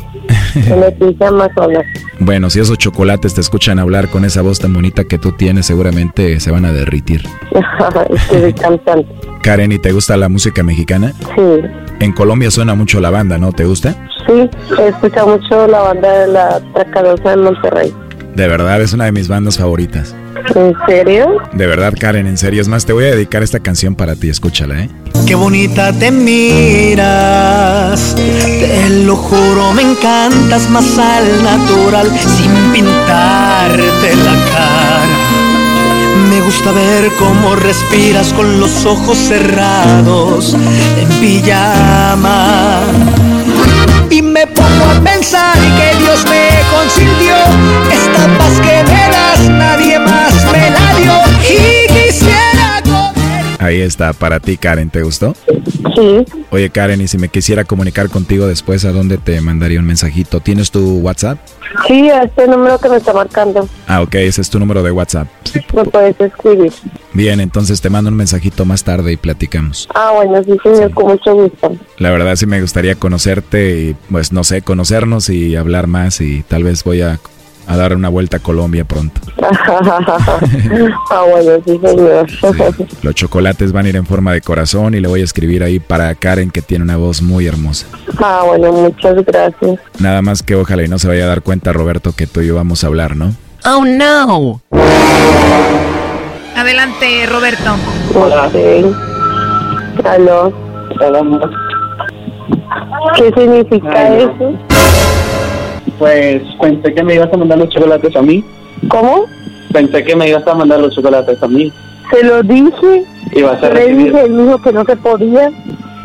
En Leticia, Amazonas. Bueno, si esos chocolates te escuchan hablar con esa voz tan bonita que tú tienes, seguramente se van a derritir. es que soy cantante. Karen, ¿y te gusta la música mexicana? Sí, En Colombia suena mucho la banda, ¿no? ¿Te gusta? sí, he escuchado mucho la banda de la Tracadosa de Monterrey. De verdad, es una de mis bandas favoritas. ¿En serio? De verdad, Karen, en serio. Es más, te voy a dedicar esta canción para ti. Escúchala, ¿eh? Qué bonita te miras, te lo juro, me encantas más al natural, sin pintarte la cara. Me gusta ver cómo respiras con los ojos cerrados, en pijama. Y me pongo a pensar que Dios me consintió, esta paz que me das, nadie más me la dio. Ahí está, para ti, Karen. ¿Te gustó? Sí. Oye, Karen, y si me quisiera comunicar contigo después, ¿a dónde te mandaría un mensajito? ¿Tienes tu WhatsApp? Sí, este número que me está marcando. Ah, ok, ese es tu número de WhatsApp. Me puedes escribir. Bien, entonces te mando un mensajito más tarde y platicamos. Ah, bueno, sí, señor, con mucho gusto. La verdad sí me gustaría conocerte y, pues, no sé, conocernos y hablar más y tal vez voy a, a dar una vuelta a Colombia pronto. ah, bueno, sí, señor. Los chocolates van a ir en forma de corazón y le voy a escribir ahí para Karen que tiene una voz muy hermosa. ah, bueno, muchas gracias. Nada más que ojalá y no se vaya a dar cuenta Roberto que tú y yo vamos a hablar, ¿no? Oh, no. Adelante, Roberto. Hola. Aló. ¿Qué significa eso? Pues pensé que me ibas a mandar los chocolates a mí. ¿Cómo? Pensé que me ibas a mandar los chocolates a mí. Se lo dije. Y vas a Le recibir, dije, él dijo que no se podía.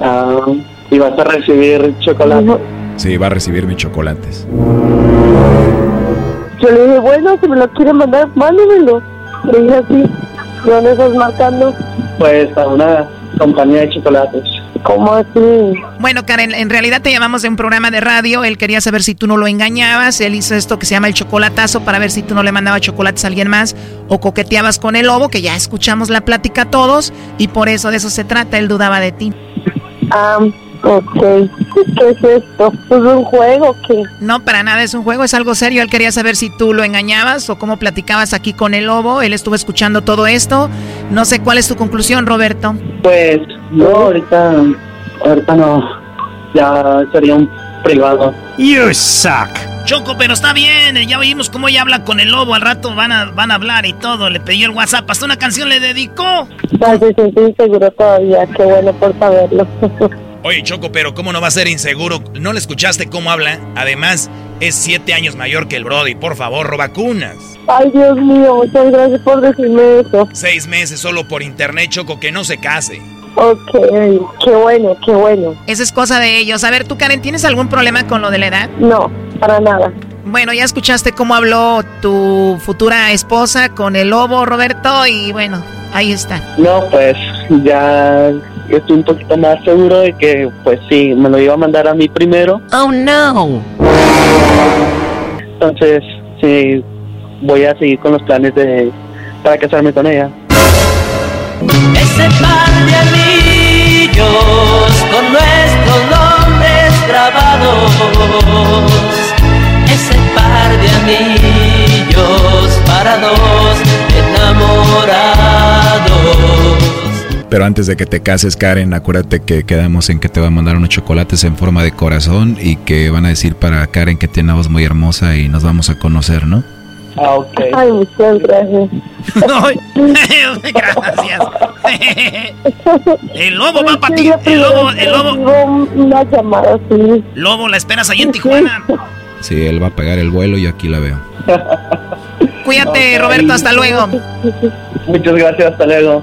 ah, y vas a recibir chocolate. Sí, va a recibir mis chocolates. Yo le dije, bueno, si me lo quiere mandar, mándemelo. Le dije así. ¿De dónde estás marcando? Pues a una compañía de chocolates. ¿Cómo así? Bueno, Karen, en realidad te llamamos de un programa de radio. Él quería saber si tú no lo engañabas. Él hizo esto que se llama el chocolatazo para ver si tú no le mandabas chocolates a alguien más o coqueteabas con el lobo, que ya escuchamos la plática todos y por eso de eso se trata. Él dudaba de ti. Ah, ok. ¿Qué es esto? ¿Es un juego o qué? No, para nada es un juego, es algo serio. Él quería saber si tú lo engañabas o cómo platicabas aquí con el lobo. Él estuvo escuchando todo esto. No sé cuál es tu conclusión, Roberto. Pues no, ahorita, ahorita no. Ya sería un privado. You suck. Choco, pero está bien. Ya oímos cómo ella habla con el lobo. Al rato van a, van a hablar y todo. Le pidió el WhatsApp. Hasta una canción le dedicó. Ay, se siente inseguro todavía. Qué bueno por saberlo. Oye, Choco, pero ¿cómo no va a ser inseguro? ¿No le escuchaste cómo habla? Además, es siete años mayor que el Brody. Por favor, vacunas. Ay, Dios mío, muchas gracias por decirme eso. Seis meses solo por internet, Choco, que no se case. Ok, qué bueno, qué bueno. Esa es cosa de ellos. A ver, tú, Karen, ¿tienes algún problema con lo de la edad? No, para nada. Bueno, ya escuchaste cómo habló tu futura esposa con el lobo, Roberto, y bueno, ahí está. No, pues ya estoy un poquito más seguro de que, pues sí, me lo iba a mandar a mí primero. Oh, no. Entonces, sí, voy a seguir con los planes de para casarme con ella. Ese par de anillos con nuestros nombres grabados. Ese par de anillos para dos enamorados. Pero antes de que te cases, Karen, acuérdate que quedamos en que te va a mandar unos chocolates en forma de corazón y que van a decir para Karen que tiene una voz muy hermosa y nos vamos a conocer, ¿no? Ah, ok. Ay, muchas gracias. Gracias. El lobo va para ti. El lobo, el lobo. Una llamada así. Lobo, la esperas ahí en Tijuana. Sí, él va a pagar el vuelo y aquí la veo. Cuídate, Roberto, hasta luego. Muchas gracias, hasta luego.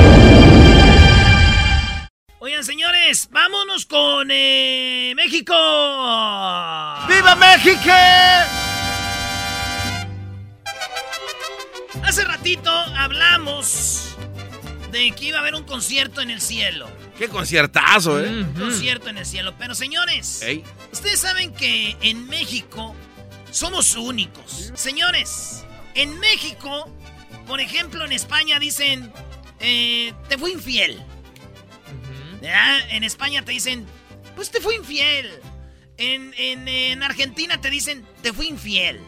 Señores, vámonos con eh, México. ¡Viva México! Hace ratito hablamos de que iba a haber un concierto en el cielo. ¡Qué conciertazo, eh! Un concierto en el cielo. Pero señores, Ey. ustedes saben que en México somos únicos. Señores, en México, por ejemplo, en España dicen, eh, te fui infiel. ¿Verdad? En España te dicen, pues te fui infiel. En, en- en Argentina te dicen, te fui infiel.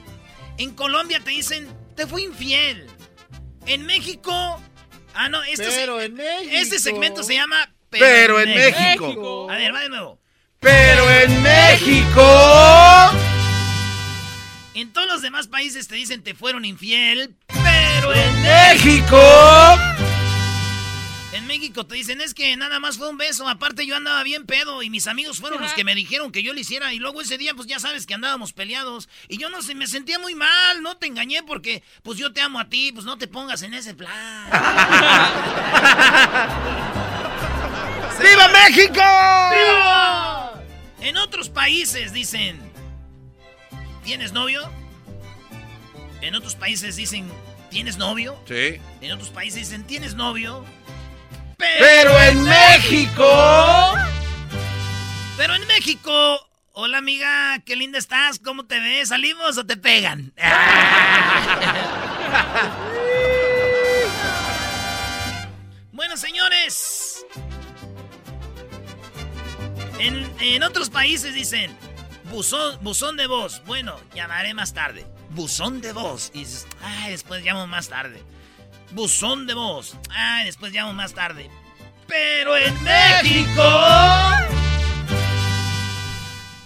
En Colombia te dicen, te fui infiel. En México... Ah, no, este, Pero se- en México. este segmento se llama... Pero en México. A ver, va de nuevo. Pero en México. En todos los demás países te dicen te fueron infiel, pero en México. En México te dicen es que nada más fue un beso, aparte yo andaba bien pedo y mis amigos fueron los que me dijeron que yo lo hiciera y luego ese día pues ya sabes que andábamos peleados y yo no sé, me sentía muy mal, no te engañé porque pues yo te amo a ti, pues no te pongas en ese plan. ¡Viva México! ¡Viva! En otros países dicen, ¿tienes novio? En otros países dicen, ¿tienes novio? Sí. En otros países dicen, ¿tienes novio? Pero en México. Pero en México. Hola amiga, qué linda estás, ¿cómo te ves? ¿Salimos o te pegan? bueno, señores. En, en otros países dicen, buzón, buzón de voz. Bueno, llamaré más tarde. Buzón de voz. Y dices, ay, después llamo más tarde. Buzón de voz. Ay, después llamo más tarde. Pero en México.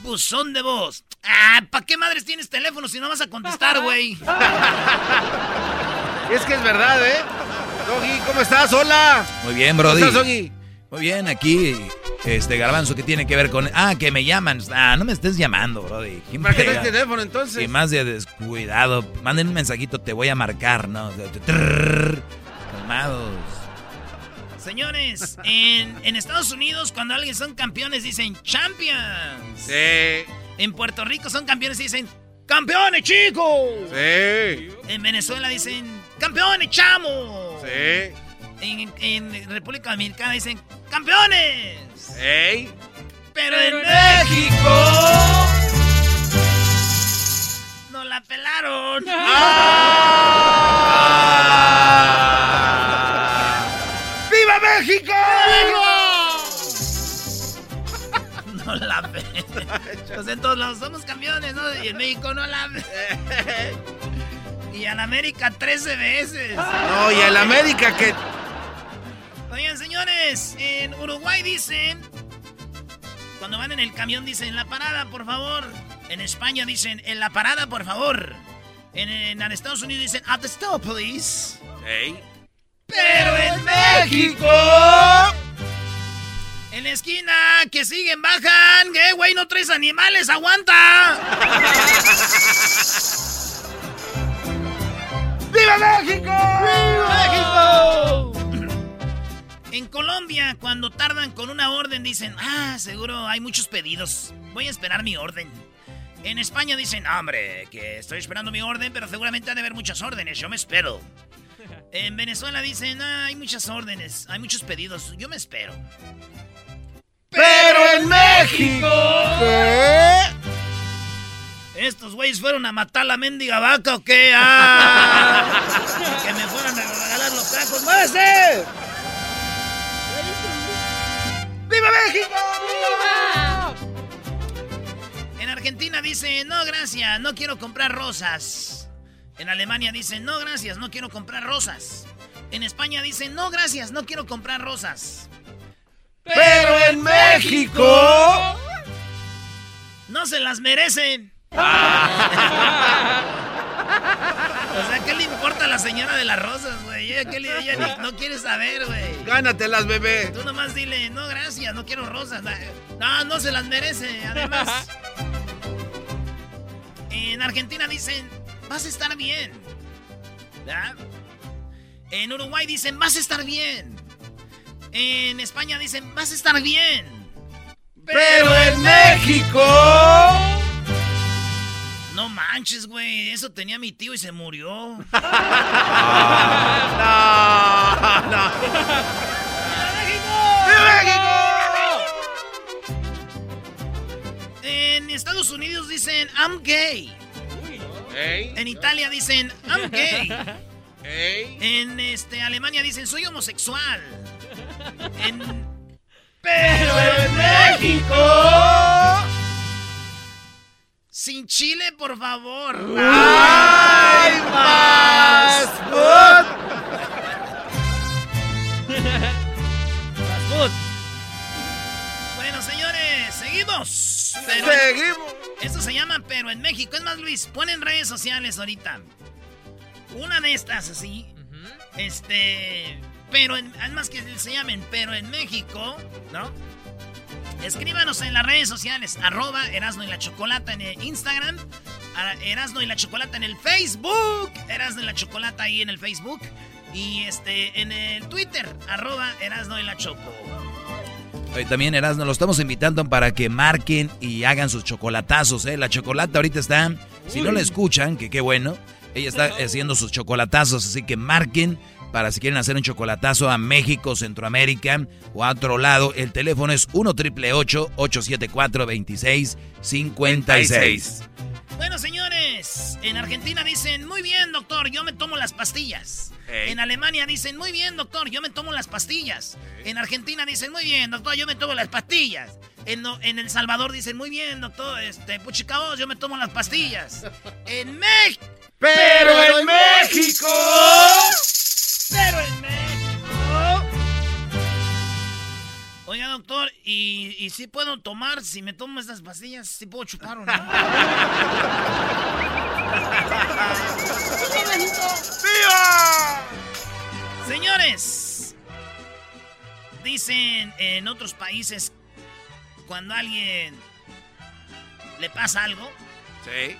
Buzón de voz. Ah, ¿para qué madres tienes teléfono si no vas a contestar, güey? Es que es verdad, ¿eh? Doggy, ¿cómo estás? Hola. Muy bien, Brody. ¿Cómo estás, Doggy? Muy bien, aquí, este garbanzo que tiene que ver con. Ah, que me llaman. Ah, no me estés llamando, Brody. ¿Quién ¿Para qué traes teléfono entonces? Y más de descuidado. Manden un mensajito, te voy a marcar, ¿no? Trrr. Calmados. Señores, en, en Estados Unidos, cuando alguien son campeones, dicen champions. Sí. En Puerto Rico son campeones y dicen ¡Campeones, chicos! Sí. En Venezuela dicen ¡Campeones, chamo! Sí. En, en República Dominicana dicen campeones. ¡Ey! Pero, en México... México... Nos la pelaron. ¡Viva México! No la pelaron. Ah. Ah. Pues en todos lados somos campeones, ¿no? Y en México no la... Y al América 13 veces. No, y al América que Oigan, señores, en Uruguay dicen... Cuando van en el camión dicen, la parada, por favor. En España dicen, en la parada, por favor. En, en Estados Unidos dicen, at the stop, please. Ey. Pero en México... En la esquina, que siguen, bajan. ¿Qué, güey? No traes animales, aguanta. ¡Viva México! ¡Viva México! En Colombia, cuando tardan con una orden, dicen, ah, seguro hay muchos pedidos. Voy a esperar mi orden. En España dicen, hombre, que estoy esperando mi orden, pero seguramente ha de haber muchas órdenes, yo me espero. En Venezuela dicen, ah, hay muchas órdenes, hay muchos pedidos, yo me espero. Pero en México. ¿Estos güeyes fueron a matar la mendiga vaca o qué? ¡Ah! que me fueran a regalar los tacos. ¡Muévese! ¡Viva México! En Argentina dice, no gracias, no quiero comprar rosas. En Alemania dicen, no gracias, no quiero comprar rosas. En España dicen, no gracias, no quiero comprar rosas. Pero en México. No se las merecen. o sea, ¿qué le importa a la señora de las rosas, güey? Ella, ¿qué le- ella ni- no quiere saber, güey. Gánatelas, bebé. Tú nomás dile, no, gracias, no quiero rosas. No, no se las merece, además. En Argentina dicen, vas a estar bien. ¿Verdad? En Uruguay dicen, vas a estar bien. En España dicen, vas a estar bien. Pero en México. No manches, güey. Eso tenía mi tío y se murió. No, no. En Estados Unidos dicen, I'm gay. En Italia dicen, I'm gay. En este, Alemania dicen, soy homosexual. En... Pero en México... Sin chile, por favor. ¡Ay, más Bueno, señores, seguimos. Seguimos. Esto se llama Pero en México. Es más, Luis, ponen redes sociales ahorita. Una de estas así. Este. Pero en. Además que se llamen Pero en México, ¿no? Escríbanos en las redes sociales. Arroba Erasno y la Chocolata en el Instagram. Erasno y la Chocolata en el Facebook. Erasno y la Chocolata ahí en el Facebook. Y este en el Twitter. Arroba Erasno y la Choco. Hoy también, Erasmo, lo estamos invitando para que marquen y hagan sus chocolatazos, ¿eh? La chocolata ahorita está, si no la escuchan, que qué bueno, ella está haciendo sus chocolatazos, así que marquen para si quieren hacer un chocolatazo a México, Centroamérica o a otro lado. El teléfono es 1 triple 874 2656 Bueno, señores, en Argentina dicen, muy bien, doctor, yo me tomo las pastillas. En Alemania dicen, muy bien, doctor, yo me tomo las pastillas. En Argentina dicen, muy bien, doctor, yo me tomo las pastillas. En El Salvador dicen, muy bien, doctor, este, puchicabos, yo me tomo las pastillas. En México. Pero en México. Pero en México. Oiga, doctor, ¿y, y si puedo tomar, si me tomo estas pastillas, si puedo chupar o no? ¡Viva! Señores, dicen en otros países, cuando a alguien le pasa algo, Sí.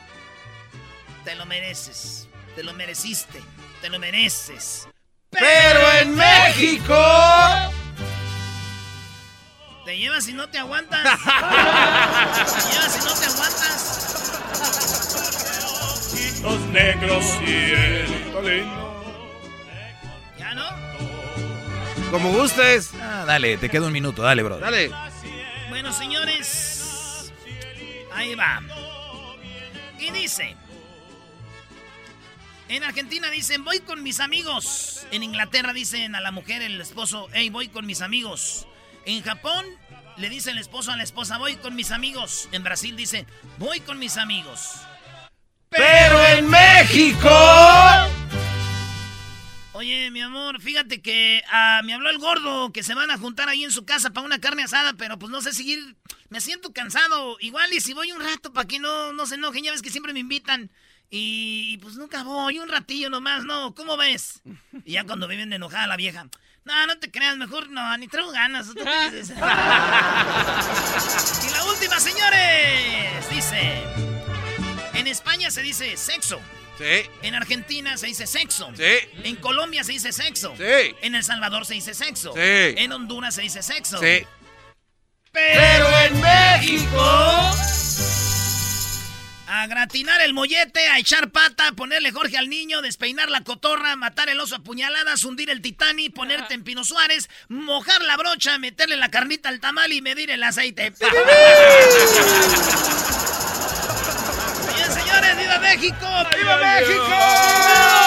te lo mereces, te lo mereciste, te lo mereces. Pero en México. Te llevas y no te aguantas. te llevas y no te aguantas. Los negros y el talento. ¿Ya no? Como gustes. Ah, dale, te queda un minuto, dale, bro. Dale. Bueno, señores, ahí va. Y dice, en Argentina dicen, voy con mis amigos. En Inglaterra dicen a la mujer, el esposo, hey, voy con mis amigos. En Japón le dice el esposo a la esposa, voy con mis amigos. En Brasil dice, voy con mis amigos. Pero en México... Oye, mi amor, fíjate que ah, me habló el gordo que se van a juntar ahí en su casa para una carne asada, pero pues no sé seguir. Me siento cansado. Igual y si voy un rato para que no, no se enojen, ya ves que siempre me invitan. Y pues nunca voy, un ratillo nomás, ¿no? ¿Cómo ves? Y ya cuando me viene enojada la vieja. No, no te creas, mejor no, ni traigo ganas. ¿tú y la última, señores, dice... En España se dice sexo. Sí. En Argentina se dice sexo. Sí. En Colombia se dice sexo. Sí. En El Salvador se dice sexo. Sí. En Honduras se dice sexo. Sí. Pero en México. A gratinar el mollete, a echar pata, a ponerle Jorge al niño, despeinar la cotorra, matar el oso a puñaladas, hundir el titani, ponerte en Pino Suárez, mojar la brocha, meterle la carnita al tamal y medir el aceite. Bien, señores, ¡Viva México! ¡Viva México!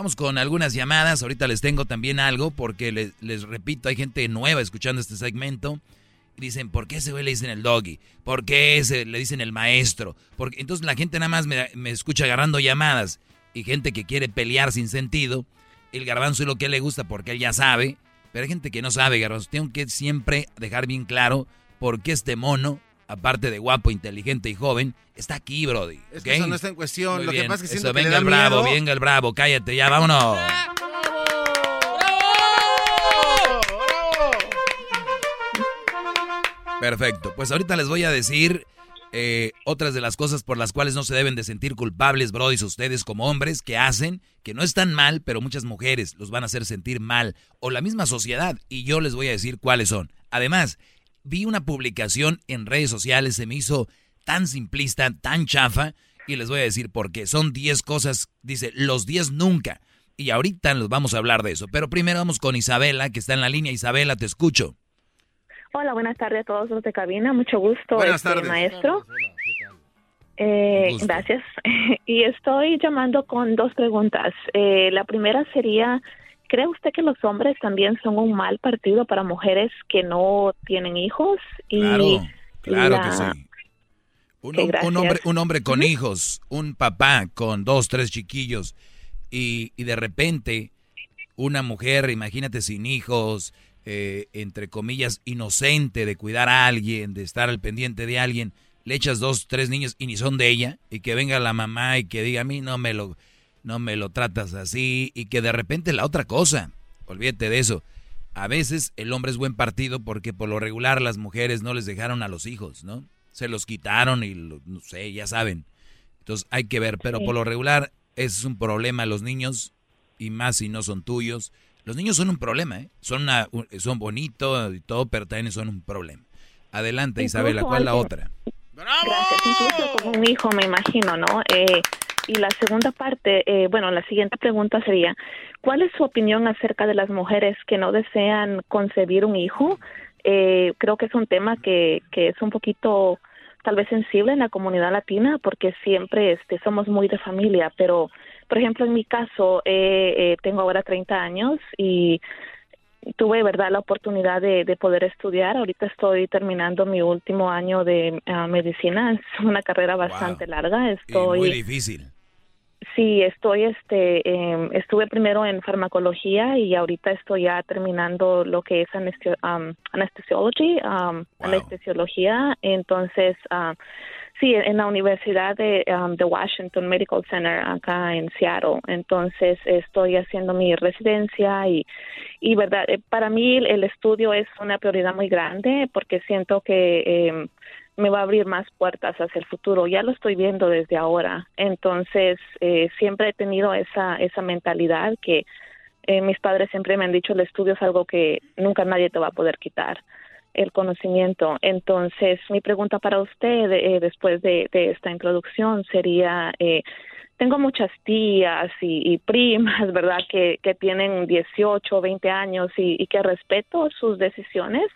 Vamos con algunas llamadas. Ahorita les tengo también algo porque les, repito, hay gente nueva escuchando este segmento. Y dicen, ¿por qué ese güey le dicen el doggy? ¿Por qué ese le dicen el maestro? Porque entonces la gente nada más me, me escucha agarrando llamadas y gente que quiere pelear sin sentido. El garbanzo es lo que le gusta porque él ya sabe. Pero hay gente que no sabe, garbanzo. Tengo que siempre dejar bien claro por qué este mono, aparte de guapo, inteligente y joven, está aquí, Brody. Es que eso no está en cuestión. Muy Lo que bien. pasa es que Eso, que venga le el bravo, miedo. venga el bravo, cállate ya, vámonos. Perfecto, pues ahorita les voy a decir eh, otras de las cosas por las cuales no se deben de sentir culpables, brodis, ustedes como hombres que hacen, que no están mal, pero muchas mujeres los van a hacer sentir mal, o la misma sociedad, y yo les voy a decir cuáles son. Además, vi una publicación en redes sociales, se me hizo tan simplista, tan chafa, y les voy a decir por qué. Son 10 cosas, dice, los 10 nunca. Y ahorita nos vamos a hablar de eso. Pero primero vamos con Isabela, que está en la línea. Isabela, te escucho. Hola, buenas tardes a todos los de cabina. Mucho gusto, Buenas este, tardes. maestro. Eh, gracias. y estoy llamando con dos preguntas. Eh, la primera sería, ¿cree usted que los hombres también son un mal partido para mujeres que no tienen hijos? Y Claro, claro la- que sí. Un, hombre, un hombre con hijos, un papá con dos, tres chiquillos, y, y de repente una mujer, imagínate, sin hijos, eh, entre comillas, inocente de cuidar a alguien, de estar al pendiente de alguien, le echas dos, tres niños y ni son de ella, y que venga la mamá y que diga a mí no me lo, no me lo tratas así, y que de repente la otra cosa, olvídate de eso. A veces el hombre es buen partido porque por lo regular las mujeres no les dejaron a los hijos, ¿no? Se los quitaron y lo- no sé, ya saben. Entonces hay que ver, pero por lo regular ese es un problema los niños y más si no son tuyos. Los niños son un problema, ¿eh? Son, una- son bonitos y todo, pero también son un problema. Adelante, Isabela, ¿cuál es la otra? Gracias, incluso como un hijo, me imagino, ¿no? Eh, y la segunda parte, eh, bueno, la siguiente pregunta sería, ¿cuál es su opinión acerca de las mujeres que no desean concebir un hijo? Eh, creo que es un tema que, que es un poquito tal vez sensible en la comunidad latina porque siempre este, somos muy de familia, pero por ejemplo en mi caso eh, eh, tengo ahora 30 años y tuve verdad la oportunidad de, de poder estudiar. Ahorita estoy terminando mi último año de ah, medicina. Es una carrera bastante larga. Y Estoy muy difícil. Sí, estoy, este, em, estuve primero en farmacología y ahorita estoy ya terminando lo que es anestesio, um, um, anestesiología. Entonces, ah, Sí, en la Universidad de, um, de Washington Medical Center acá en Seattle. Entonces estoy haciendo mi residencia y, y verdad, eh, para mí el estudio es una prioridad muy grande porque siento que eh, me va a abrir más puertas hacia el futuro. Ya lo estoy viendo desde ahora. Entonces eh, siempre he tenido esa esa mentalidad que eh, mis padres siempre me han dicho el estudio es algo que nunca nadie te va a poder quitar el conocimiento. Entonces, mi pregunta para usted eh, después de, de, esta introducción sería, eh, tengo muchas tías y, y primas, ¿verdad?, que, que, tienen 18 o 20 años y, y, que respeto sus decisiones,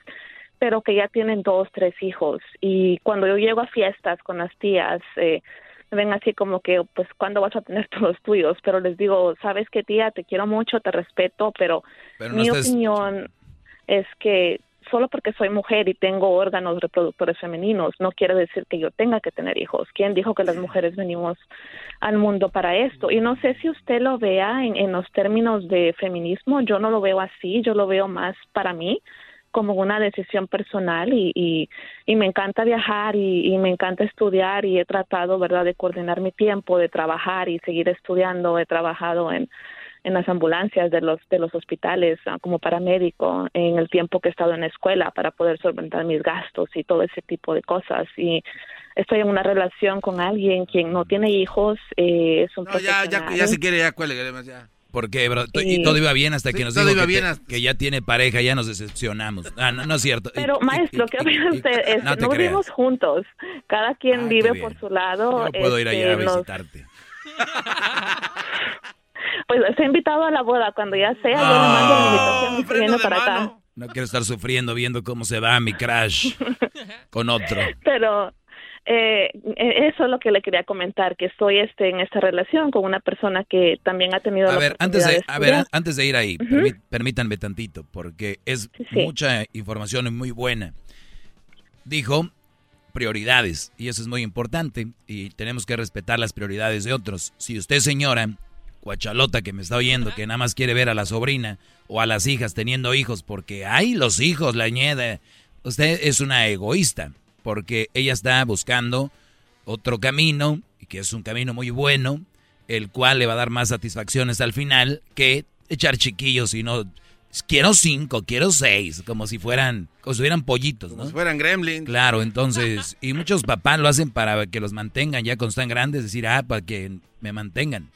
pero que ya tienen dos, tres hijos. Y cuando yo llego a fiestas con las tías, eh, ven así como que, pues, ¿cuándo vas a tener todos los tuyos? Pero les digo, ¿sabes qué, tía? Te quiero mucho, te respeto, pero, pero no mi estés... opinión es que solo porque soy mujer y tengo órganos reproductores femeninos, no quiere decir que yo tenga que tener hijos. ¿Quién dijo que las mujeres venimos al mundo para esto? Y no sé si usted lo vea en, en los términos de feminismo, yo no lo veo así, yo lo veo más para mí como una decisión personal y, y, y me encanta viajar y, y, me encanta estudiar y he tratado, ¿verdad?, de coordinar mi tiempo, de trabajar y seguir estudiando. He trabajado en en las ambulancias de los de los hospitales uh, como paramédico en el tiempo que he estado en la escuela para poder solventar mis gastos y todo ese tipo de cosas y estoy en una relación con alguien quien no tiene hijos eh, es un no, ya, ya ya se quiere ya cuelgue ya porque bro, y todo iba bien hasta que sí, nos dijo que, te, hasta... que, ya tiene pareja, ya nos decepcionamos. Ah, no, no es cierto. Pero maestro, ¿qué opina usted? Es, no, no vivimos juntos. Cada quien ah, vive por su lado. Yo puedo ir allá este, a visitarte. Pues está invitado a la boda. Cuando ya sea, yo le mando la invitación y se viene para acá. No quiero estar sufriendo viendo cómo se va mi crash con otro. Pero eh, eso es lo que le quería comentar, que estoy este, en esta relación con una persona que también ha tenido... A la ver, antes de, de a ver, antes de ir ahí, uh -huh. permítanme tantito, porque es sí, mucha información muy buena. Dijo prioridades, y eso es muy importante, y tenemos que respetar las prioridades de otros. Si usted, señora, cuachalota que me está oyendo, que nada más quiere ver a la sobrina o a las hijas teniendo hijos, porque hay los hijos, la ñeda. Usted es una egoísta, porque ella está buscando otro camino, y que es un camino muy bueno, el cual le va a dar más satisfacciones al final que echar chiquillos y no... Quiero cinco, quiero seis, como si fueran, como si fueran pollitos, ¿no? Como si fueran gremlins. Claro, entonces, y muchos papás lo hacen para que los mantengan ya cuando están grandes, decir, ah, para que me mantengan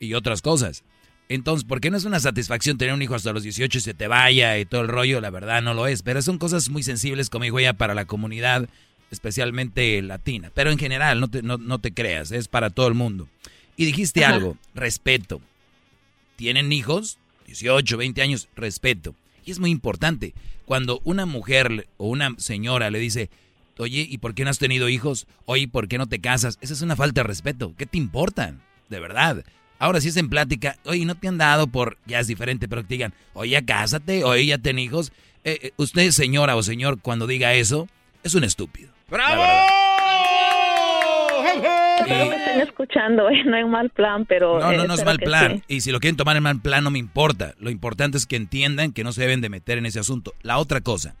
y otras cosas. Entonces, ¿por qué no es una satisfacción tener un hijo hasta los 18 y se te vaya y todo el rollo? La verdad no lo es, pero son cosas muy sensibles, como digo ya, para la comunidad, especialmente latina. Pero en general, no te, no, no te creas, es para todo el mundo. Y dijiste Ajá. algo, respeto. ¿Tienen hijos? 18, 20 años, respeto. Y es muy importante. Cuando una mujer o una señora le dice, oye, ¿y por qué no has tenido hijos? Oye, ¿por qué no te casas? Esa es una falta de respeto. ¿Qué te importa? De verdad. Ahora si es en plática, oye, no te han dado por, ya es diferente, pero que te digan, oye, ya cásate, oye, ya ten hijos. Eh, eh, usted, señora o señor, cuando diga eso, es un estúpido. ¡Bravo! Pero me están escuchando, ¿eh? no hay un mal plan, pero... No, no, eh, no es mal plan. Sí. Y si lo quieren tomar en mal plan, no me importa. Lo importante es que entiendan que no se deben de meter en ese asunto. La otra cosa,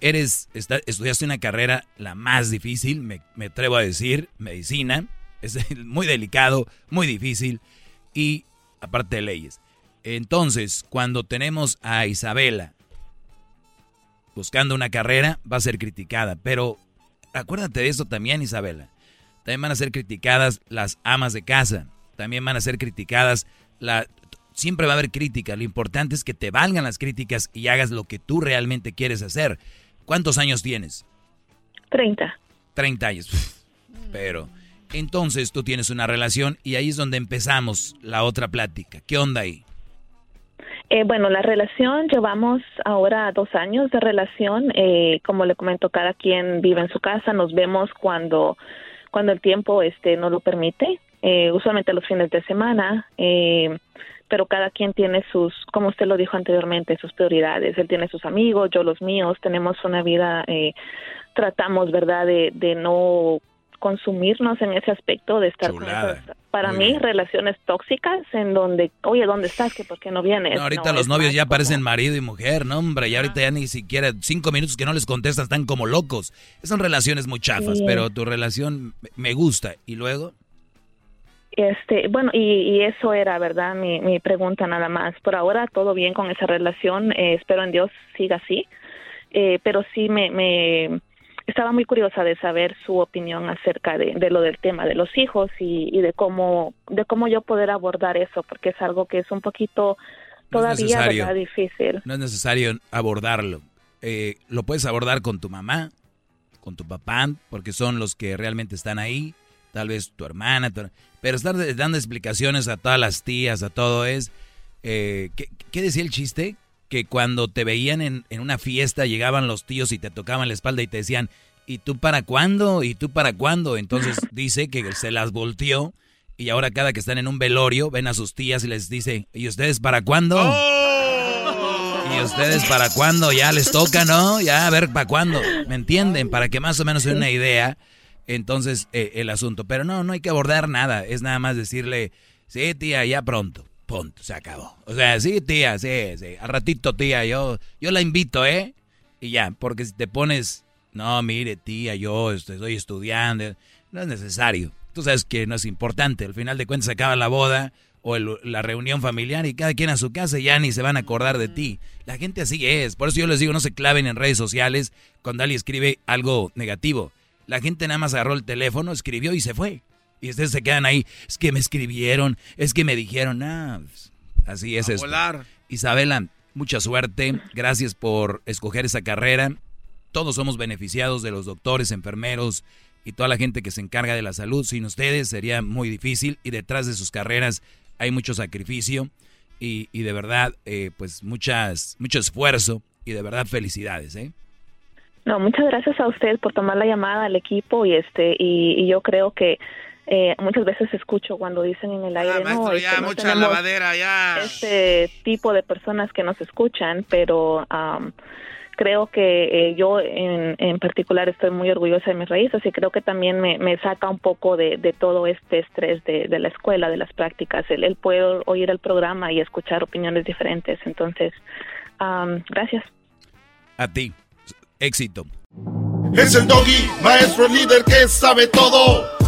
eres, está, estudiaste una carrera la más difícil, me, me atrevo a decir, medicina. Es muy delicado, muy difícil y aparte de leyes. Entonces, cuando tenemos a Isabela buscando una carrera, va a ser criticada. Pero acuérdate de eso también, Isabela. También van a ser criticadas las amas de casa. También van a ser criticadas la... Siempre va a haber crítica. Lo importante es que te valgan las críticas y hagas lo que tú realmente quieres hacer. ¿Cuántos años tienes? Treinta. Treinta años. Pero entonces tú tienes una relación y ahí es donde empezamos la otra plática. ¿Qué onda ahí? Eh, bueno, la relación, llevamos ahora dos años de relación. Eh, como le comento, cada quien vive en su casa. Nos vemos cuando, cuando el tiempo este, no lo permite. Eh, usualmente los fines de semana. Eh, pero cada quien tiene sus, como usted lo dijo anteriormente, sus prioridades. Él tiene sus amigos, yo los míos. Tenemos una vida, tratamos, ¿verdad?, de, de no consumirnos en ese aspecto de estar con esas, para mí, relaciones tóxicas en donde, oye, ¿dónde estás? ¿Que ¿Por qué no vienes? No, ahorita No, los novios más ya parecen marido y mujer, ¿no, hombre? Y ahorita ya ni siquiera cinco minutos que no les contestan están como locos. Son relaciones muy chafas, Sí. pero tu relación me- me gusta. ¿Y luego? Este, bueno, y, y eso era, ¿verdad? Mi, mi pregunta nada más. Por ahora todo bien con esa relación, eh, espero en Dios siga así, Eh, pero sí me, me estaba muy curiosa de saber su opinión acerca de, de lo del tema de los hijos y, y de cómo de cómo yo poder abordar eso, porque es algo que es un poquito No es todavía. ¿verdad? difícil. No es necesario abordarlo. Eh, lo puedes abordar con tu mamá, con tu papá, porque son los que realmente están ahí. Tal vez tu hermana, tu- pero estar dando explicaciones a todas las tías, a todo es... eh, ¿qué, qué decía el chiste? Que cuando te veían en, en una fiesta llegaban los tíos y te tocaban la espalda y te decían, ¿y tú para cuándo? ¿Y tú para cuándo? Entonces dice que se las volteó y ahora cada que están en un velorio ven a sus tías y les dice, ¿y ustedes para cuándo? ¿Y ustedes para cuándo? Ya les toca, ¿no? Ya a ver para cuándo. ¿Me entienden? Para que más o menos se den una idea. Entonces, eh, el asunto. Pero no, no hay que abordar nada. Es nada más decirle, sí, tía, ya pronto. Se acabó. O sea, sí, tía, sí, sí. Al ratito, tía, yo, yo la invito, ¿eh? Y ya, porque si te pones, no, mire, tía, yo este, estoy estudiando. No es necesario. Tú sabes que no es importante. Al final de cuentas se acaba la boda o la reunión familiar y cada quien a su casa ya ni se van a acordar de ti. La gente así es. Por eso yo les digo, no se claven en redes sociales cuando alguien escribe algo negativo. La gente nada más agarró el teléfono, escribió y se fue. Y ustedes se quedan ahí, es que me escribieron, es que me dijeron, ah, pues, así es A esto. volar. Isabela, mucha suerte, gracias por escoger esa carrera. Todos somos beneficiados de los doctores, enfermeros y toda la gente que se encarga de la salud. Sin ustedes sería muy difícil y detrás de sus carreras hay mucho sacrificio y, y de verdad, eh, pues muchas, mucho esfuerzo y de verdad felicidades, ¿eh? No, muchas gracias a usted por tomar la llamada al equipo y este y, y yo creo que eh, muchas veces escucho cuando dicen en el aire, no, maestro, este, ya, no mucha lavadera, ya. Este tipo de personas que nos escuchan, pero am, creo que eh, yo en, en particular estoy muy orgullosa de mis raíces y creo que también me, me saca un poco de, de todo este estrés de, de la escuela, de las prácticas, el, el poder oír el programa y escuchar opiniones diferentes. Entonces, am, gracias. A ti, éxito. Es el doggy, maestro líder que sabe todo.